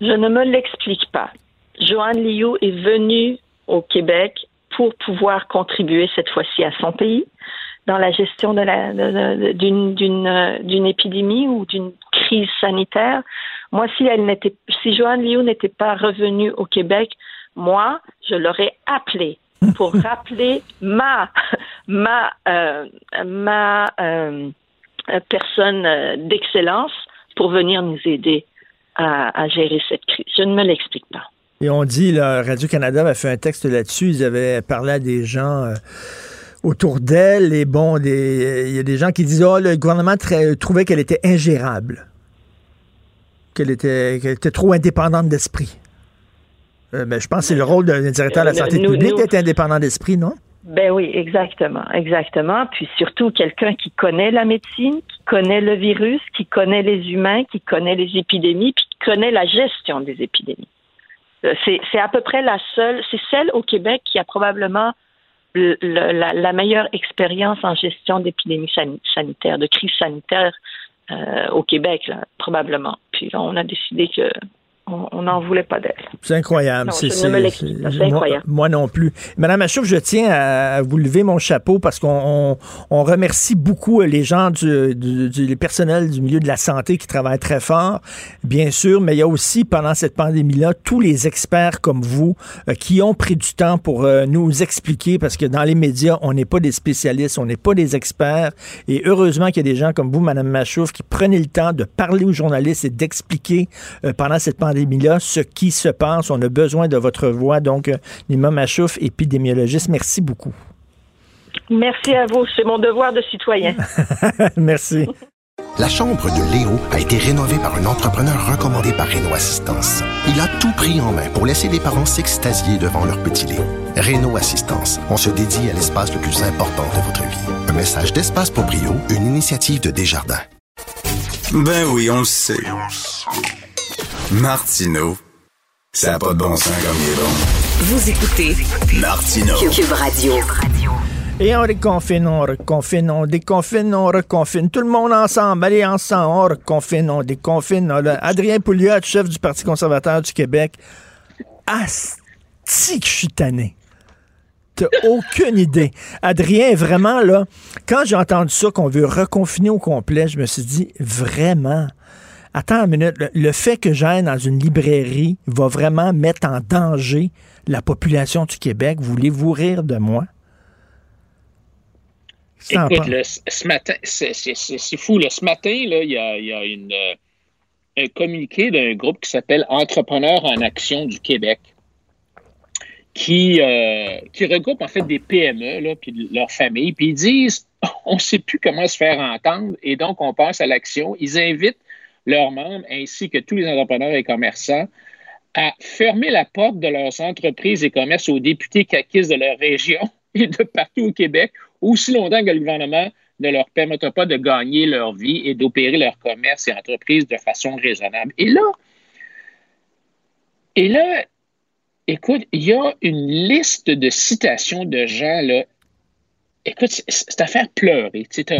Speaker 15: Je ne me l'explique pas. Joanne Liu est venue au Québec pour pouvoir contribuer cette fois-ci à son pays dans la gestion de la d'une d'une euh, d'une épidémie ou d'une crise sanitaire. Moi, si elle n'était, si Joanne Liu n'était pas revenue au Québec, Moi, je l'aurais appelé pour [LAUGHS] rappeler ma ma euh, ma euh, personne d'excellence pour venir nous aider à, à gérer cette crise. Je ne me l'explique pas.
Speaker 1: Et on dit, là, Radio-Canada avait fait un texte là-dessus, ils avaient parlé à des gens euh, autour d'elle, et bon, il y a des gens qui disent, oh, le gouvernement trouvait qu'elle était ingérable, qu'elle était, était trop indépendante d'esprit. Euh, ben, je pense que c'est le rôle d'un directeur de la
Speaker 15: Euh,
Speaker 1: santé
Speaker 15: nous-
Speaker 1: publique d'être indépendant d'esprit, non?
Speaker 15: Ben oui, exactement, exactement. Puis surtout quelqu'un qui connaît la médecine, qui connaît le virus, qui connaît les humains, qui connaît les épidémies, puis qui connaît la gestion des épidémies. Euh, C'est c'est à peu près la seule, c'est celle au Québec qui a probablement la, meilleure expérience en gestion d'épidémies sani- sanitaires, de crise sanitaire euh, au Québec, là, probablement. Puis là, on a décidé que on n'en voulait pas d'elle.
Speaker 1: C'est incroyable. C'est- moi-
Speaker 15: incroyable.
Speaker 1: Moi, non plus. Madame Achouf, je tiens à, vous lever mon chapeau parce qu'on on, on remercie beaucoup les gens du, du, personnel du milieu de la santé qui travaillent très fort, bien sûr, mais il y a aussi, pendant cette pandémie-là, tous les experts comme vous euh, qui ont pris du temps pour euh, nous expliquer parce que dans les médias, on n'est pas des spécialistes, on n'est pas des experts. Et heureusement qu'il y a des gens comme vous, Madame Machouf, qui prenaient le temps de parler aux journalistes et d'expliquer euh, pendant cette ce qui se passe. On a besoin de votre voix. Donc, euh, Nima Machouf, épidémiologiste, merci beaucoup.
Speaker 15: Merci à vous. C'est mon devoir de citoyen. [LAUGHS]
Speaker 1: merci.
Speaker 13: La chambre de Léo a été rénovée par un entrepreneur recommandé par Renault Assistance. Il a tout pris en main pour laisser les parents s'extasier devant leur petit Léo. Renault Assistance, on se dédie à l'espace le plus important de votre vie. Un message d'Espace pour Brio, une initiative de Desjardins.
Speaker 3: Ben oui, on le sait. Martineau, ça n'a pas de bon sens comme il est bon.
Speaker 4: Vous écoutez
Speaker 3: Martineau.
Speaker 4: Cube Radio.
Speaker 1: Et on reconfine, on reconfine, on déconfine, on reconfine. Tout le monde ensemble, allez ensemble, on reconfine, on déconfine. On Adrien Pouliot, chef du Parti conservateur du Québec. Asti que je suis tanné. T'as aucune idée. Adrien, vraiment, là, quand j'ai entendu ça, qu'on veut reconfiner au complet, je me suis dit, vraiment, attends une minute, le, le fait que j'aille dans une librairie va vraiment mettre en danger la population du Québec. Voulez-vous rire de moi?
Speaker 16: Écoute, ce matin, c'est fou. Là. Ce matin, là, il y a, il y a une, euh, un communiqué d'un groupe qui s'appelle Entrepreneurs en Action du Québec, qui, euh, qui regroupe en fait des PME, là, puis leurs familles, puis ils disent [LAUGHS] on ne sait plus comment se faire entendre, et donc on passe à l'action. Ils invitent leurs membres ainsi que tous les entrepreneurs et commerçants à fermer la porte de leurs entreprises et commerces aux députés caquistes de leur région [LAUGHS] et de partout au Québec, aussi longtemps que le gouvernement ne leur permettra pas de gagner leur vie et d'opérer leur commerce et entreprises de façon raisonnable. Et là, et là, écoute, il y a une liste de citations de gens, là. Écoute, c'est- à faire pleurer. Tu sais,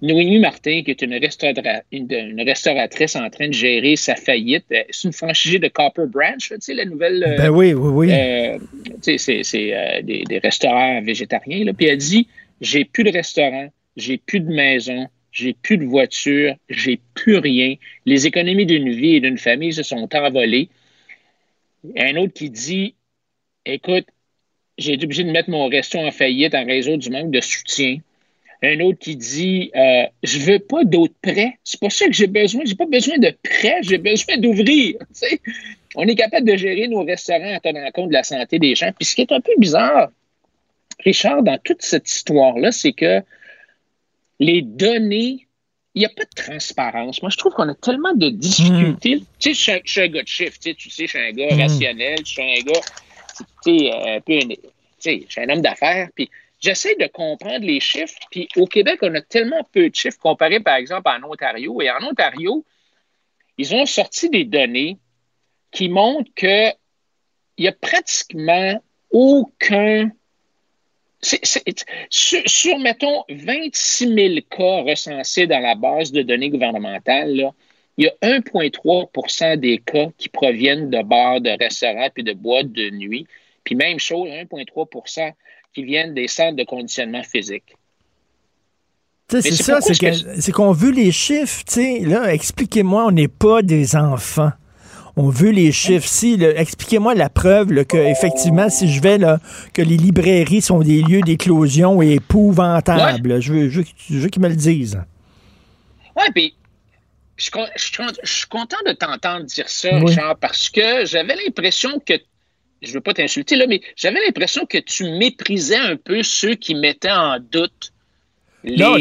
Speaker 16: Noémie Martin, qui est une, restaura- une- une restauratrice en train de gérer sa faillite. Euh, C'est une franchisée de Copper Branch, tu sais, la nouvelle. euh,
Speaker 1: Ben oui, oui, oui.
Speaker 16: euh, tu sais, c'est c'est, euh, des, des restaurants végétariens. Là. Puis elle dit J'ai plus de restaurant, j'ai plus de maison, j'ai plus de voiture, j'ai plus rien. Les économies d'une vie et d'une famille se sont envolées. Un autre qui dit Écoute, j'ai été obligé de mettre mon resto en faillite en raison du manque de soutien. Un autre qui dit euh, Je veux pas d'autres prêts. C'est pas ça que j'ai besoin. J'ai pas besoin de prêts, j'ai besoin d'ouvrir. On est capable de gérer nos restaurants en tenant compte de la santé des gens. Puis ce qui est un peu bizarre, Richard, dans toute cette histoire-là, c'est que les données, il n'y a pas de transparence. Moi, je trouve qu'on a tellement de difficultés. Tu sais, je suis un- gars de chiffres, tu sais, tu sais, je suis un gars
Speaker 17: Mm.
Speaker 16: rationnel, je suis un gars, tu sais, un peu, tu sais, je suis un homme d'affaires, puis j'essaie de comprendre les chiffres, puis au Québec, on a tellement peu de chiffres comparé, par exemple, en Ontario. Et en Ontario, ils ont sorti des données qui montrent que il y a pratiquement aucun. sur, mettons, 26 000 cas recensés dans la base de données gouvernementale, il y a 1,3% des cas qui proviennent de bars, de restaurants puis de boîtes de nuit. Puis même chose, 1,3 qui viennent des centres de conditionnement physique.
Speaker 1: C'est ça, c'est que- qu'on veut les chiffres, tu sais. Là, expliquez-moi, on n'est pas des enfants. On veut les chiffres. Si, expliquez-moi la preuve là, que effectivement, si je vais là, que les librairies sont des lieux d'éclosion épouvantables. Je veux, je veux, je veux qu'ils me le disent.
Speaker 16: Oui, puis je, je suis con- je suis content de t'entendre dire ça,
Speaker 1: Oui.
Speaker 16: Richard, parce que j'avais l'impression que, je veux pas t'insulter là, mais j'avais l'impression que tu méprisais un peu ceux qui mettaient en doute les,
Speaker 1: Non,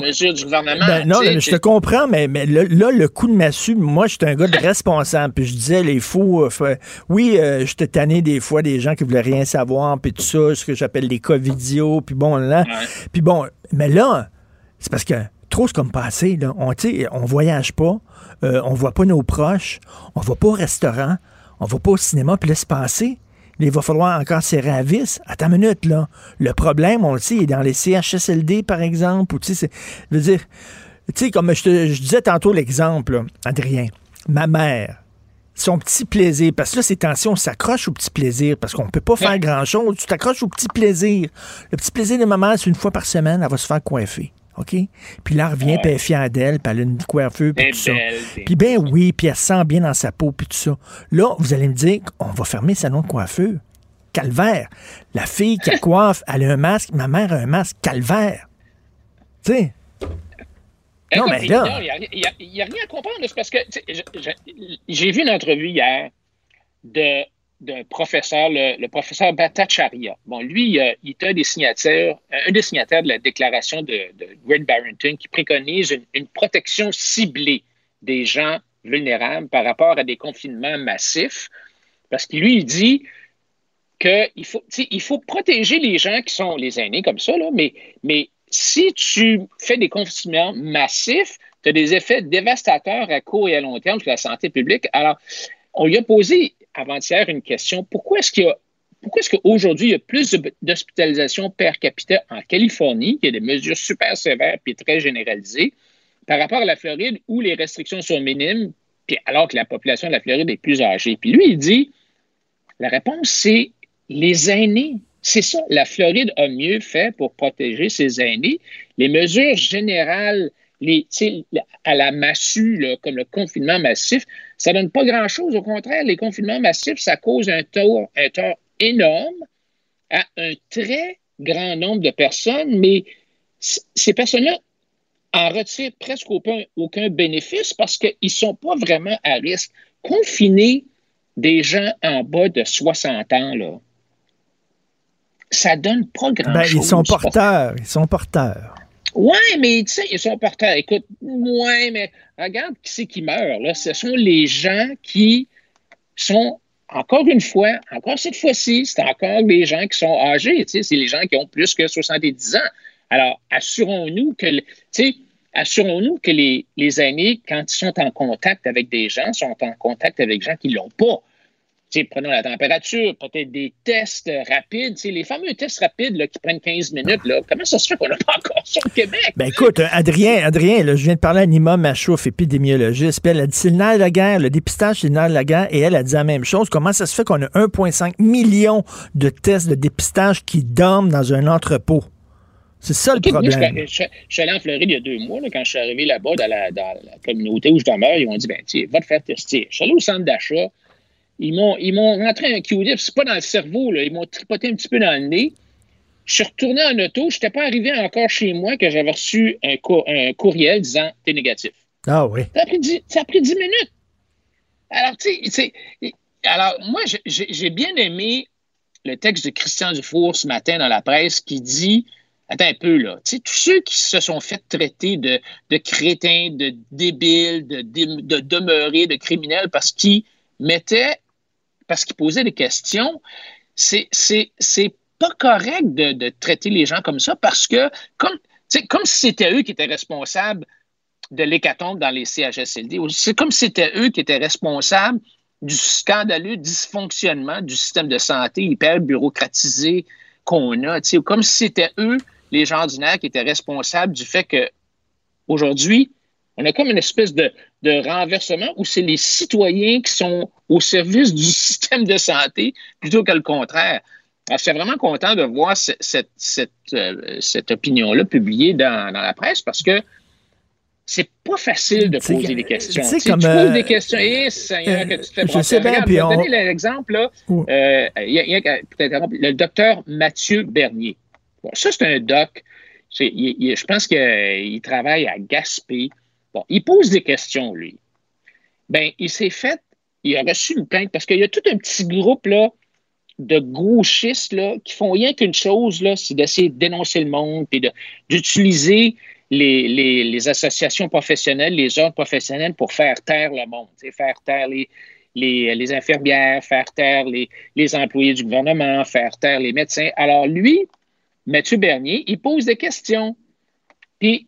Speaker 16: mesures du gouvernement.
Speaker 1: Ben, non, je te comprends, mais, mais là, là, le coup de massue, moi, j'étais un gars de responsable. Puis je disais, les faux. euh, oui, euh, j'étais tanné des fois des gens qui voulaient rien savoir, puis tout ça, ce que j'appelle les covidios, puis bon, là. Puis bon, mais là, c'est parce que trop, c'est comme passé, là. On, on voyage pas, euh, on voit pas nos proches, on va pas au restaurant, on va pas au cinéma, puis laisse passer. Il va falloir encore serrer à vis. Attends une minute, là. Le problème, on le sait, il est dans les CHSLD, par exemple, ou tu sais, c'est- je veux dire, tu sais, comme je, te, je disais tantôt l'exemple, Adrien, ma mère, son petit plaisir, parce que là, ces tensions, on s'accroche au petit plaisir, parce qu'on peut pas faire grand-chose, tu t'accroches au petit plaisir. Le petit plaisir de ma mère, c'est une fois par semaine, elle va se faire coiffer. OK? Puis là, elle revient, puis elle est fière d'elle, puis elle a une coiffeuse, puis tout ça.
Speaker 16: puis-
Speaker 1: ben oui, puis elle se sent bien dans sa peau, puis tout ça. Là, vous allez me dire qu'on va fermer le salon de coiffeur. Calvaire. La fille qui [LAUGHS] coiffe, elle a un masque, ma mère a un masque. Calvaire. Tu sais, Non, mais là-
Speaker 16: non, Il n'y a, a rien à comprendre. C'est parce que j'ai vu une entrevue hier de d'un professeur, le, professeur Bhattacharya. Bon, lui, il, il est un des signataires, un des signataires de la déclaration de, de Greg Barrington qui préconise une, une protection ciblée des gens vulnérables par rapport à des confinements massifs. Parce que lui, il dit qu'il faut, il faut protéger les gens qui sont les aînés comme ça, là, mais, mais si tu fais des confinements massifs, tu as des effets dévastateurs à court et à long terme sur la santé publique. Alors, on lui a posé avant-hier une question. Pourquoi est-ce qu'il y a pourquoi est-ce qu'aujourd'hui, il y a plus de- d'hospitalisation per capita en Californie, qui a des mesures super sévères et très généralisées, par rapport à la Floride où les restrictions sont minimes, puis alors que la population de la Floride est plus âgée? Puis lui, il dit, la réponse, c'est les aînés. C'est ça. La Floride a mieux fait pour protéger ses aînés. Les mesures générales, les, à la massue, là, comme le confinement massif, ça donne pas grand-chose. Au contraire, les confinements massifs, ça cause un tort, un tort énorme à un très grand nombre de personnes, mais ces personnes-là en retirent presque aucun, aucun bénéfice parce qu'ils ne sont pas vraiment à risque. Confiner des gens en bas de 60 ans, là, ça donne pas grand-chose.
Speaker 1: ben, ils sont porteurs. Ils sont porteurs.
Speaker 16: Oui, mais tu sais, ils sont porteurs. Écoute, ouais, mais regarde qui c'est qui meurt. Ce sont les gens qui sont, encore une fois, encore cette fois-ci, c'est encore des gens qui sont âgés. Tu sais, c'est les gens qui ont plus que 70 ans. Alors, assurons-nous que les, les aînés, quand ils sont en contact avec des gens, sont en contact avec des gens qui ne l'ont pas. Tu prenons la température, peut-être des tests rapides. Tu les fameux tests rapides là, qui prennent 15 minutes, là, comment ça se fait qu'on n'a pas encore ça au Québec?
Speaker 1: Ben écoute, euh, Adrien, Adrien, là, je viens de parler à Nima Machouf, épidémiologiste, puis elle a dit c'est le nerf de la guerre, le dépistage, c'est le nerf de la guerre, et elle a dit la même chose. Comment ça se fait qu'on a 1,5 million de tests de dépistage qui dorment dans un entrepôt? C'est ça le
Speaker 16: je,
Speaker 1: problème.
Speaker 16: je- je suis allé en Floride il y a deux mois, là, quand je suis arrivé là-bas dans la, dans la communauté où je demeure, ils m'ont dit ben tiens, va te faire tester. Je suis allé au centre d'achat, ils m'ont, ils m'ont rentré un Q-tip, c'est pas dans le cerveau, là, ils m'ont tripoté un petit peu dans le nez. Je suis retourné en auto, je n'étais pas arrivé encore chez moi que j'avais reçu un, cour- un courriel disant t'es négatif.
Speaker 1: Ah oui.
Speaker 16: Ça a pris dix, ça a pris minutes. Alors, tu sais, alors, moi, j'ai- bien aimé le texte de Christian Dufour ce matin dans la presse qui dit Attends un peu, là. Tu sais, tous ceux qui se sont fait traiter de, de crétins, de débiles, de, de, de demeurés, de criminels parce qu'ils mettaient, parce qu'ils posaient des questions, c'est pas correct de, de traiter les gens comme ça parce que, comme, comme si c'était eux qui étaient responsables de l'hécatombe dans les CHSLD. C'est comme si c'était eux qui étaient responsables du scandaleux dysfonctionnement du système de santé hyper bureaucratisé qu'on a. Comme si c'était eux, les gens ordinaires, qui étaient responsables du fait que aujourd'hui, on a comme une espèce de, de renversement où c'est les citoyens qui sont au service du [LAUGHS] système de santé plutôt que le contraire. Alors, je suis vraiment content de voir ce- cette, cette, euh, cette opinion-là publiée dans, dans la presse parce que c'est pas facile de poser des questions.
Speaker 1: tu sais,
Speaker 16: Tu sais,
Speaker 1: comme,
Speaker 16: tu
Speaker 1: euh,
Speaker 16: poses des questions, et Seigneur, que tu te fais
Speaker 1: je sais bien,
Speaker 16: Regarde,
Speaker 1: puis
Speaker 16: je vais
Speaker 1: on-
Speaker 16: donner l'exemple, là. Euh, il y a- y le docteur Mathieu Bernier. Bon, ça, c'est un doc. C'est- il- il- je pense qu'il travaille à Gaspé. Il pose des questions, lui. Ben, il s'est fait, il a reçu une plainte parce qu'il y a tout un petit groupe, là, de gauchistes là, qui font rien qu'une chose, c'est d'essayer de dénoncer le monde et d'utiliser les, associations professionnelles, les ordres professionnels pour faire taire le monde, faire taire les infirmières, faire taire les, les employés du gouvernement, faire taire les médecins. Alors lui, Mathieu Bernier, il pose des questions. Puis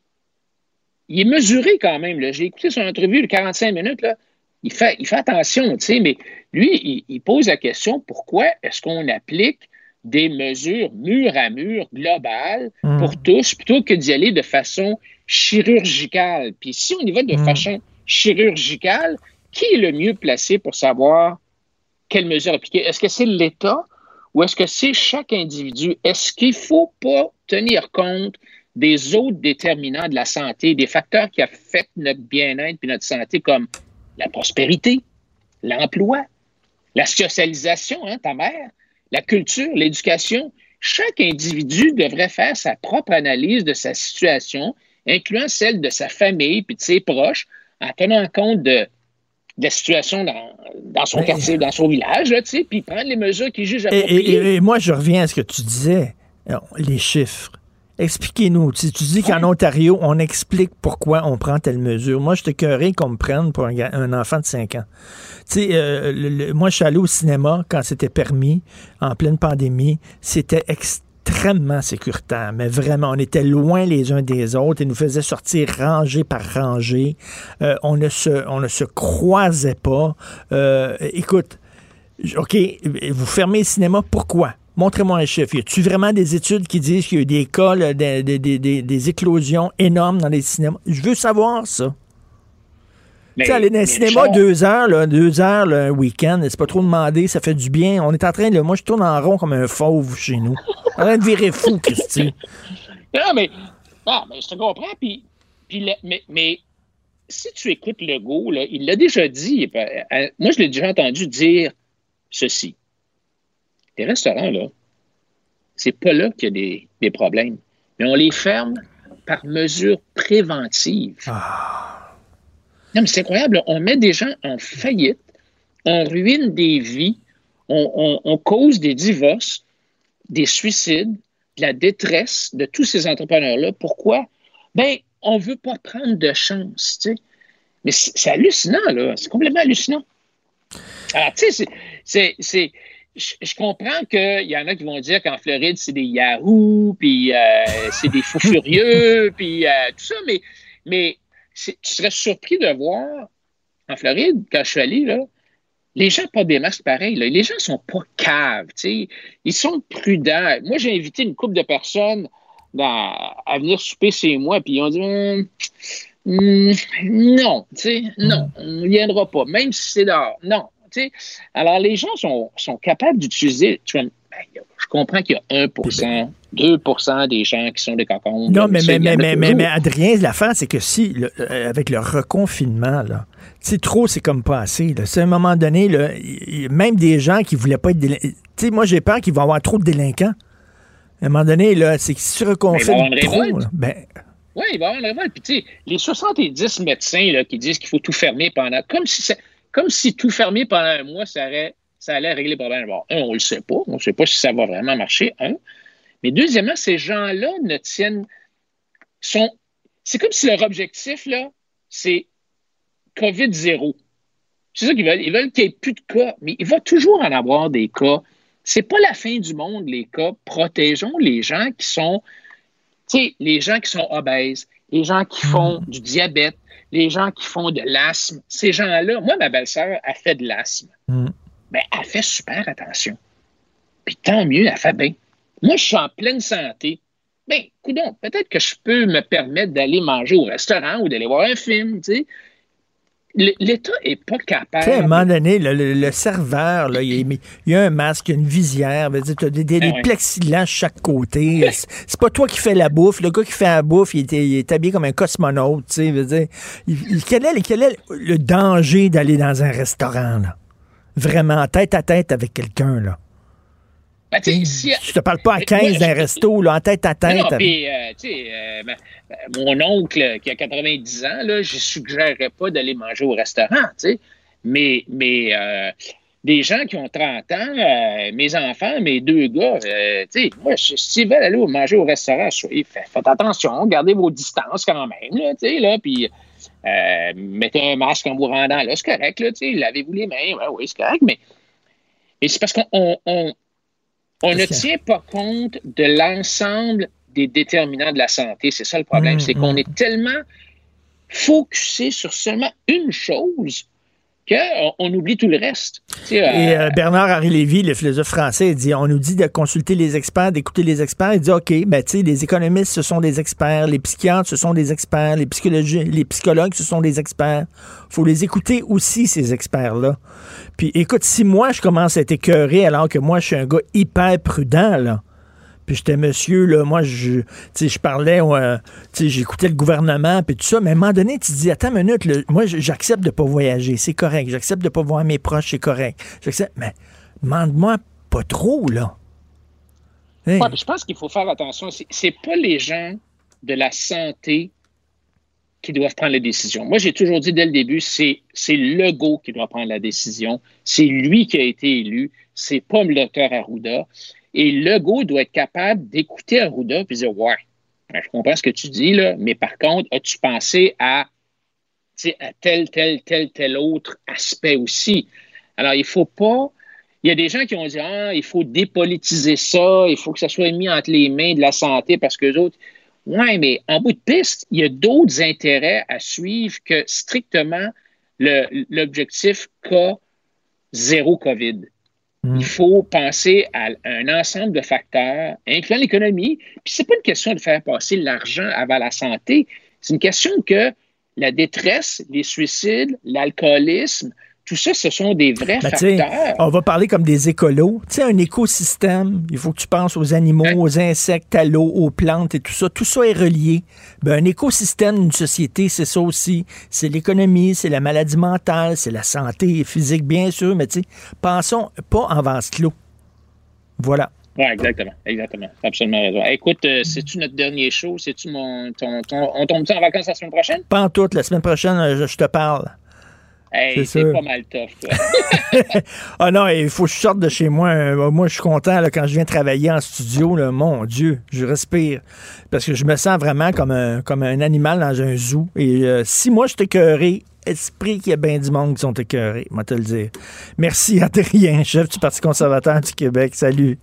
Speaker 16: il est mesuré quand même. J'ai écouté son entrevue de 45 minutes. Là. Il, fait, il fait attention, tu sais, mais lui, il, il pose la question pourquoi est-ce qu'on applique des mesures mur à mur globales
Speaker 17: Mm.
Speaker 16: pour tous plutôt que d'y aller de façon chirurgicale? Puis si on y va de
Speaker 17: Mm.
Speaker 16: façon chirurgicale, qui est le mieux placé pour savoir quelles mesures appliquer? Est-ce que c'est l'État ou est-ce que c'est chaque individu? Est-ce qu'il ne faut pas tenir compte des autres déterminants de la santé, des facteurs qui affectent notre bien-être et notre santé, comme la prospérité, l'emploi, la socialisation, hein, ta mère, la culture, l'éducation? Chaque individu devrait faire sa propre analyse de sa situation, incluant celle de sa famille puis de ses proches, en tenant compte de, de la situation dans, dans son
Speaker 1: Mais-
Speaker 16: quartier, dans son village, là, puis prendre les mesures qu'il juge
Speaker 1: Et,
Speaker 16: appropriées.
Speaker 1: et- et moi, je reviens à ce que tu disais, les chiffres. Expliquez-nous. Tu, tu dis qu'en Ontario, on explique pourquoi on prend telle mesure. Moi, je te curé qu'on me prenne pour un, enfant de 5 ans. Tu sais, euh, le- le- moi, je suis allé au cinéma quand c'était permis, en pleine pandémie. C'était extrêmement sécuritaire, mais vraiment, on était loin les uns des autres et nous faisait sortir rangée par rangée. Euh, on, ne se, on ne se croisait pas. Euh, écoute, OK, vous fermez le cinéma, pourquoi? Montrez-moi un chiffre. Y a-tu vraiment des études qui disent qu'il y a eu des cas, là, des, des- des- des- éclosions énormes dans les cinémas? Je veux savoir ça. Tu sais, aller dans
Speaker 16: mais
Speaker 1: un cinéma
Speaker 16: Richard-
Speaker 1: deux heures, là, deux heures là, un week-end, c'est pas trop demandé, ça fait du bien. On est en train de. Moi, je tourne en rond comme un fauve chez nous. En train de virer fou, [LAUGHS] Christy.
Speaker 16: Non, mais, non, mais je te comprends. Puis, puis mais, mais si tu écoutes Legault, là, il l'a déjà dit. euh, moi, je l'ai déjà entendu dire ceci. Les restaurants, là, c'est pas là qu'il y a des, des problèmes. Mais on les ferme par mesure préventive. Non, mais c'est incroyable. là. On met des gens en faillite, on ruine des vies, on, on- on cause des divorces, des suicides, de la détresse de tous ces entrepreneurs-là. Pourquoi? Ben, on veut pas prendre de chance, tu sais. Mais c'est hallucinant, là. C'est complètement hallucinant. Alors, tu sais, c'est. Je je comprends qu'il y en a qui vont dire qu'en Floride, c'est des Yahoo, puis euh, c'est des fous furieux, [LAUGHS] puis euh, tout ça, mais, mais tu serais surpris de voir en Floride, quand je suis allé, là, les gens pas des masques pareils. Les gens sont pas caves. Ils sont prudents. Moi, j'ai invité une couple de personnes dans- à venir souper chez moi, puis ils ont dit Hum, hum, non, tu sais, non, on ne viendra pas, même si c'est dehors. Non, sais. Alors, les gens sont, sont capables d'utiliser. ben, je comprends qu'il y a 1% 2% des gens qui sont des cocons.
Speaker 1: Non, mais, mais, mais, mais, mais, Adrien, l'affaire, c'est que si, le- euh, avec le reconfinement, là, trop, c'est comme pas assez. C'est à un moment donné, là, y- y- même des gens qui voulaient pas être délinquants. Sais, moi, j'ai peur qu'il va y avoir trop de délinquants. À un moment donné, là, c'est que si
Speaker 16: une
Speaker 1: trop, là, ben,
Speaker 16: Oui, il va y avoir une révolte. Puis, tu sais, les 70 médecins là, qui disent qu'il faut tout fermer pendant. Comme si, ça- comme si tout fermer pendant un mois, ça, aurait- ça allait régler le problème. Bon, un, on ne le sait pas. On ne sait pas si ça va vraiment marcher. Un. Mais deuxièmement, ces gens-là ne tiennent. sont C'est comme si leur objectif, là, c'est COVID-0. C'est ça qu'ils veulent. Ils veulent qu'il n'y ait plus de cas. Mais il va toujours en avoir des cas. C'est pas la fin du monde, les cas. Protégeons les gens qui sont tu sais, les gens qui sont obèses, les gens qui font du diabète, les gens qui font de l'asthme, ces gens-là, moi, ma belle-sœur a fait de l'asthme. Mais elle fait super attention. Puis tant mieux, elle fait bien. Moi, je suis en pleine santé. Bien, coudonc, peut-être que je peux me permettre d'aller manger au restaurant ou d'aller voir un film, tu sais. l'État est pas
Speaker 1: Tu sais, à un
Speaker 16: capable.
Speaker 1: moment donné, le, le- le serveur, là, il, y a- il a un masque, il y a une visière, tu as des, des, des
Speaker 16: ouais.
Speaker 1: plexiglas de chaque côté. C'est pas toi qui fais la bouffe. Le gars qui fait la bouffe, il est, il est habillé comme un cosmonaute. tu sais, quel, est, quel est le danger d'aller dans un restaurant? Là? Vraiment, tête à tête avec quelqu'un. là.
Speaker 16: Ben, si-
Speaker 1: Je te parle pas à 15 d'un resto, là, en tête à tête.
Speaker 16: non, puis, euh, euh, mon oncle qui a 90 ans, là, je suggérerais pas d'aller manger au restaurant, tu sais. Mais, mais euh, des gens qui ont 30 ans, mes enfants, mes deux gars, tu sais, moi, s'ils veulent aller manger au restaurant, soyez- faites, attention, gardez vos distances quand même, là, tu sais, là, puis mettez un masque en vous rendant là, c'est correct, là, tu sais, lavez-vous les mains, ouais, oui, c'est correct, mais, mais c'est parce qu'on on, on- ne tient pas compte de l'ensemble des déterminants de la santé. C'est ça le problème.
Speaker 1: Mm,
Speaker 16: c'est qu'on
Speaker 1: mm.
Speaker 16: est tellement focusé sur seulement une chose qu'on on oublie tout le reste. Tu sais,
Speaker 1: Et
Speaker 16: euh,
Speaker 1: euh, Bernard-Henri Lévy, le philosophe français, dit on nous dit de consulter les experts, d'écouter les experts. Il dit OK, ben, tu sais, les économistes, ce sont des experts, les psychiatres, ce sont des experts, les, les psychologues, ce sont des experts. faut les écouter aussi, ces experts-là. Puis écoute, si moi, je commence à être écœuré alors que moi, je suis un gars hyper prudent, là. Puis j'étais monsieur, là, moi, je, je parlais, j'écoutais le gouvernement, puis tout ça, mais à un moment donné, tu te dis, attends une minute, moi, j'accepte de pas voyager, c'est correct. J'accepte de pas voir mes proches, c'est correct. J'accepte, mais demande-moi pas trop, là.
Speaker 16: Puis je pense qu'il faut faire attention. C'est- pas les gens de la santé qui doivent prendre les décisions. Moi, j'ai toujours dit dès le début, c'est c'est Legault qui doit prendre la décision. C'est lui qui a été élu. C'est pas le docteur Arruda. Et Legault doit être capable d'écouter Arruda puis dire Ouais, ben, je comprends ce que tu dis, là, mais par contre, as-tu pensé à, tel, tel, tel, tel autre aspect aussi? Alors, il faut pas. Il y a des gens qui ont dit Ah, il faut dépolitiser ça, il faut que ça soit mis entre les mains de la santé parce que autres. Oui, mais en bout de piste, il y a d'autres intérêts à suivre que strictement l'objectif K zéro COVID. Il faut penser à un ensemble de facteurs, incluant l'économie. Puis c'est pas une question de faire passer l'argent avant la santé. C'est une question que la détresse, les suicides, l'alcoolisme, tout ça, ce sont des vrais
Speaker 1: Ben,
Speaker 16: facteurs.
Speaker 1: on va parler comme des écolos. Tu sais, un écosystème, il faut que tu penses aux animaux, aux insectes, à l'eau, aux plantes et tout ça. Tout ça est relié. Ben, un écosystème d'une société, c'est ça aussi. C'est l'économie, c'est la maladie mentale, c'est la santé physique, bien sûr, mais tu sais, pensons pas en vase clos. Voilà.
Speaker 16: Oui, exactement. Exactement. T'as absolument raison. Écoute, euh, c'est-tu notre dernier show? C'est-tu mon. Ton, ton- on tombe-tu en vacances la semaine prochaine?
Speaker 1: Pas en tout, la semaine prochaine, euh, je, je te parle.
Speaker 16: Hey,
Speaker 1: C'est
Speaker 16: pas mal tough. [LAUGHS]
Speaker 1: Ah non, il faut que je sorte de chez moi. Euh, Moi, je suis content là, quand je viens travailler en studio. Là, mon Dieu, je respire. Parce que je me sens vraiment comme un, comme un animal dans un zoo. Et euh, si moi, je suis écœuré, esprit qu'il y a bien du monde qui sont écœurés, moi te le dire. Merci, [LAUGHS] Adrien, chef du Parti conservateur du Québec. Salut.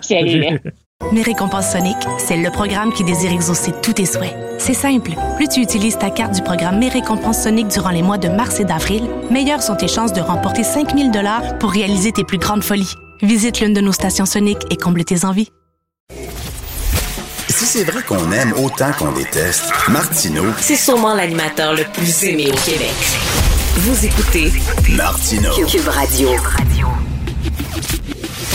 Speaker 16: Salut. [LAUGHS]
Speaker 17: Mes récompenses Sonic, c'est le programme qui désire exaucer tous tes souhaits. C'est simple. Plus tu utilises ta carte du programme Mes récompenses Sonic durant les mois de mars et d'avril, meilleures sont tes chances de remporter 5000 dollars pour réaliser tes plus grandes folies. Visite l'une de nos stations Sonic et comble tes envies.
Speaker 3: Si c'est vrai qu'on aime autant qu'on déteste, Martineau,
Speaker 4: C'est sûrement l'animateur le plus aimé au Québec. Vous écoutez
Speaker 3: Martineau.
Speaker 4: Cube Radio.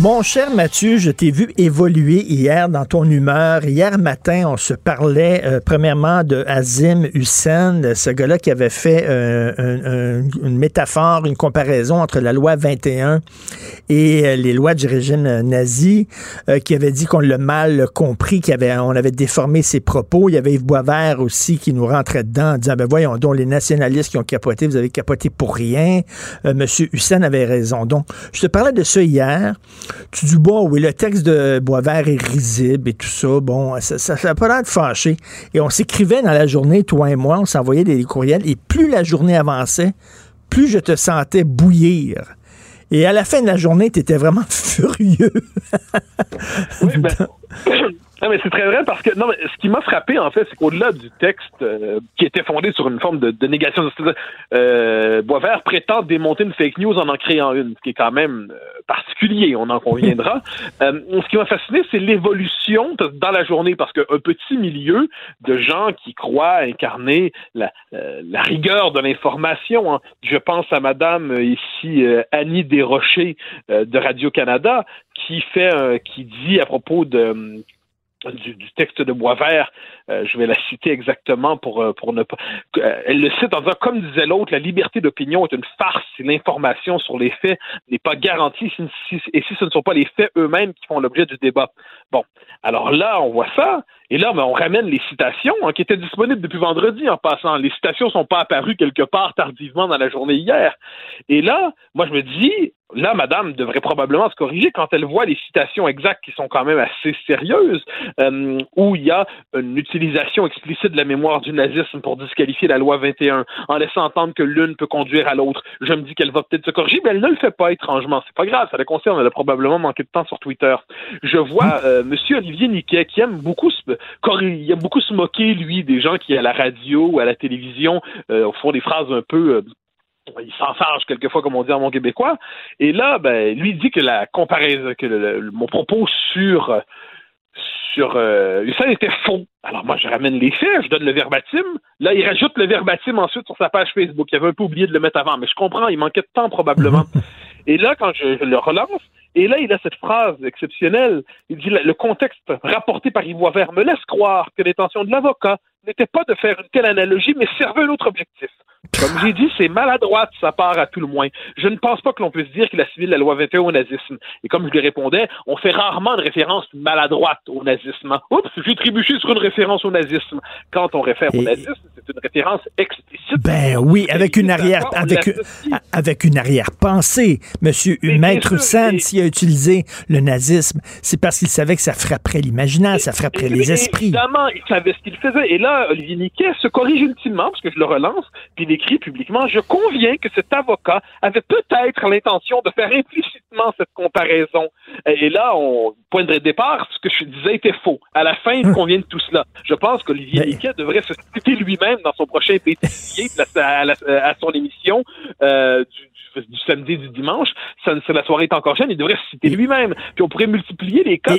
Speaker 1: Mon cher Mathieu, je t'ai vu évoluer hier dans ton humeur. Hier matin, on se parlait euh, premièrement de Azim Hussein, ce gars-là qui avait fait euh, un- un- une métaphore, une comparaison entre la loi 21 et euh, les lois du régime nazi, qui avait dit qu'on l'a mal compris, qu'on avait, avait déformé ses propos. Il y avait Yves Boisvert aussi qui nous rentrait dedans en disant, ben voyons donc, les nationalistes qui ont capoté, vous avez capoté pour rien. Monsieur Hussein avait raison. Donc, je te parlais de ça hier. Tu dis, bon, oui, le texte de Boisvert est risible et tout ça. Bon, ça n'a pas l'air de fâcher. Et on s'écrivait dans la journée, toi et moi, on s'envoyait des courriels. Et plus la journée avançait, plus je te sentais bouillir. Et à la fin de la journée, tu étais vraiment [LAUGHS] furieux.
Speaker 10: Oui, ben, [LAUGHS]
Speaker 18: Non, mais c'est très vrai parce que non, mais ce qui m'a frappé en fait, c'est qu'au-delà du texte euh, qui était fondé sur une forme de, de négation, euh, Boisvert prétend démonter une fake news en en créant une, ce qui est quand même euh, particulier, on en conviendra. [LAUGHS] euh, ce qui m'a fasciné, c'est l'évolution dans la journée parce qu'un petit milieu de gens qui croient incarner la, euh, la rigueur de l'information. hein. Je pense à Madame euh, ici euh, Annie Desrochers euh, de Radio Canada qui fait, qui dit à propos de du, du texte de Boisvert, euh, je vais la citer exactement pour, euh, pour ne pas. euh, elle le cite en disant, comme disait l'autre, la liberté d'opinion est une farce si l'information sur les faits n'est pas garantie si- si- et si ce ne sont pas les faits eux-mêmes qui font l'objet du débat. Bon, alors là, on voit ça, et là, ben, on ramène les citations hein, qui étaient disponibles depuis vendredi en passant. Les citations sont pas apparues quelque part tardivement dans la journée hier. Et là, moi, je me dis, là, madame devrait probablement se corriger quand elle voit les citations exactes qui sont quand même assez sérieuses, euh, où il y a une utilisation explicite de la mémoire du nazisme pour disqualifier la loi 21, en laissant entendre que l'une peut conduire à l'autre. Je me dis qu'elle va peut-être se corriger, mais elle ne le fait pas étrangement. C'est pas grave, ça la concerne. Elle a probablement manqué de temps sur Twitter. Je vois [LAUGHS] euh, Monsieur Olivier Niquet qui aime beaucoup se, il aime beaucoup se moquer, lui, des gens qui, à la radio ou à la télévision, euh, font des phrases un peu euh, il s'en charge quelquefois, comme on dit en mon québécois. Et là, ben, lui dit que la comparaison, que le- le- mon propos sur sur euh, ça était faux. Alors moi, je ramène les faits, je donne le verbatim. Là, il rajoute le verbatim ensuite sur sa page Facebook. Il avait un peu oublié de le mettre avant, mais je comprends, il manquait de temps probablement. Et là, quand je, je le relance, et là, il a cette phrase exceptionnelle. Il dit le contexte rapporté par Yves Boisvert me laisse croire que l'intention de l'avocat n'était pas de faire une telle analogie, mais servait un autre objectif. Comme j'ai dit, c'est maladroit de sa part à tout le moins. Je ne pense pas que l'on puisse dire qu'il assimile la loi 21 au nazisme. Et comme je lui répondais, on fait rarement une référence maladroite au nazisme. Oups, j'ai trébuché sur une référence au nazisme. Quand on réfère au nazisme, c'est une référence explicite.
Speaker 1: Ben oui, avec une arrière, avec,
Speaker 18: l'associe.
Speaker 1: avec une arrière-pensée. Monsieur Maître Sand, s'il a utilisé le nazisme, c'est parce qu'il savait que ça frapperait l'imaginaire, ça frapperait les esprits.
Speaker 18: Évidemment, il savait ce qu'il faisait. Et là, Olivier Niquet se corrige ultimement, parce que je le relance, puis écrit publiquement Je conviens que cet avocat avait peut-être l'intention de faire implicitement cette comparaison. Et là, on, point de départ, ce que je disais était faux. À la fin, il convient de tout cela. Je pense qu'Olivier Niquet devrait se citer lui-même dans son prochain la- à, la- à son émission euh, du, samedi et du dimanche. Ça, la soirée est encore jeune, il devrait se citer lui-même. Puis on pourrait multiplier les cas.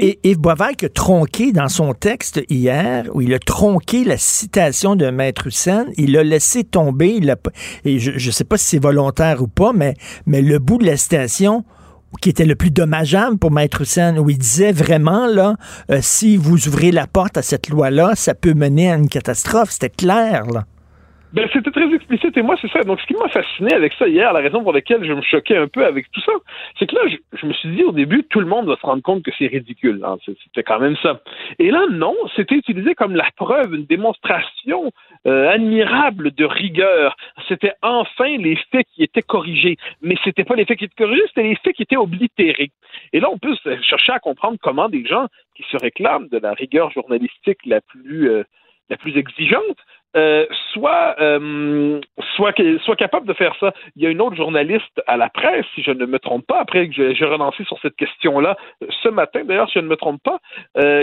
Speaker 1: et Yves Boisvert
Speaker 18: qui
Speaker 1: a tronqué dans son texte hier, où il a tronqué la citation de Maître Hussein, il l'a laissé tomber, il a et je ne sais pas si c'est volontaire ou pas, mais, le bout de la citation qui était le plus dommageable pour Maître Hussein, où il disait vraiment, là, euh, si vous ouvrez la porte à cette loi-là, ça peut mener à une catastrophe. C'était clair, là.
Speaker 18: Ben, c'était très explicite et moi, c'est ça. Donc, ce qui m'a fasciné avec ça hier, la raison pour laquelle je me choquais un peu avec tout ça, c'est que là, je, me suis dit au début, tout le monde va se rendre compte que c'est ridicule. hein. C'était quand même ça. Et là, non, c'était utilisé comme la preuve, une démonstration euh, admirable de rigueur. C'était enfin les faits qui étaient corrigés. Mais c'était pas les faits qui étaient corrigés, c'était les faits qui étaient oblitérés. Et là, on peut chercher à comprendre comment des gens qui se réclament de la rigueur journalistique la plus euh, la plus exigeante, euh, soit, euh, soit, capable de faire ça. Il y a une autre journaliste à la presse, si je ne me trompe pas, après que j'ai relancé sur cette question-là euh, ce matin, d'ailleurs, si je ne me trompe pas,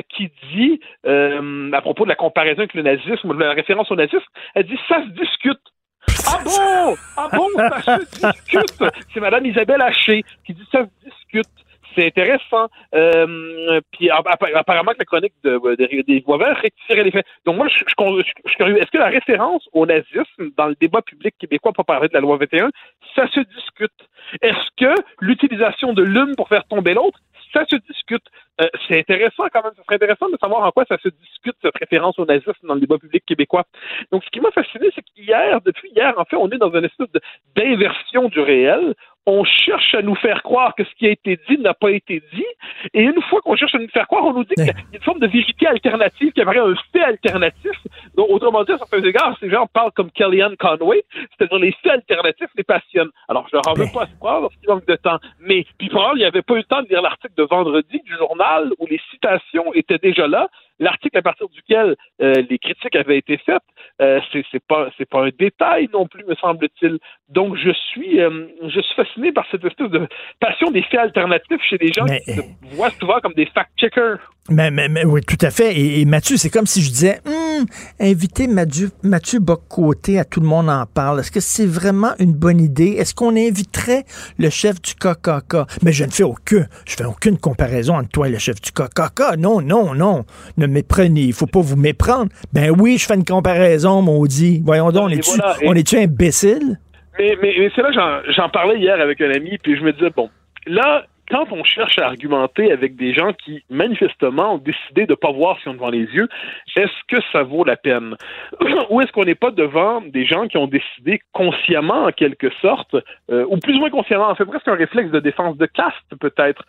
Speaker 18: qui dit, à propos de la comparaison avec le nazisme, la référence au nazisme, elle dit « ça se discute ». Ah bon? Ah bon? Ça se discute! C'est Mme Isabelle Haché qui dit « ça se discute ». C'est intéressant. Euh, puis app- app- apparemment que la chronique de, de- des voix verts rectifierait les faits. Donc moi, je, je, je- je suis curieux. Est-ce que la référence au nazisme dans le débat public québécois pour parler de la loi 21, ça se discute? Est-ce que l'utilisation de l'une pour faire tomber l'autre, ça se discute? Euh, c'est intéressant quand même. Ce serait intéressant de savoir en quoi ça se discute, cette référence au nazisme dans le débat public québécois. Donc ce qui m'a fasciné, c'est qu'hier, depuis hier, en fait, on est dans une espèce d'inversion du réel on cherche à nous faire croire que ce qui a été dit n'a pas été dit. Et une fois qu'on cherche à nous faire croire, on nous dit qu'il y a une forme de vérité alternative, qu'il y aurait un fait alternatif. Donc, autrement dit, à certains égards, ces gens parlent comme Kellyanne Conway, c'est-à-dire les faits alternatifs les passionnent. Alors, je ne leur en veux pas à ce point parce qu'il manque de temps. Mais, puis, probablement, il n'y avait pas eu le temps de lire l'article de vendredi du journal où les citations étaient déjà là. L'article à partir duquel euh, les critiques avaient été faites, euh, c'est pas c'est pas un détail non plus, me semble-t-il. Donc je suis euh, je suis fasciné par cette espèce de passion des faits alternatifs chez des gens qui se voient souvent comme des fact-checkers.
Speaker 1: Mais, mais, mais, oui, tout à fait. Et, et Mathieu, c'est comme si je disais, hum, inviter Mathieu, Mathieu Bocoté à tout le monde en parle. Est-ce que c'est vraiment une bonne idée? Est-ce qu'on inviterait le chef du KKK? Mais je ne fais aucun, je fais aucune comparaison entre toi et le chef du KKK. Non, non, non. Ne méprenez. Il faut pas vous méprendre. Ben oui, je fais une comparaison, maudit. Voyons donc, on est-tu,
Speaker 18: voilà, et-
Speaker 1: on imbécile?
Speaker 18: Mais, mais, mais c'est là, j'en- j'en parlais hier avec un ami, puis je me disais, bon, là, quand on cherche à argumenter avec des gens qui, manifestement, ont décidé de ne pas voir ce qu'ils ont devant les yeux, est-ce que ça vaut la peine? [CLEARS THROAT] ou est-ce qu'on n'est pas devant des gens qui ont décidé consciemment, en quelque sorte, euh, ou plus ou moins consciemment, en fait, presque un réflexe de défense de caste, peut-être,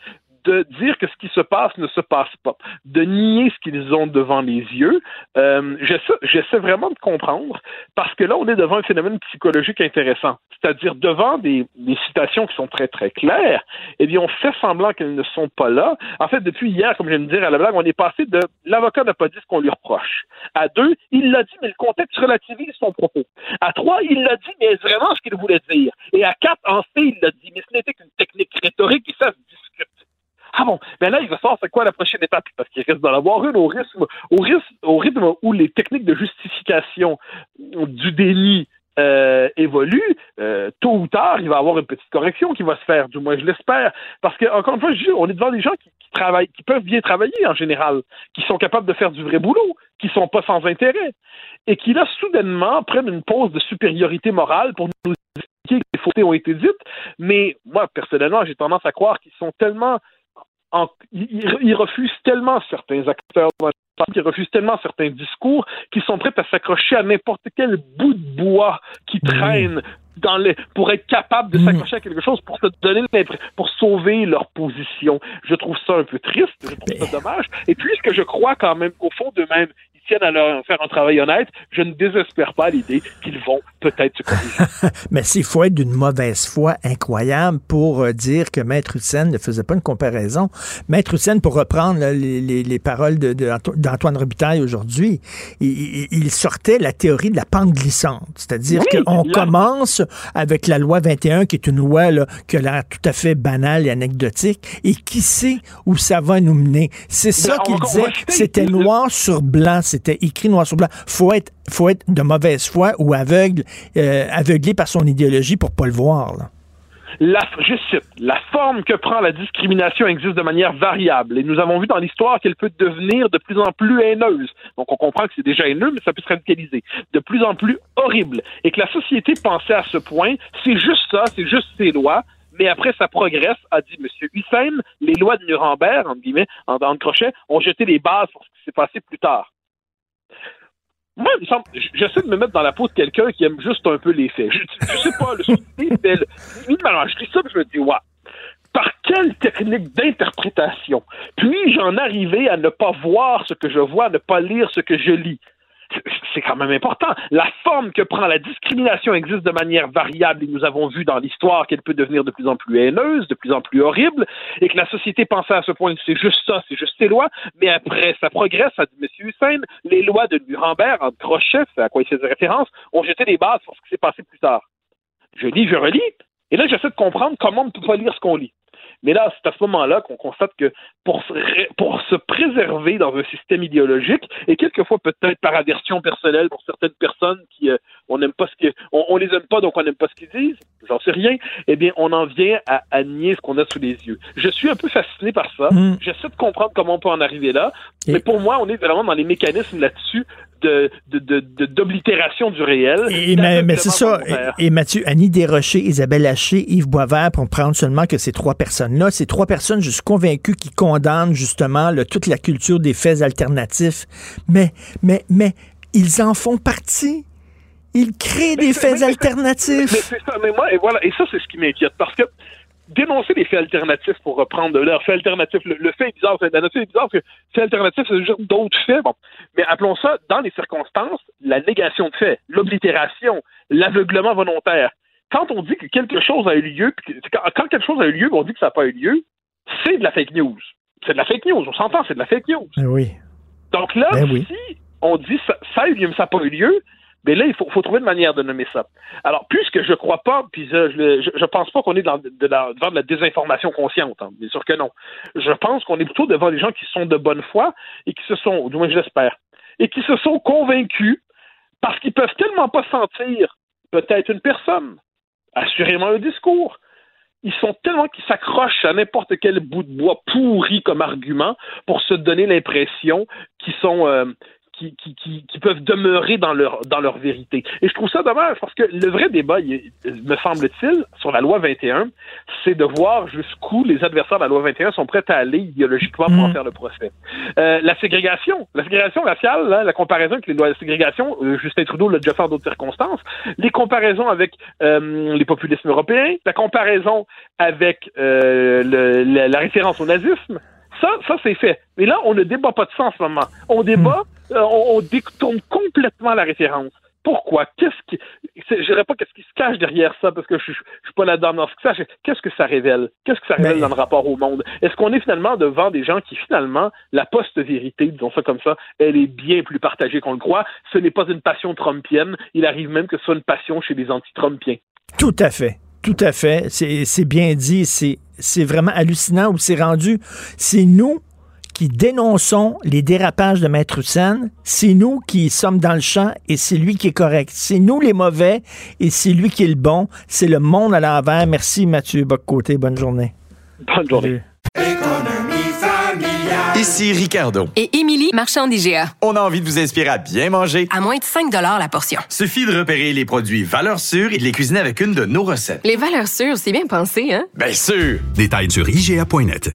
Speaker 18: de dire que ce qui se passe ne se passe pas, de nier ce qu'ils ont devant les yeux. Euh, j'essaie, vraiment de comprendre parce que là, on est devant un phénomène psychologique intéressant. C'est-à-dire devant des, citations qui sont très, très claires, eh bien, on fait semblant qu'elles ne sont pas là. En fait, depuis hier, comme je viens de dire à la blague, on est passé de l'avocat n'a pas dit ce qu'on lui reproche. À deux, il l'a dit, mais le contexte relativise son propos. À trois, il l'a dit, mais est-ce vraiment ce qu'il voulait dire? Et à quatre, en fait, il l'a dit, mais ce n'était qu'une technique rhétorique et ça. Ah bon, mais là, il va savoir c'est quoi la prochaine étape, parce qu'il risque d'en avoir une au rythme, au au rythme où les techniques de justification du déni euh, évoluent, euh, tôt ou tard, il va avoir une petite correction qui va se faire, du moins je l'espère. Parce que, encore une fois, je dis, on est devant des gens qui, travaillent, qui peuvent bien travailler en général, qui sont capables de faire du vrai boulot, qui sont pas sans intérêt, et qui là, soudainement, prennent une pause de supériorité morale pour nous expliquer que les faussetés ont été dites. Mais moi, personnellement, j'ai tendance à croire qu'ils sont tellement ils refusent tellement certains acteurs, ils refusent tellement certains discours qu'ils sont prêts à s'accrocher à n'importe quel bout de bois qui traîne dans les, pour être capable de s'accrocher à quelque chose pour se donner pour sauver leur position. Je trouve ça un peu triste, je trouve ça dommage. Et puisque je crois quand même qu'au fond d'eux-mêmes, ils tiennent à leur faire un travail honnête, je ne désespère pas l'idée qu'ils vont peut-être se corriger. [LAUGHS]
Speaker 1: Mais s'il faut être d'une mauvaise foi incroyable pour euh, dire que Maître Hussein ne faisait pas une comparaison. Maître Hussein, pour reprendre là, les, les- les paroles de- d'Antoine Robitaille aujourd'hui, il, sortait la théorie de la pente glissante. C'est-à-dire
Speaker 19: Oui,
Speaker 1: qu'on commence avec la loi 21, qui est une loi là, qui a l'air tout à fait banale et anecdotique, et qui sait où ça va nous mener? C'est ça
Speaker 19: Ben,
Speaker 1: qu'il disait. C'était noir sur blanc. C'était écrit noir sur blanc. Faut être, faut être de mauvaise foi ou aveugle, euh, aveuglé par son idéologie pour pas le voir. là.
Speaker 18: La, je cite, la forme que prend la discrimination existe de manière variable et nous avons vu dans l'histoire qu'elle peut devenir de plus en plus haineuse. Donc on comprend que c'est déjà haineux, mais ça peut se radicaliser. De plus en plus horrible. Et que la société pensait à ce point, c'est juste ça, c'est juste ces lois, mais après ça progresse, a dit M. Hussein, les lois de Nuremberg, entre guillemets, en, en crochet, ont jeté les bases pour ce qui s'est passé plus tard. Moi, j'essaie de me mettre dans la peau de quelqu'un qui aime juste un peu les faits. Je, je sais pas, le souci, c'est le- alors, je lis ça, je me dis, ouais. Par quelle technique d'interprétation puis-je en arriver à ne pas voir ce que je vois, à ne pas lire ce que je lis? C'est- quand même important. La forme que prend la discrimination existe de manière variable et nous avons vu dans l'histoire qu'elle peut devenir de plus en plus haineuse, de plus en plus horrible, et que la société pensait à ce point que c'est juste ça, c'est juste ces lois, mais après ça progresse, a dit M. Hussein, les lois de Nuremberg, en crochet, à quoi il faisait référence, ont jeté les bases pour ce qui s'est passé plus tard. Je lis, je relis, et là j'essaie de comprendre comment on ne peut pas lire ce qu'on lit. Mais là, c'est à ce moment-là qu'on constate que pour se, ré- pour se préserver dans un système idéologique, et quelquefois peut-être par aversion personnelle pour certaines personnes qui euh, on n'aime pas ce que on, on les aime pas donc on n'aime pas ce qu'ils disent, j'en sais rien, eh bien on en vient à, à nier ce qu'on a sous les yeux. Je suis un peu fasciné par ça.
Speaker 1: Mm.
Speaker 18: J'essaie de comprendre comment on peut en arriver là, mais pour moi, on est vraiment dans les mécanismes là-dessus de de- de- de- d'oblitération du réel.
Speaker 1: Et, mais mais c'est ça. Et, et Mathieu, Annie Desrochers, Isabelle Haché, Yves Boisvert, pour prendre seulement que ces trois personnes-là, ces trois personnes, je suis convaincu, qui condamnent justement là, toute la culture des faits alternatifs. Mais, mais, mais, ils en font partie. Ils créent des faits
Speaker 18: Mais
Speaker 1: alternatifs.
Speaker 18: c'est ça, mais moi, et voilà, et ça, c'est ce qui m'inquiète, parce que dénoncer les faits alternatifs pour reprendre leur fait alternatif, le, le fait est bizarre, c'est- la nature est bizarre, parce que fait alternatif, c'est juste d'autres faits, bon. Mais appelons ça, dans les circonstances, la négation de faits, l'oblitération, l'aveuglement volontaire. Quand on dit que quelque chose a eu lieu, quand, quelque chose a eu lieu, on dit que ça n'a pas eu lieu, c'est de la fake news. C'est de la fake news, on s'entend, c'est de la fake news.
Speaker 1: Ben oui.
Speaker 18: Donc là,
Speaker 1: Ben oui.
Speaker 18: si on dit ça, ça a eu lieu, mais ça n'a pas eu lieu, ben là, il faut, trouver une manière de nommer ça. Alors, puisque je crois pas, puis je, je, je- pense pas qu'on est devant de la désinformation consciente, hein, bien sûr que non. Je pense qu'on est plutôt devant des gens qui sont de bonne foi et qui se sont, du moins je l'espère, et qui se sont convaincus parce qu'ils peuvent tellement pas sentir peut-être une personne, assurément un discours. Ils sont tellement qu'ils s'accrochent à n'importe quel bout de bois pourri comme argument pour se donner l'impression qu'ils sont euh, qui, qui, qui, qui peuvent demeurer dans leur dans leur vérité. Et je trouve ça dommage parce que le vrai débat, il me semble-t-il, sur la loi 21, c'est de voir jusqu'où les adversaires de la loi 21 sont prêts à aller idéologiquement pour en faire le procès. Euh, la ségrégation, la ségrégation raciale, là, la comparaison avec les lois de ségrégation, euh, Justin Trudeau l'a déjà fait en d'autres circonstances, les comparaisons avec euh, les populismes européens, la comparaison avec euh, le- la, la référence au nazisme, ça, ça c'est fait. Mais là, on ne débat pas de ça en ce moment. On débat, euh, on, on détourne complètement la référence. Pourquoi? Qu'est-ce qui. Je dirais pas qu'est-ce qui se cache derrière ça, parce que je, je suis pas là-dedans dans ce que ça. je- Qu'est-ce que ça révèle? Qu'est-ce que ça révèle
Speaker 1: Mais-
Speaker 18: dans le rapport au monde? Est-ce qu'on est finalement devant des gens qui, finalement, la post-vérité, disons ça comme ça, elle est bien plus partagée qu'on le croit? Ce n'est pas une passion trumpienne. Il arrive même que ce soit une passion chez les anti-trumpiens.
Speaker 1: Tout à fait. Tout à fait. C'est bien dit. C'est c'est vraiment hallucinant où c'est rendu. C'est nous qui dénonçons les dérapages de Maître Hussein. C'est nous qui sommes dans le champ et c'est lui qui est correct. C'est nous les mauvais et c'est lui qui est le bon. C'est le monde à l'envers. Merci Mathieu Boccoté. Bonne journée.
Speaker 18: Bonne journée.
Speaker 19: Ici Ricardo.
Speaker 20: Et Émilie, marchand d'IGA.
Speaker 19: On a envie de vous inspirer à bien manger.
Speaker 20: À moins de 5 la portion.
Speaker 19: Suffit de repérer les produits valeurs sûres et de les cuisiner avec une de nos recettes.
Speaker 20: Les valeurs sûres, c'est bien pensé, hein?
Speaker 19: Bien sûr!
Speaker 3: Détails sur IGA.net.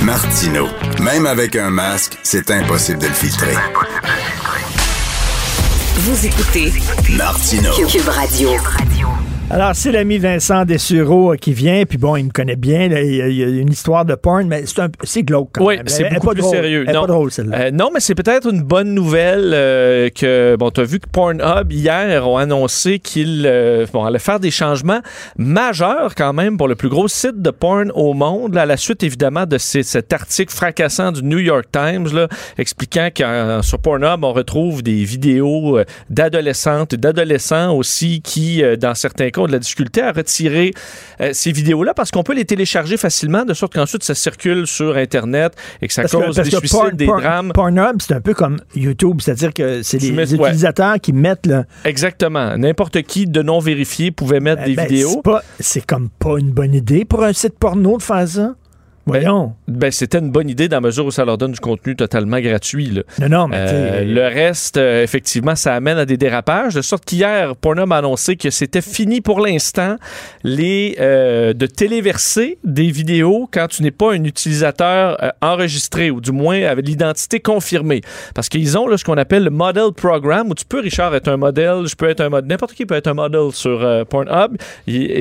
Speaker 3: Martino. Même avec un masque, c'est impossible de le filtrer.
Speaker 4: Vous écoutez
Speaker 3: Martino.
Speaker 4: Cube Radio.
Speaker 1: Alors, c'est l'ami Vincent Dessureau euh, qui vient, puis bon, il me connaît bien. là, il, y a, une histoire de porn, mais c'est un- c'est glauque quand
Speaker 21: Oui,
Speaker 1: même.
Speaker 21: c'est
Speaker 1: Elle est
Speaker 21: beaucoup
Speaker 1: pas
Speaker 21: plus
Speaker 1: drôle.
Speaker 21: sérieux.
Speaker 1: Elle
Speaker 21: non.
Speaker 1: pas drôle, celle-là.
Speaker 21: Euh, non, mais c'est peut-être une bonne nouvelle euh, que, bon, tu as vu que Pornhub, hier, ont annoncé qu'ils euh, bon, allaient faire des changements majeurs quand même pour le plus gros site de porn au monde, là, à la suite évidemment de ces- cet article fracassant du New York Times, là, expliquant que sur Pornhub, on retrouve des vidéos d'adolescentes et d'adolescents aussi qui, dans certains cas, ont de la difficulté à retirer euh, ces vidéos-là parce qu'on peut les télécharger facilement, de sorte qu'ensuite ça circule sur Internet et que ça
Speaker 1: Parce
Speaker 21: cause des suicides,
Speaker 1: porn-
Speaker 21: des
Speaker 1: porn-
Speaker 21: drames.
Speaker 1: Pornhub, c'est un peu comme YouTube, c'est-à-dire que c'est les,
Speaker 21: mets-
Speaker 1: les
Speaker 21: ouais.
Speaker 1: utilisateurs qui mettent le.
Speaker 21: Exactement. N'importe qui de non vérifié pouvait mettre des
Speaker 1: Ben,
Speaker 21: vidéos.
Speaker 1: c'est pas- C'est comme pas une bonne idée pour un site porno de faire ça. Voyons.
Speaker 21: Ben, c'était une bonne idée dans la mesure où ça leur donne du contenu totalement gratuit. là.
Speaker 1: Non, non, mais
Speaker 21: Euh, le reste, euh, effectivement, ça amène à des dérapages. De sorte qu'hier, Pornhub a annoncé que c'était fini pour l'instant les euh, de téléverser des vidéos quand tu n'es pas un utilisateur enregistré ou du moins avec l'identité confirmée. Parce qu'ils ont là, ce qu'on appelle le Model Program où tu peux, Richard, être un modèle. Je peux être un modèle. N'importe qui peut être un modèle sur Pornhub.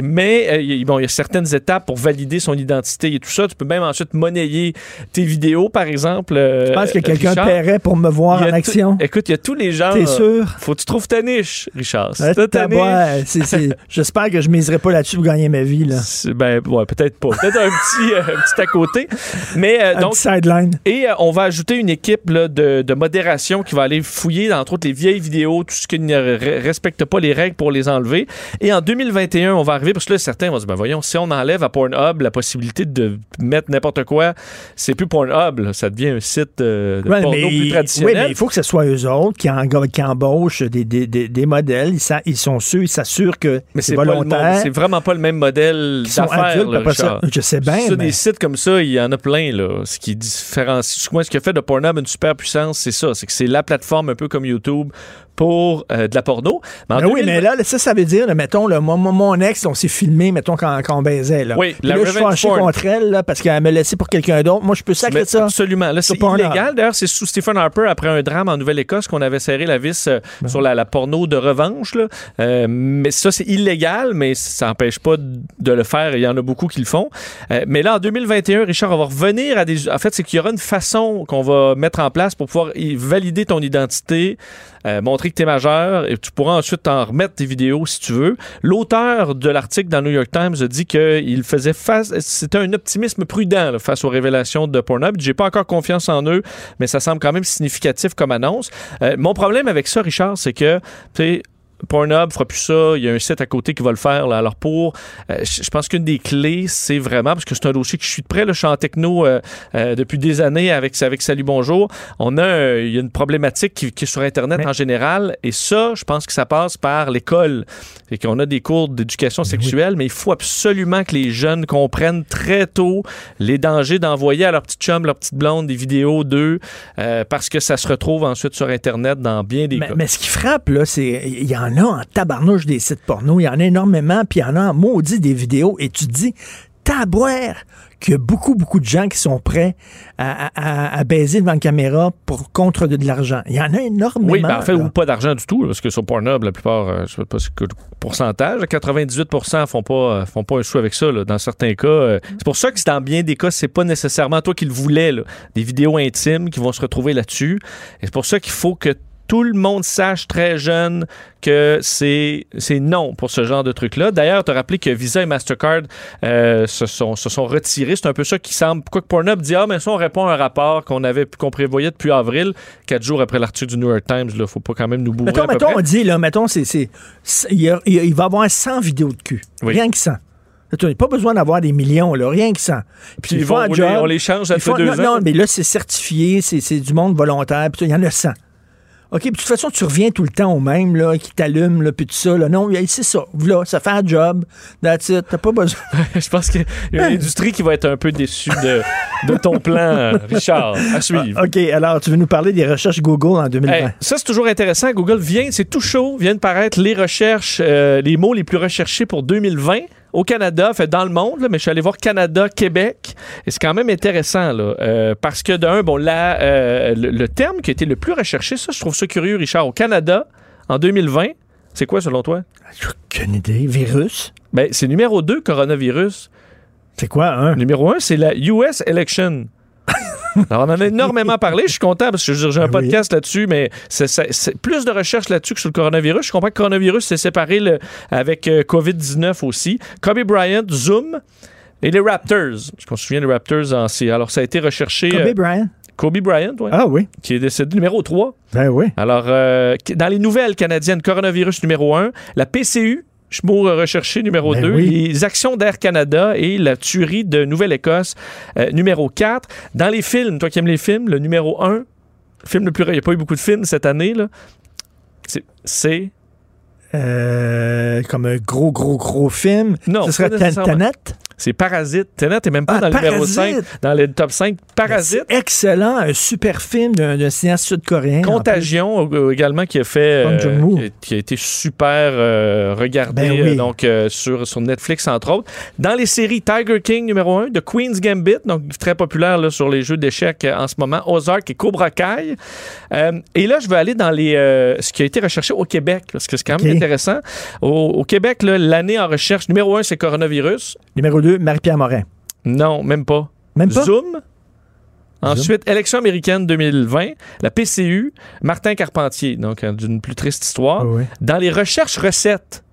Speaker 21: Mais il- bon, il y a certaines étapes pour valider son identité et tout ça. Tu peux même ensuite monnayer tes vidéos, par exemple.
Speaker 1: Je pense que quelqu'un paierait pour me voir en action.
Speaker 21: Écoute, il y a tous les gens.
Speaker 1: T'es sûr?
Speaker 21: Faut que tu trouves ta niche, Richard.
Speaker 1: Ouais, [LAUGHS] J'espère que je miserai pas là-dessus pour gagner ma vie. Là.
Speaker 21: Ben, ouais, peut-être pas. Peut-être un petit, euh, petit à côté. Mais, euh,
Speaker 1: Un
Speaker 21: donc.
Speaker 1: petit sideline.
Speaker 21: Et euh, on va ajouter une équipe là, de, de modération qui va aller fouiller, entre autres, les vieilles vidéos, tout ce qui ne re- respecte pas les règles pour les enlever. Et en 2021, on va arriver, parce que là, certains vont dire, ben voyons, si on enlève à Pornhub la possibilité de mettre n'importe quoi, c'est plus Pornhub, là. ça devient un site euh, de
Speaker 1: Ouais,
Speaker 21: porno
Speaker 1: mais,
Speaker 21: plus
Speaker 1: oui,
Speaker 21: traditionnel.
Speaker 1: mais il faut que ce soit eux autres qui, en- qui embauchent des, des- des- des modèles. Ils, sa- ils sont sûrs, ils s'assurent que
Speaker 21: Mais
Speaker 1: c'est
Speaker 21: c'est pas le
Speaker 1: volontaire.
Speaker 21: c'est vraiment pas le même modèle d'affaires.
Speaker 1: je sais bien, mais-
Speaker 21: Des sites comme ça, il y en a plein. Là. Ce qui différencie, ce qui a fait de Pornhub une super puissance, c'est ça. C'est que c'est la plateforme un peu comme YouTube pour euh, de la porno. Mais en
Speaker 1: Ben oui,
Speaker 21: 2020
Speaker 1: mais là, ça, ça veut dire, là, mettons, là, moi, mon ex, on s'est filmé, mettons, quand, quand on baisait. Là.
Speaker 21: Oui,
Speaker 1: Puis
Speaker 21: la
Speaker 1: là, je suis fâché contre elle là, parce qu'elle me laissé pour quelqu'un d'autre. Moi, je peux sacrer
Speaker 21: Mais
Speaker 1: ça.
Speaker 21: Absolument. Là, c'est illégal. D'ailleurs, c'est sous Stephen Harper, après un drame en Nouvelle-Écosse, qu'on avait serré la vis euh,
Speaker 1: Ben
Speaker 21: sur la, la porno de revanche. là. Euh, mais ça, c'est illégal, mais ça n'empêche pas de le faire. Il y en a beaucoup qui le font. Euh, mais là, en 2021, Richard, on va revenir à des... En fait, c'est qu'il y aura une façon qu'on va mettre en place pour pouvoir y- valider ton identité euh, montrer que tu es majeur et tu pourras ensuite en remettre des vidéos si tu veux. L'auteur de l'article dans le New York Times a dit qu'il faisait face, c'était un optimisme prudent face aux révélations de Pornhub. J'ai pas encore confiance en eux, mais ça semble quand même significatif comme annonce. Euh, mon problème avec ça, Richard, c'est que, tu Pornhub fera plus ça. Il y a un site à côté qui va le faire. Là. Alors pour, euh, je pense qu'une des clés, c'est vraiment parce que c'est un dossier que je suis de près. Là, je suis en techno euh, euh, depuis des années avec avec Salut Bonjour. On a, euh, il y a une problématique qui, qui est sur Internet en général, et ça, je pense que ça passe par l'école. Et qu'on a des cours d'éducation sexuelle, mais il faut absolument que les jeunes comprennent très tôt les dangers d'envoyer à leur petite chum, leur petite blonde des vidéos d'eux, euh, parce que ça se retrouve ensuite sur Internet dans bien des
Speaker 1: Mais,
Speaker 21: cas.
Speaker 1: mais ce qui frappe, là, c'est il y en a en tabarnouche des sites porno, il y en a énormément, puis il y en a en maudit des vidéos, et tu te dis, tabouère, qu'il y a beaucoup, beaucoup de gens qui sont prêts à, à- à baiser devant la caméra pour contre de, de l'argent. Il y en a énormément.
Speaker 21: Oui, ben en fait,
Speaker 1: là.
Speaker 21: ou pas d'argent du tout, parce que sur Pornhub, la plupart, euh, je sais pas c'est quel pourcentage, 98 font pas, euh, font pas un sou avec ça. là. Dans certains cas, euh, c'est pour ça que dans bien des cas, c'est pas nécessairement toi qui le voulais, là. des vidéos intimes qui vont se retrouver là-dessus. Et c'est pour ça qu'il faut que tout le monde sache très jeune que c'est non pour ce genre de truc-là. D'ailleurs, tu as rappelé que Visa et Mastercard euh, se, sont, se sont retirés. C'est un peu ça qui semble. Pourquoi que Pornhub dit Ah, mais ça, on répond à un rapport qu'on avait qu'on prévoyait depuis avril, quatre jours après l'article du New York Times. Il faut pas quand même nous bourrer.
Speaker 1: Mettons,
Speaker 21: à peu
Speaker 1: mettons,
Speaker 21: près.
Speaker 1: on dit, là, mettons, c'est, il, va y avoir 100 vidéos de cul.
Speaker 21: Oui.
Speaker 1: Rien que 100. Tu n'as pas besoin d'avoir des millions, là, rien que 100. Puis
Speaker 21: ils
Speaker 1: ils font
Speaker 21: vont
Speaker 1: un
Speaker 21: rouler,
Speaker 1: job.
Speaker 21: on les change à
Speaker 1: font-
Speaker 21: deux
Speaker 1: non,
Speaker 21: ans.
Speaker 1: non, mais là, c'est certifié, c'est, du monde volontaire, puis il y en a 100. OK, puis de toute façon, tu reviens tout le temps au même, là, qui t'allume, là, puis tout ça. Là. Non, c'est ça. Là, ça fait un job. That's it. T'as pas besoin. [LAUGHS]
Speaker 21: Je pense qu'il y a une industrie qui va être un peu déçue de, de ton plan, Richard, à suivre.
Speaker 1: OK, alors, tu veux nous parler des recherches Google en 2020.
Speaker 21: Hey, ça, c'est toujours intéressant. Google vient, c'est tout chaud, viennent paraître les recherches, euh, les mots les plus recherchés pour 2020 au Canada, fait dans le monde, là, mais je suis allé voir Canada, Québec, et c'est quand même intéressant, là, euh, parce que d'un, bon, là, euh, le, le terme qui a été le plus recherché, ça, je trouve ça curieux, Richard, au Canada, en 2020, c'est quoi selon toi?
Speaker 1: Aucune idée. Virus?
Speaker 21: Ben, c'est numéro 2, coronavirus.
Speaker 1: C'est quoi, un?
Speaker 21: Numéro 1, c'est la US election. Alors, on en a [LAUGHS] énormément parlé. Je suis content parce que j'ai un
Speaker 1: Ben oui.
Speaker 21: podcast là-dessus, mais c'est, plus de recherches là-dessus que sur le coronavirus. Je comprends que le coronavirus s'est séparé le- avec euh, COVID-19 aussi. Kobe Bryant, Zoom et les Raptors. Je me souviens des Raptors en C. Alors, ça a été recherché.
Speaker 1: Kobe
Speaker 21: euh,
Speaker 1: Bryant?
Speaker 21: Kobe Bryant, ouais,
Speaker 1: Ah oui.
Speaker 21: qui est décédé numéro 3.
Speaker 1: Ben oui.
Speaker 21: Alors, euh, dans les nouvelles canadiennes, coronavirus numéro 1, la PCU, Schmour recherché numéro
Speaker 1: Ben
Speaker 21: 2,
Speaker 1: oui.
Speaker 21: les actions d'Air Canada et la tuerie de Nouvelle-Écosse euh, numéro 4. Dans les films, toi qui aimes les films, le numéro 1, le film le plus... Il n'y a pas eu beaucoup de films cette année, là. C'est-.
Speaker 1: Euh, comme un gros, gros, gros film.
Speaker 21: Non,
Speaker 1: Ce serait. Tanet?
Speaker 21: C'est Parasite. Tenet n'est même pas
Speaker 1: Ah,
Speaker 21: dans le numéro
Speaker 1: Parasite.
Speaker 21: 5, dans le top 5. Parasite.
Speaker 1: Excellent, un super film d'un cinéaste sud-coréen. en
Speaker 21: Contagion euh, également qui a fait euh, qui, a, qui a été super euh, regardé
Speaker 1: Ben oui.
Speaker 21: euh, donc euh, sur sur Netflix entre autres. Dans les séries Tiger King numéro 1, The Queen's Gambit donc très populaire là, sur les jeux d'échecs en ce moment, Ozark et Cobra Kai. Et là je vais aller dans les ce qui a été recherché au Québec parce que c'est quand même intéressant. Au, au Québec l'année en recherche numéro 1 c'est coronavirus.
Speaker 1: Numéro 2, Marie-Pierre Morin.
Speaker 21: Non, même pas.
Speaker 1: Même pas?
Speaker 21: Zoom. Ensuite, élection américaine 2020, la PCU, Martin Carpentier, donc euh, d'une plus triste histoire.
Speaker 1: Ah oui.
Speaker 21: Dans les recherches recettes.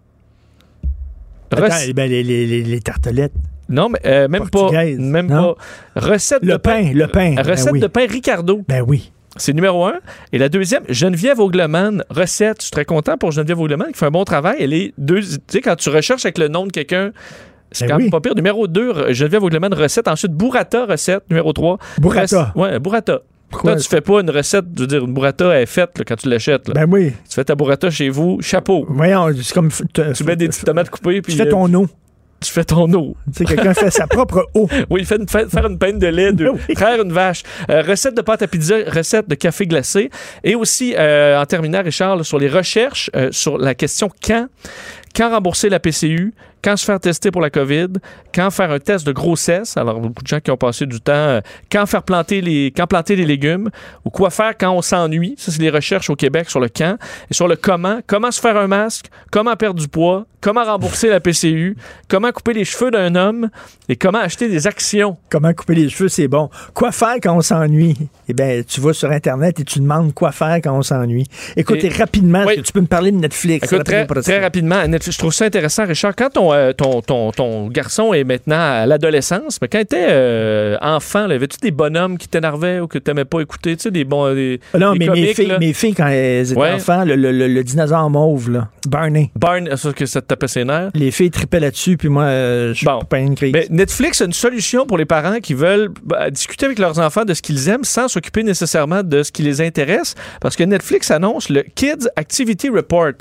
Speaker 21: Rec-
Speaker 1: eh ben, les, les- les- les tartelettes.
Speaker 21: non, mais euh, même pas.
Speaker 1: Portugaises,
Speaker 21: Même
Speaker 1: non?
Speaker 21: pas. Recette
Speaker 1: Le
Speaker 21: de pain.
Speaker 1: pain, le pain. ben
Speaker 21: Recette
Speaker 1: oui.
Speaker 21: de pain Ricardo.
Speaker 1: Ben oui.
Speaker 21: C'est numéro un. Et la deuxième, Geneviève Augleman, recette. Je suis très content pour Geneviève Augleman qui fait un bon travail. Elle est deux. Tu sais, quand tu recherches avec le nom de quelqu'un, c'est
Speaker 1: Ben
Speaker 21: quand même pas pire. Numéro 2, Geneviève Augleman, recette. Ensuite, Burrata, recette. Numéro 3.
Speaker 1: Burrata.
Speaker 21: Ouais, Burrata.
Speaker 1: Pourquoi
Speaker 21: Là, tu fais pas une recette, je veux dire, une burrata est faite là, quand tu l'achètes.
Speaker 1: Ben oui.
Speaker 21: Tu fais ta burrata chez vous, chapeau.
Speaker 1: Voyons, c'est comme.
Speaker 21: Tu mets des petites tomates coupées, puis
Speaker 1: Tu fais
Speaker 21: euh,
Speaker 1: ton eau.
Speaker 21: tu fais ton eau.
Speaker 1: Tu sais, quelqu'un fait sa propre [LAUGHS] eau.
Speaker 21: Oui, fait une- fait- faire une peine de lait, de, [LAUGHS]
Speaker 1: Oui.
Speaker 21: traire une vache. Euh, recette de pâte à pizza, recette de café glacé. Et aussi, euh, en terminant, Richard, là, sur les recherches, euh, sur la question quand. Quand rembourser la PCU, quand se faire tester pour la COVID, quand faire un test de grossesse. Alors, beaucoup de gens qui ont passé du temps, euh, quand faire planter les, quand planter les légumes, ou quoi faire quand on s'ennuie. Ça, c'est les recherches au Québec sur le quand et sur le comment. Comment se faire un masque, comment perdre du poids, comment rembourser la PCU, comment couper les cheveux d'un homme et comment acheter des actions.
Speaker 1: Comment couper les cheveux, c'est bon. Quoi faire quand on s'ennuie? Eh bien, tu vas sur Internet et tu demandes quoi faire quand on s'ennuie. Écoutez,
Speaker 21: Et-
Speaker 1: rapidement,
Speaker 21: Oui.
Speaker 1: est-ce que tu peux me parler de Netflix?
Speaker 21: Écoute, très,
Speaker 1: Rapidement,
Speaker 21: très rapidement, Netflix, je trouve ça intéressant, Richard. Quand ton, euh, ton, ton, ton garçon est maintenant à l'adolescence, mais quand il était euh, enfant, avais-tu des bonhommes qui t'énervaient ou que tu n'aimais pas écouter? Tu sais, des bons. Des,
Speaker 1: Ah Non,
Speaker 21: des
Speaker 1: mais mes
Speaker 21: comiques,
Speaker 1: filles,
Speaker 21: là?
Speaker 1: mes filles, quand elles étaient
Speaker 21: Ouais.
Speaker 1: enfants, le, le- le- le dinosaure mauve, là, Barney.
Speaker 21: Barn, ça que ça te tapait ses nerfs.
Speaker 1: Les filles tripaient là-dessus, puis moi, euh, je suis
Speaker 21: Bon.
Speaker 1: pas une crise.
Speaker 21: Mais Netflix a une solution pour les parents qui veulent bah, discuter avec leurs enfants de ce qu'ils aiment sans s'occuper nécessairement de ce qui les intéresse. Parce que Netflix annonce le Kids Activity Report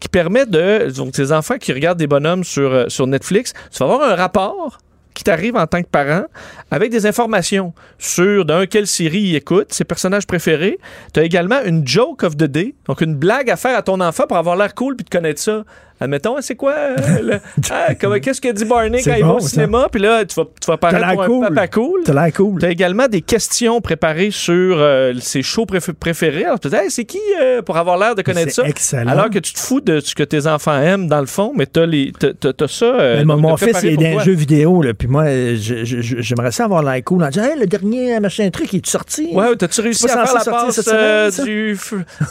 Speaker 21: qui permet de. Donc, enfants qui regardent des bonhommes sur, euh, sur Netflix, tu vas avoir un rapport qui t'arrive en tant que parent avec des informations sur d'un quelle série il écoute, ses personnages préférés. Tu as également une joke of the day, donc une blague à faire à ton enfant pour avoir l'air cool puis de connaître ça. Admettons, c'est quoi? euh, [LAUGHS] ah, Qu'est-ce que dit Barney quand il va au cinéma? Puis là, tu vas, tu vas
Speaker 1: T'as
Speaker 21: paraître pour un
Speaker 1: cool.
Speaker 21: papa cool.
Speaker 1: T'as l'air cool.
Speaker 21: Tu as également des questions préparées sur euh, ses shows préf- préférés. Alors, tu te dis, Hey, c'est qui euh, pour avoir l'air de connaître ça?
Speaker 1: excellent.
Speaker 21: Alors que tu te fous de ce que tes enfants aiment, dans le fond, mais tu as, ça. euh,
Speaker 1: Mais mon, mon fils, il est dans un jeu vidéo, là, puis moi, j'aimerais ça avoir l'air cool en disant, hey, le dernier machin truc, il est sorti?
Speaker 21: Ouais, t'as-tu réussi à faire la passe
Speaker 1: semaine,
Speaker 21: du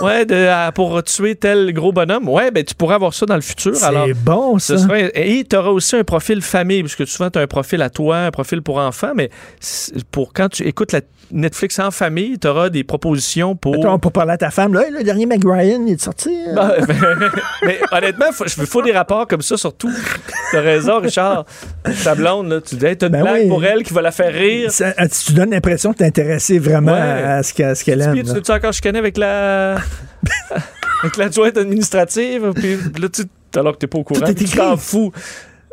Speaker 21: ouais, de, à- pour tuer tel gros bonhomme? Ouais, ben tu pourras avoir ça dans le futur.
Speaker 1: C'est bon, ça.
Speaker 21: ce et tu auras aussi un profil famille, puisque souvent tu as un profil à toi, un profil pour enfants, mais pour quand tu écoutes la Netflix en famille, tu auras des propositions pour.
Speaker 1: Mettons, pour parler à ta femme, là, le dernier Meg Ryan, il est sorti?
Speaker 21: Ben, ben, [LAUGHS] mais honnêtement, il faut, des rapports comme ça surtout. T'as raison, Richard. Ta blonde, là, tu dis, hey, t'as une
Speaker 1: Ben
Speaker 21: blague
Speaker 1: oui.
Speaker 21: pour elle qui va la faire rire.
Speaker 1: Ça- euh, tu donnes l'impression de t'intéresser vraiment
Speaker 21: Ouais.
Speaker 1: à, ce qu'elle qu'elle aime.
Speaker 21: Puis tu tu encore chicaner avec la. [LAUGHS] avec l'adjointe administrative, puis là, tu. Alors que t'es pas au courant, tu t'en fous.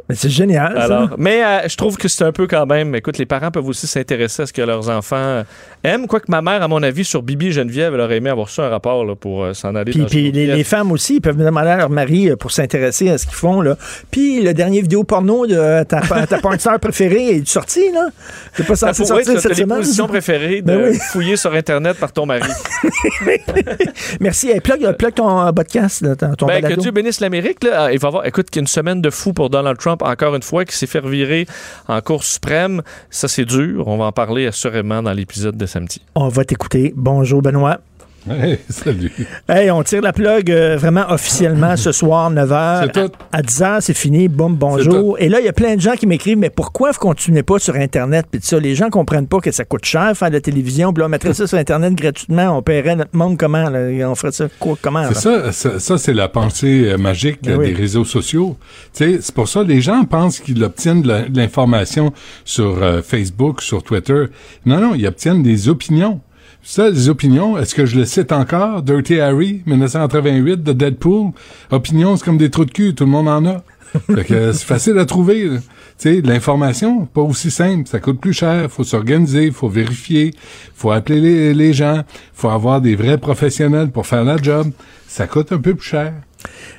Speaker 1: Mais c'est génial, ça.
Speaker 21: Mais euh, je trouve que c'est un peu quand même. Écoute, les parents peuvent aussi s'intéresser à ce que leurs enfants aiment. Quoique ma mère, à mon avis, sur Bibi et Geneviève, elle aurait aimé avoir ça un rapport là, pour euh, s'en aller.
Speaker 1: Puis,
Speaker 21: dans
Speaker 1: puis les, femmes aussi, ils peuvent demander à leur mari euh, pour s'intéresser à ce qu'ils font. Là. Puis le dernier vidéo porno de euh, ta, ta préférée est sorti, là? C'est pas
Speaker 21: Ça
Speaker 1: censé sortir cette
Speaker 21: préférées de
Speaker 1: Ben oui.
Speaker 21: fouiller sur Internet par ton mari. [LAUGHS]
Speaker 1: Merci. Hey, plug, plug ton euh, podcast, là, ton, ton
Speaker 21: Ben, que. Dieu bénisse l'Amérique. là. Il va y avoir, écoute, qu'il y a une semaine de fou pour Donald Trump, encore une fois, qui s'est fait virer en Cour suprême. Ça, c'est dur. On va en parler assurément dans l'épisode de samedi.
Speaker 1: On va t'écouter. Bonjour, Benoît. [LAUGHS]
Speaker 22: Hey, salut.
Speaker 1: Hey, on tire la plug euh, vraiment officiellement ce soir, 9h.
Speaker 22: C'est tout.
Speaker 1: À, à 10h, c'est fini. Boum, bonjour. Et là, il y a plein de gens qui m'écrivent, mais pourquoi vous continuez pas sur Internet? Puis ça, les gens comprennent pas que ça coûte cher faire de la télévision. Puis là, on mettrait ça sur Internet gratuitement. On paierait notre monde comment? là? On ferait ça quoi, comment?
Speaker 22: C'est ça, ça, ça, c'est la pensée euh, magique
Speaker 1: Ben oui.
Speaker 22: des réseaux sociaux. Tu sais, c'est pour ça que les gens pensent qu'ils obtiennent de l'information sur euh, Facebook, sur Twitter. Non, non, ils obtiennent des opinions. Ça, les opinions, est-ce que je le cite encore? Dirty Harry, 1988, de Deadpool. Opinions, c'est comme des trous de cul, tout le monde en a. [LAUGHS] Fait que c'est facile à trouver. Tu sais, l'information, pas aussi simple. Ça coûte plus cher. Faut s'organiser, faut vérifier, faut appeler les, les gens, faut avoir des vrais professionnels pour faire la job. Ça coûte un peu plus cher.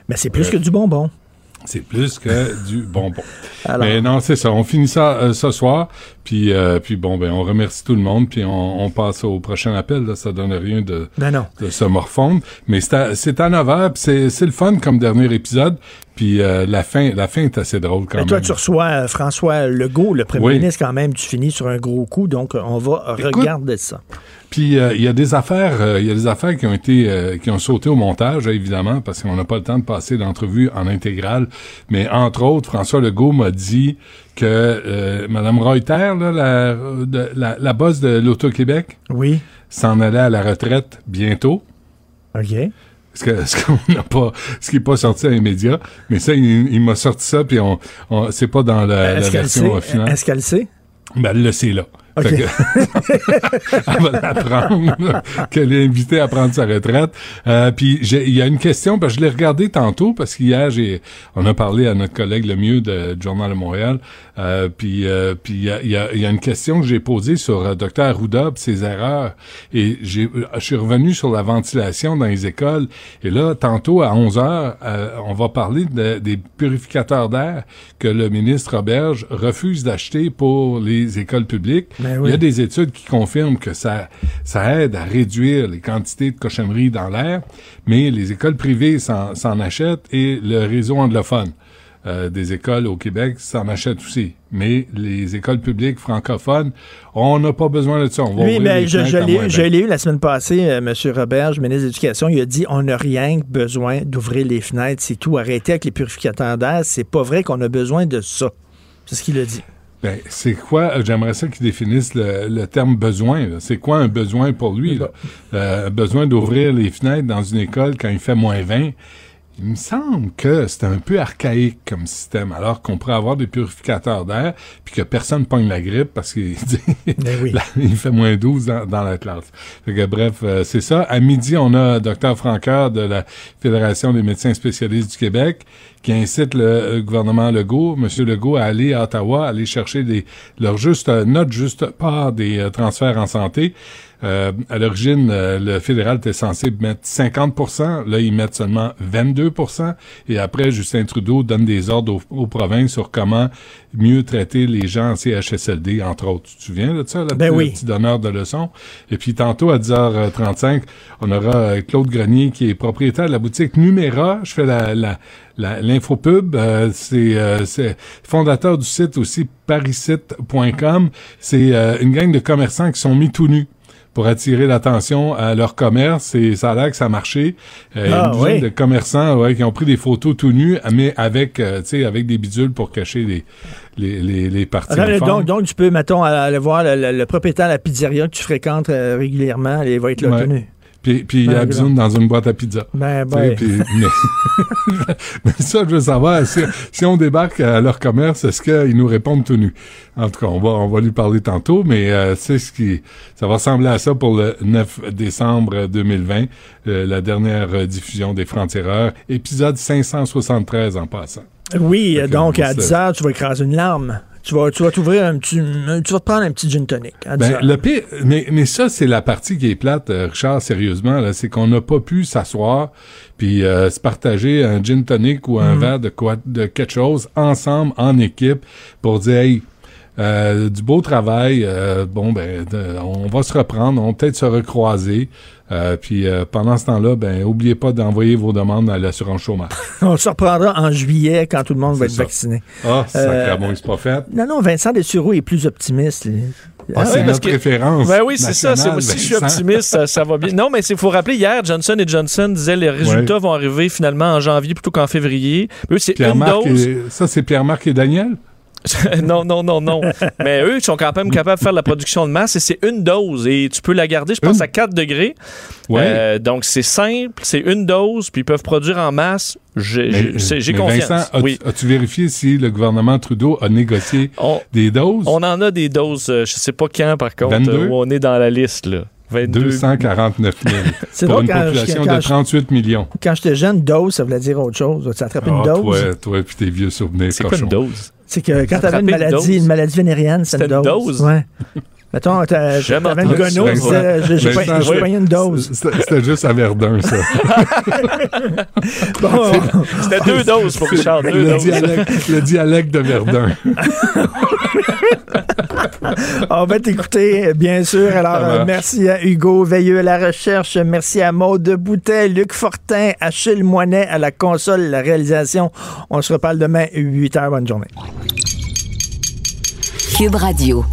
Speaker 1: Mais c'est plus que du bonbon.
Speaker 22: C'est plus que du bonbon.
Speaker 1: Alors.
Speaker 22: Mais non, c'est ça. On finit ça euh, ce soir. Puis, euh, puis bon, ben, on remercie tout le monde. Puis on, on passe au prochain appel. Là. Ça donne rien de,
Speaker 1: Ben non.
Speaker 22: de se morfondre. Mais c'est à, c'est à 9 heures. puis C'est, c'est le fun comme dernier épisode. Puis euh, la fin, la fin est assez drôle quand
Speaker 1: Mais
Speaker 22: même.
Speaker 1: toi, tu reçois François Legault, le premier
Speaker 22: Oui.
Speaker 1: ministre, quand même. Tu finis sur un gros coup. Donc, on va
Speaker 22: Écoute,
Speaker 1: regarder ça.
Speaker 22: Puis euh, il y a des affaires, euh, il y a des affaires qui ont été, euh, qui ont sauté au montage, évidemment, parce qu'on n'a pas le temps de passer l'entrevue en intégrale. Mais entre autres, François Legault m'a dit que Madame Reuter, là, la, de- la, la boss de l'Auto-Québec,
Speaker 1: Oui.
Speaker 22: s'en allait à la retraite bientôt.
Speaker 1: OK.
Speaker 22: Ce que- ce qu'on n'a pas, ce qui n'est pas sorti les médias, mais ça, il, il m'a sorti ça, puis on, on c'est pas dans la, la version finale.
Speaker 1: Est-ce qu'elle sait?
Speaker 22: Ben, elle le sait là. Fait que- [LAUGHS] elle va l'apprendre, qu'elle est invitée à prendre sa retraite. Euh, puis il y a une question, parce que je l'ai regardé tantôt, parce qu'hier, j'ai, on a parlé à notre collègue le mieux de, du Journal de Montréal. Euh, puis euh, puis il y a, y, a, y a une question que j'ai posée sur euh, Dr Arruda ses erreurs. Et j'ai, je suis revenu sur la ventilation dans les écoles. Et là, tantôt à 11 heures, euh, on va parler de- des purificateurs d'air que le ministre Roberge refuse d'acheter pour les écoles publiques.
Speaker 1: Ben
Speaker 22: Il y a des études qui confirment que ça, ça aide à réduire les quantités de cochonneries dans l'air, mais les écoles privées s'en, achètent et le réseau anglophone euh, des écoles au Québec s'en achète aussi. Mais les écoles publiques francophones, on n'a pas besoin de ça. On va
Speaker 1: mais
Speaker 22: les
Speaker 1: je, je l'ai eu- je
Speaker 22: 20.
Speaker 1: l'ai eu la semaine passée, euh, M. Roberge, ministre de l'Éducation, il a dit on n'a rien besoin d'ouvrir les fenêtres, c'est tout. Arrêtez avec les purificateurs d'air, c'est pas vrai qu'on a besoin de ça. C'est ce qu'il a dit.
Speaker 22: Ben, c'est quoi, euh, j'aimerais ça qu'ils définissent le, le terme besoin. C'est quoi un besoin pour lui? Là? Euh, besoin d'ouvrir les fenêtres dans une école quand il fait moins 20. Il me semble que c'est un peu archaïque comme système, alors qu'on pourrait avoir des purificateurs d'air, puis que personne pogne la grippe parce qu'il [LAUGHS] dit- là, il fait moins 12 dans, dans la classe. Fait que, bref, euh, c'est ça. À midi, on a Dr Franqueur de la Fédération des médecins spécialistes du Québec qui incite le euh, gouvernement Legault, M. Legault, à aller à Ottawa, aller chercher des, leur juste, euh, notre juste part des euh, transferts en santé. Euh, à l'origine, euh, le fédéral était censé mettre 50% Là, ils mettent seulement 22% Et après, Justin Trudeau donne des ordres aux, aux provinces sur comment mieux traiter les gens en CHSLD, entre autres. Tu te souviens de ça, là,
Speaker 1: Ben oui.
Speaker 22: le petit donneur de leçons? Et puis tantôt, à 10h35, on aura euh, Claude Grenier, qui est propriétaire de la boutique Numéra. Je fais la... la l'infopub, euh, c'est euh, fondateur du site aussi parisite.com. C'est euh, une gang de commerçants qui sont mis tout nus pour attirer l'attention à leur commerce et ça a l'air que ça a marché. Euh, il y a
Speaker 1: Ah,
Speaker 22: une
Speaker 1: oui.
Speaker 22: de commerçants ouais, qui ont pris des photos tout nus, mais avec, euh, tu sais, avec des bidules pour cacher les, les, les, les parties
Speaker 1: donc, donc, tu peux, mettons, aller voir le, le- le propriétaire de la pizzeria que tu fréquentes euh, régulièrement, il va être là
Speaker 22: Ouais. Puis, puis il
Speaker 1: Ben,
Speaker 22: a besoin dans une boîte à pizza.
Speaker 1: Ben, ben.
Speaker 22: puis- mais, [LAUGHS] mais ça, je veux savoir, si, si on débarque à leur commerce, est-ce qu'ils nous répondent tout nus? En tout cas, on va, on va lui parler tantôt, mais euh, c'est ce qui, ça va ressembler à ça pour le 9 décembre 2020, euh, la dernière diffusion des Francs-Tireurs, épisode 573 en passant.
Speaker 1: Oui, donc
Speaker 22: on
Speaker 1: à
Speaker 22: se-
Speaker 1: 10 heures, tu vas écraser une larme. Tu vas, tu vas t'ouvrir un petit. tu vas te prendre un petit gin tonic. À 10
Speaker 22: Ben, le pire, mais, mais ça, c'est la partie qui est plate, euh, Richard, sérieusement, là, c'est qu'on n'a pas pu s'asseoir puis euh, se partager un gin tonic ou un
Speaker 1: Mhm.
Speaker 22: verre de quoi de quelque chose ensemble, en équipe, pour dire hey, euh, du beau travail, euh, bon ben on va se reprendre, on va peut-être se recroiser. Euh, puis euh, pendant ce temps-là, ben oubliez pas d'envoyer vos demandes à l'assurance chômage. [LAUGHS]
Speaker 1: On se reprendra en juillet quand tout le monde va être
Speaker 22: ça.
Speaker 1: vacciné.
Speaker 22: Ah,
Speaker 1: Euh,
Speaker 22: sacrément, il se pas fait.
Speaker 1: Non, non, Vincent Dessureau est plus optimiste. lui.
Speaker 22: Ah, c'est
Speaker 21: oui,
Speaker 22: notre
Speaker 21: que-
Speaker 22: préférence.
Speaker 21: Ben oui, c'est ça. C'est, aussi, je suis optimiste. Ça, ça va bien. Non, mais il faut rappeler, hier, Johnson Johnson disait les résultats vont arriver finalement en janvier plutôt qu'en février. Eux, c'est une dose.
Speaker 22: et- ça, c'est Pierre-Marc et Daniel? [LAUGHS]
Speaker 21: non, non, non, non. Mais eux, ils sont quand même capables de faire de la production de masse et c'est une dose. Et tu peux la garder, je pense, à 4 degrés.
Speaker 22: Ouais.
Speaker 21: Euh, donc, c'est simple, c'est une dose, puis ils peuvent produire en masse. J'ai,
Speaker 22: mais
Speaker 21: confiance.
Speaker 22: Vincent, as-tu,
Speaker 21: oui.
Speaker 22: as-tu vérifié si le gouvernement Trudeau a négocié des doses?
Speaker 21: On en a des doses, euh, je sais pas quand, par contre,
Speaker 22: 22?
Speaker 21: euh, où on est dans la liste. Là. 22.
Speaker 22: 249 000
Speaker 1: C'est
Speaker 22: pour une
Speaker 1: quand-
Speaker 22: population
Speaker 1: quand
Speaker 22: de
Speaker 1: je-
Speaker 22: 38 millions.
Speaker 1: Quand j'étais jeune, dose, ça voulait dire autre chose. Tu as attrapé une
Speaker 22: Ah,
Speaker 1: dose?
Speaker 22: toi, toi puis tes vieux souvenirs
Speaker 21: C'est quoi une dose?
Speaker 1: C'est que quand tu avais une maladie, une maladie vénérienne, c'est une dose.
Speaker 21: dose?
Speaker 1: Ouais. [LAUGHS] Mettons, t'avais une j'ai- pogné une dose.
Speaker 22: C'était juste à Verdun, ça.
Speaker 1: Bon,
Speaker 21: C'était deux doses pour Richard. Deux
Speaker 22: le,
Speaker 21: doses.
Speaker 22: dialecte, le dialecte de Verdun. [LAUGHS]
Speaker 1: on va t'écouter, bien sûr. Alors, euh, merci à Hugo Veilleux à la recherche. Merci à Maude Boutet, Luc Fortin, Achille Moinet à la console, la réalisation. On se reparle demain, 8 h. Bonne journée.
Speaker 4: Cube Radio.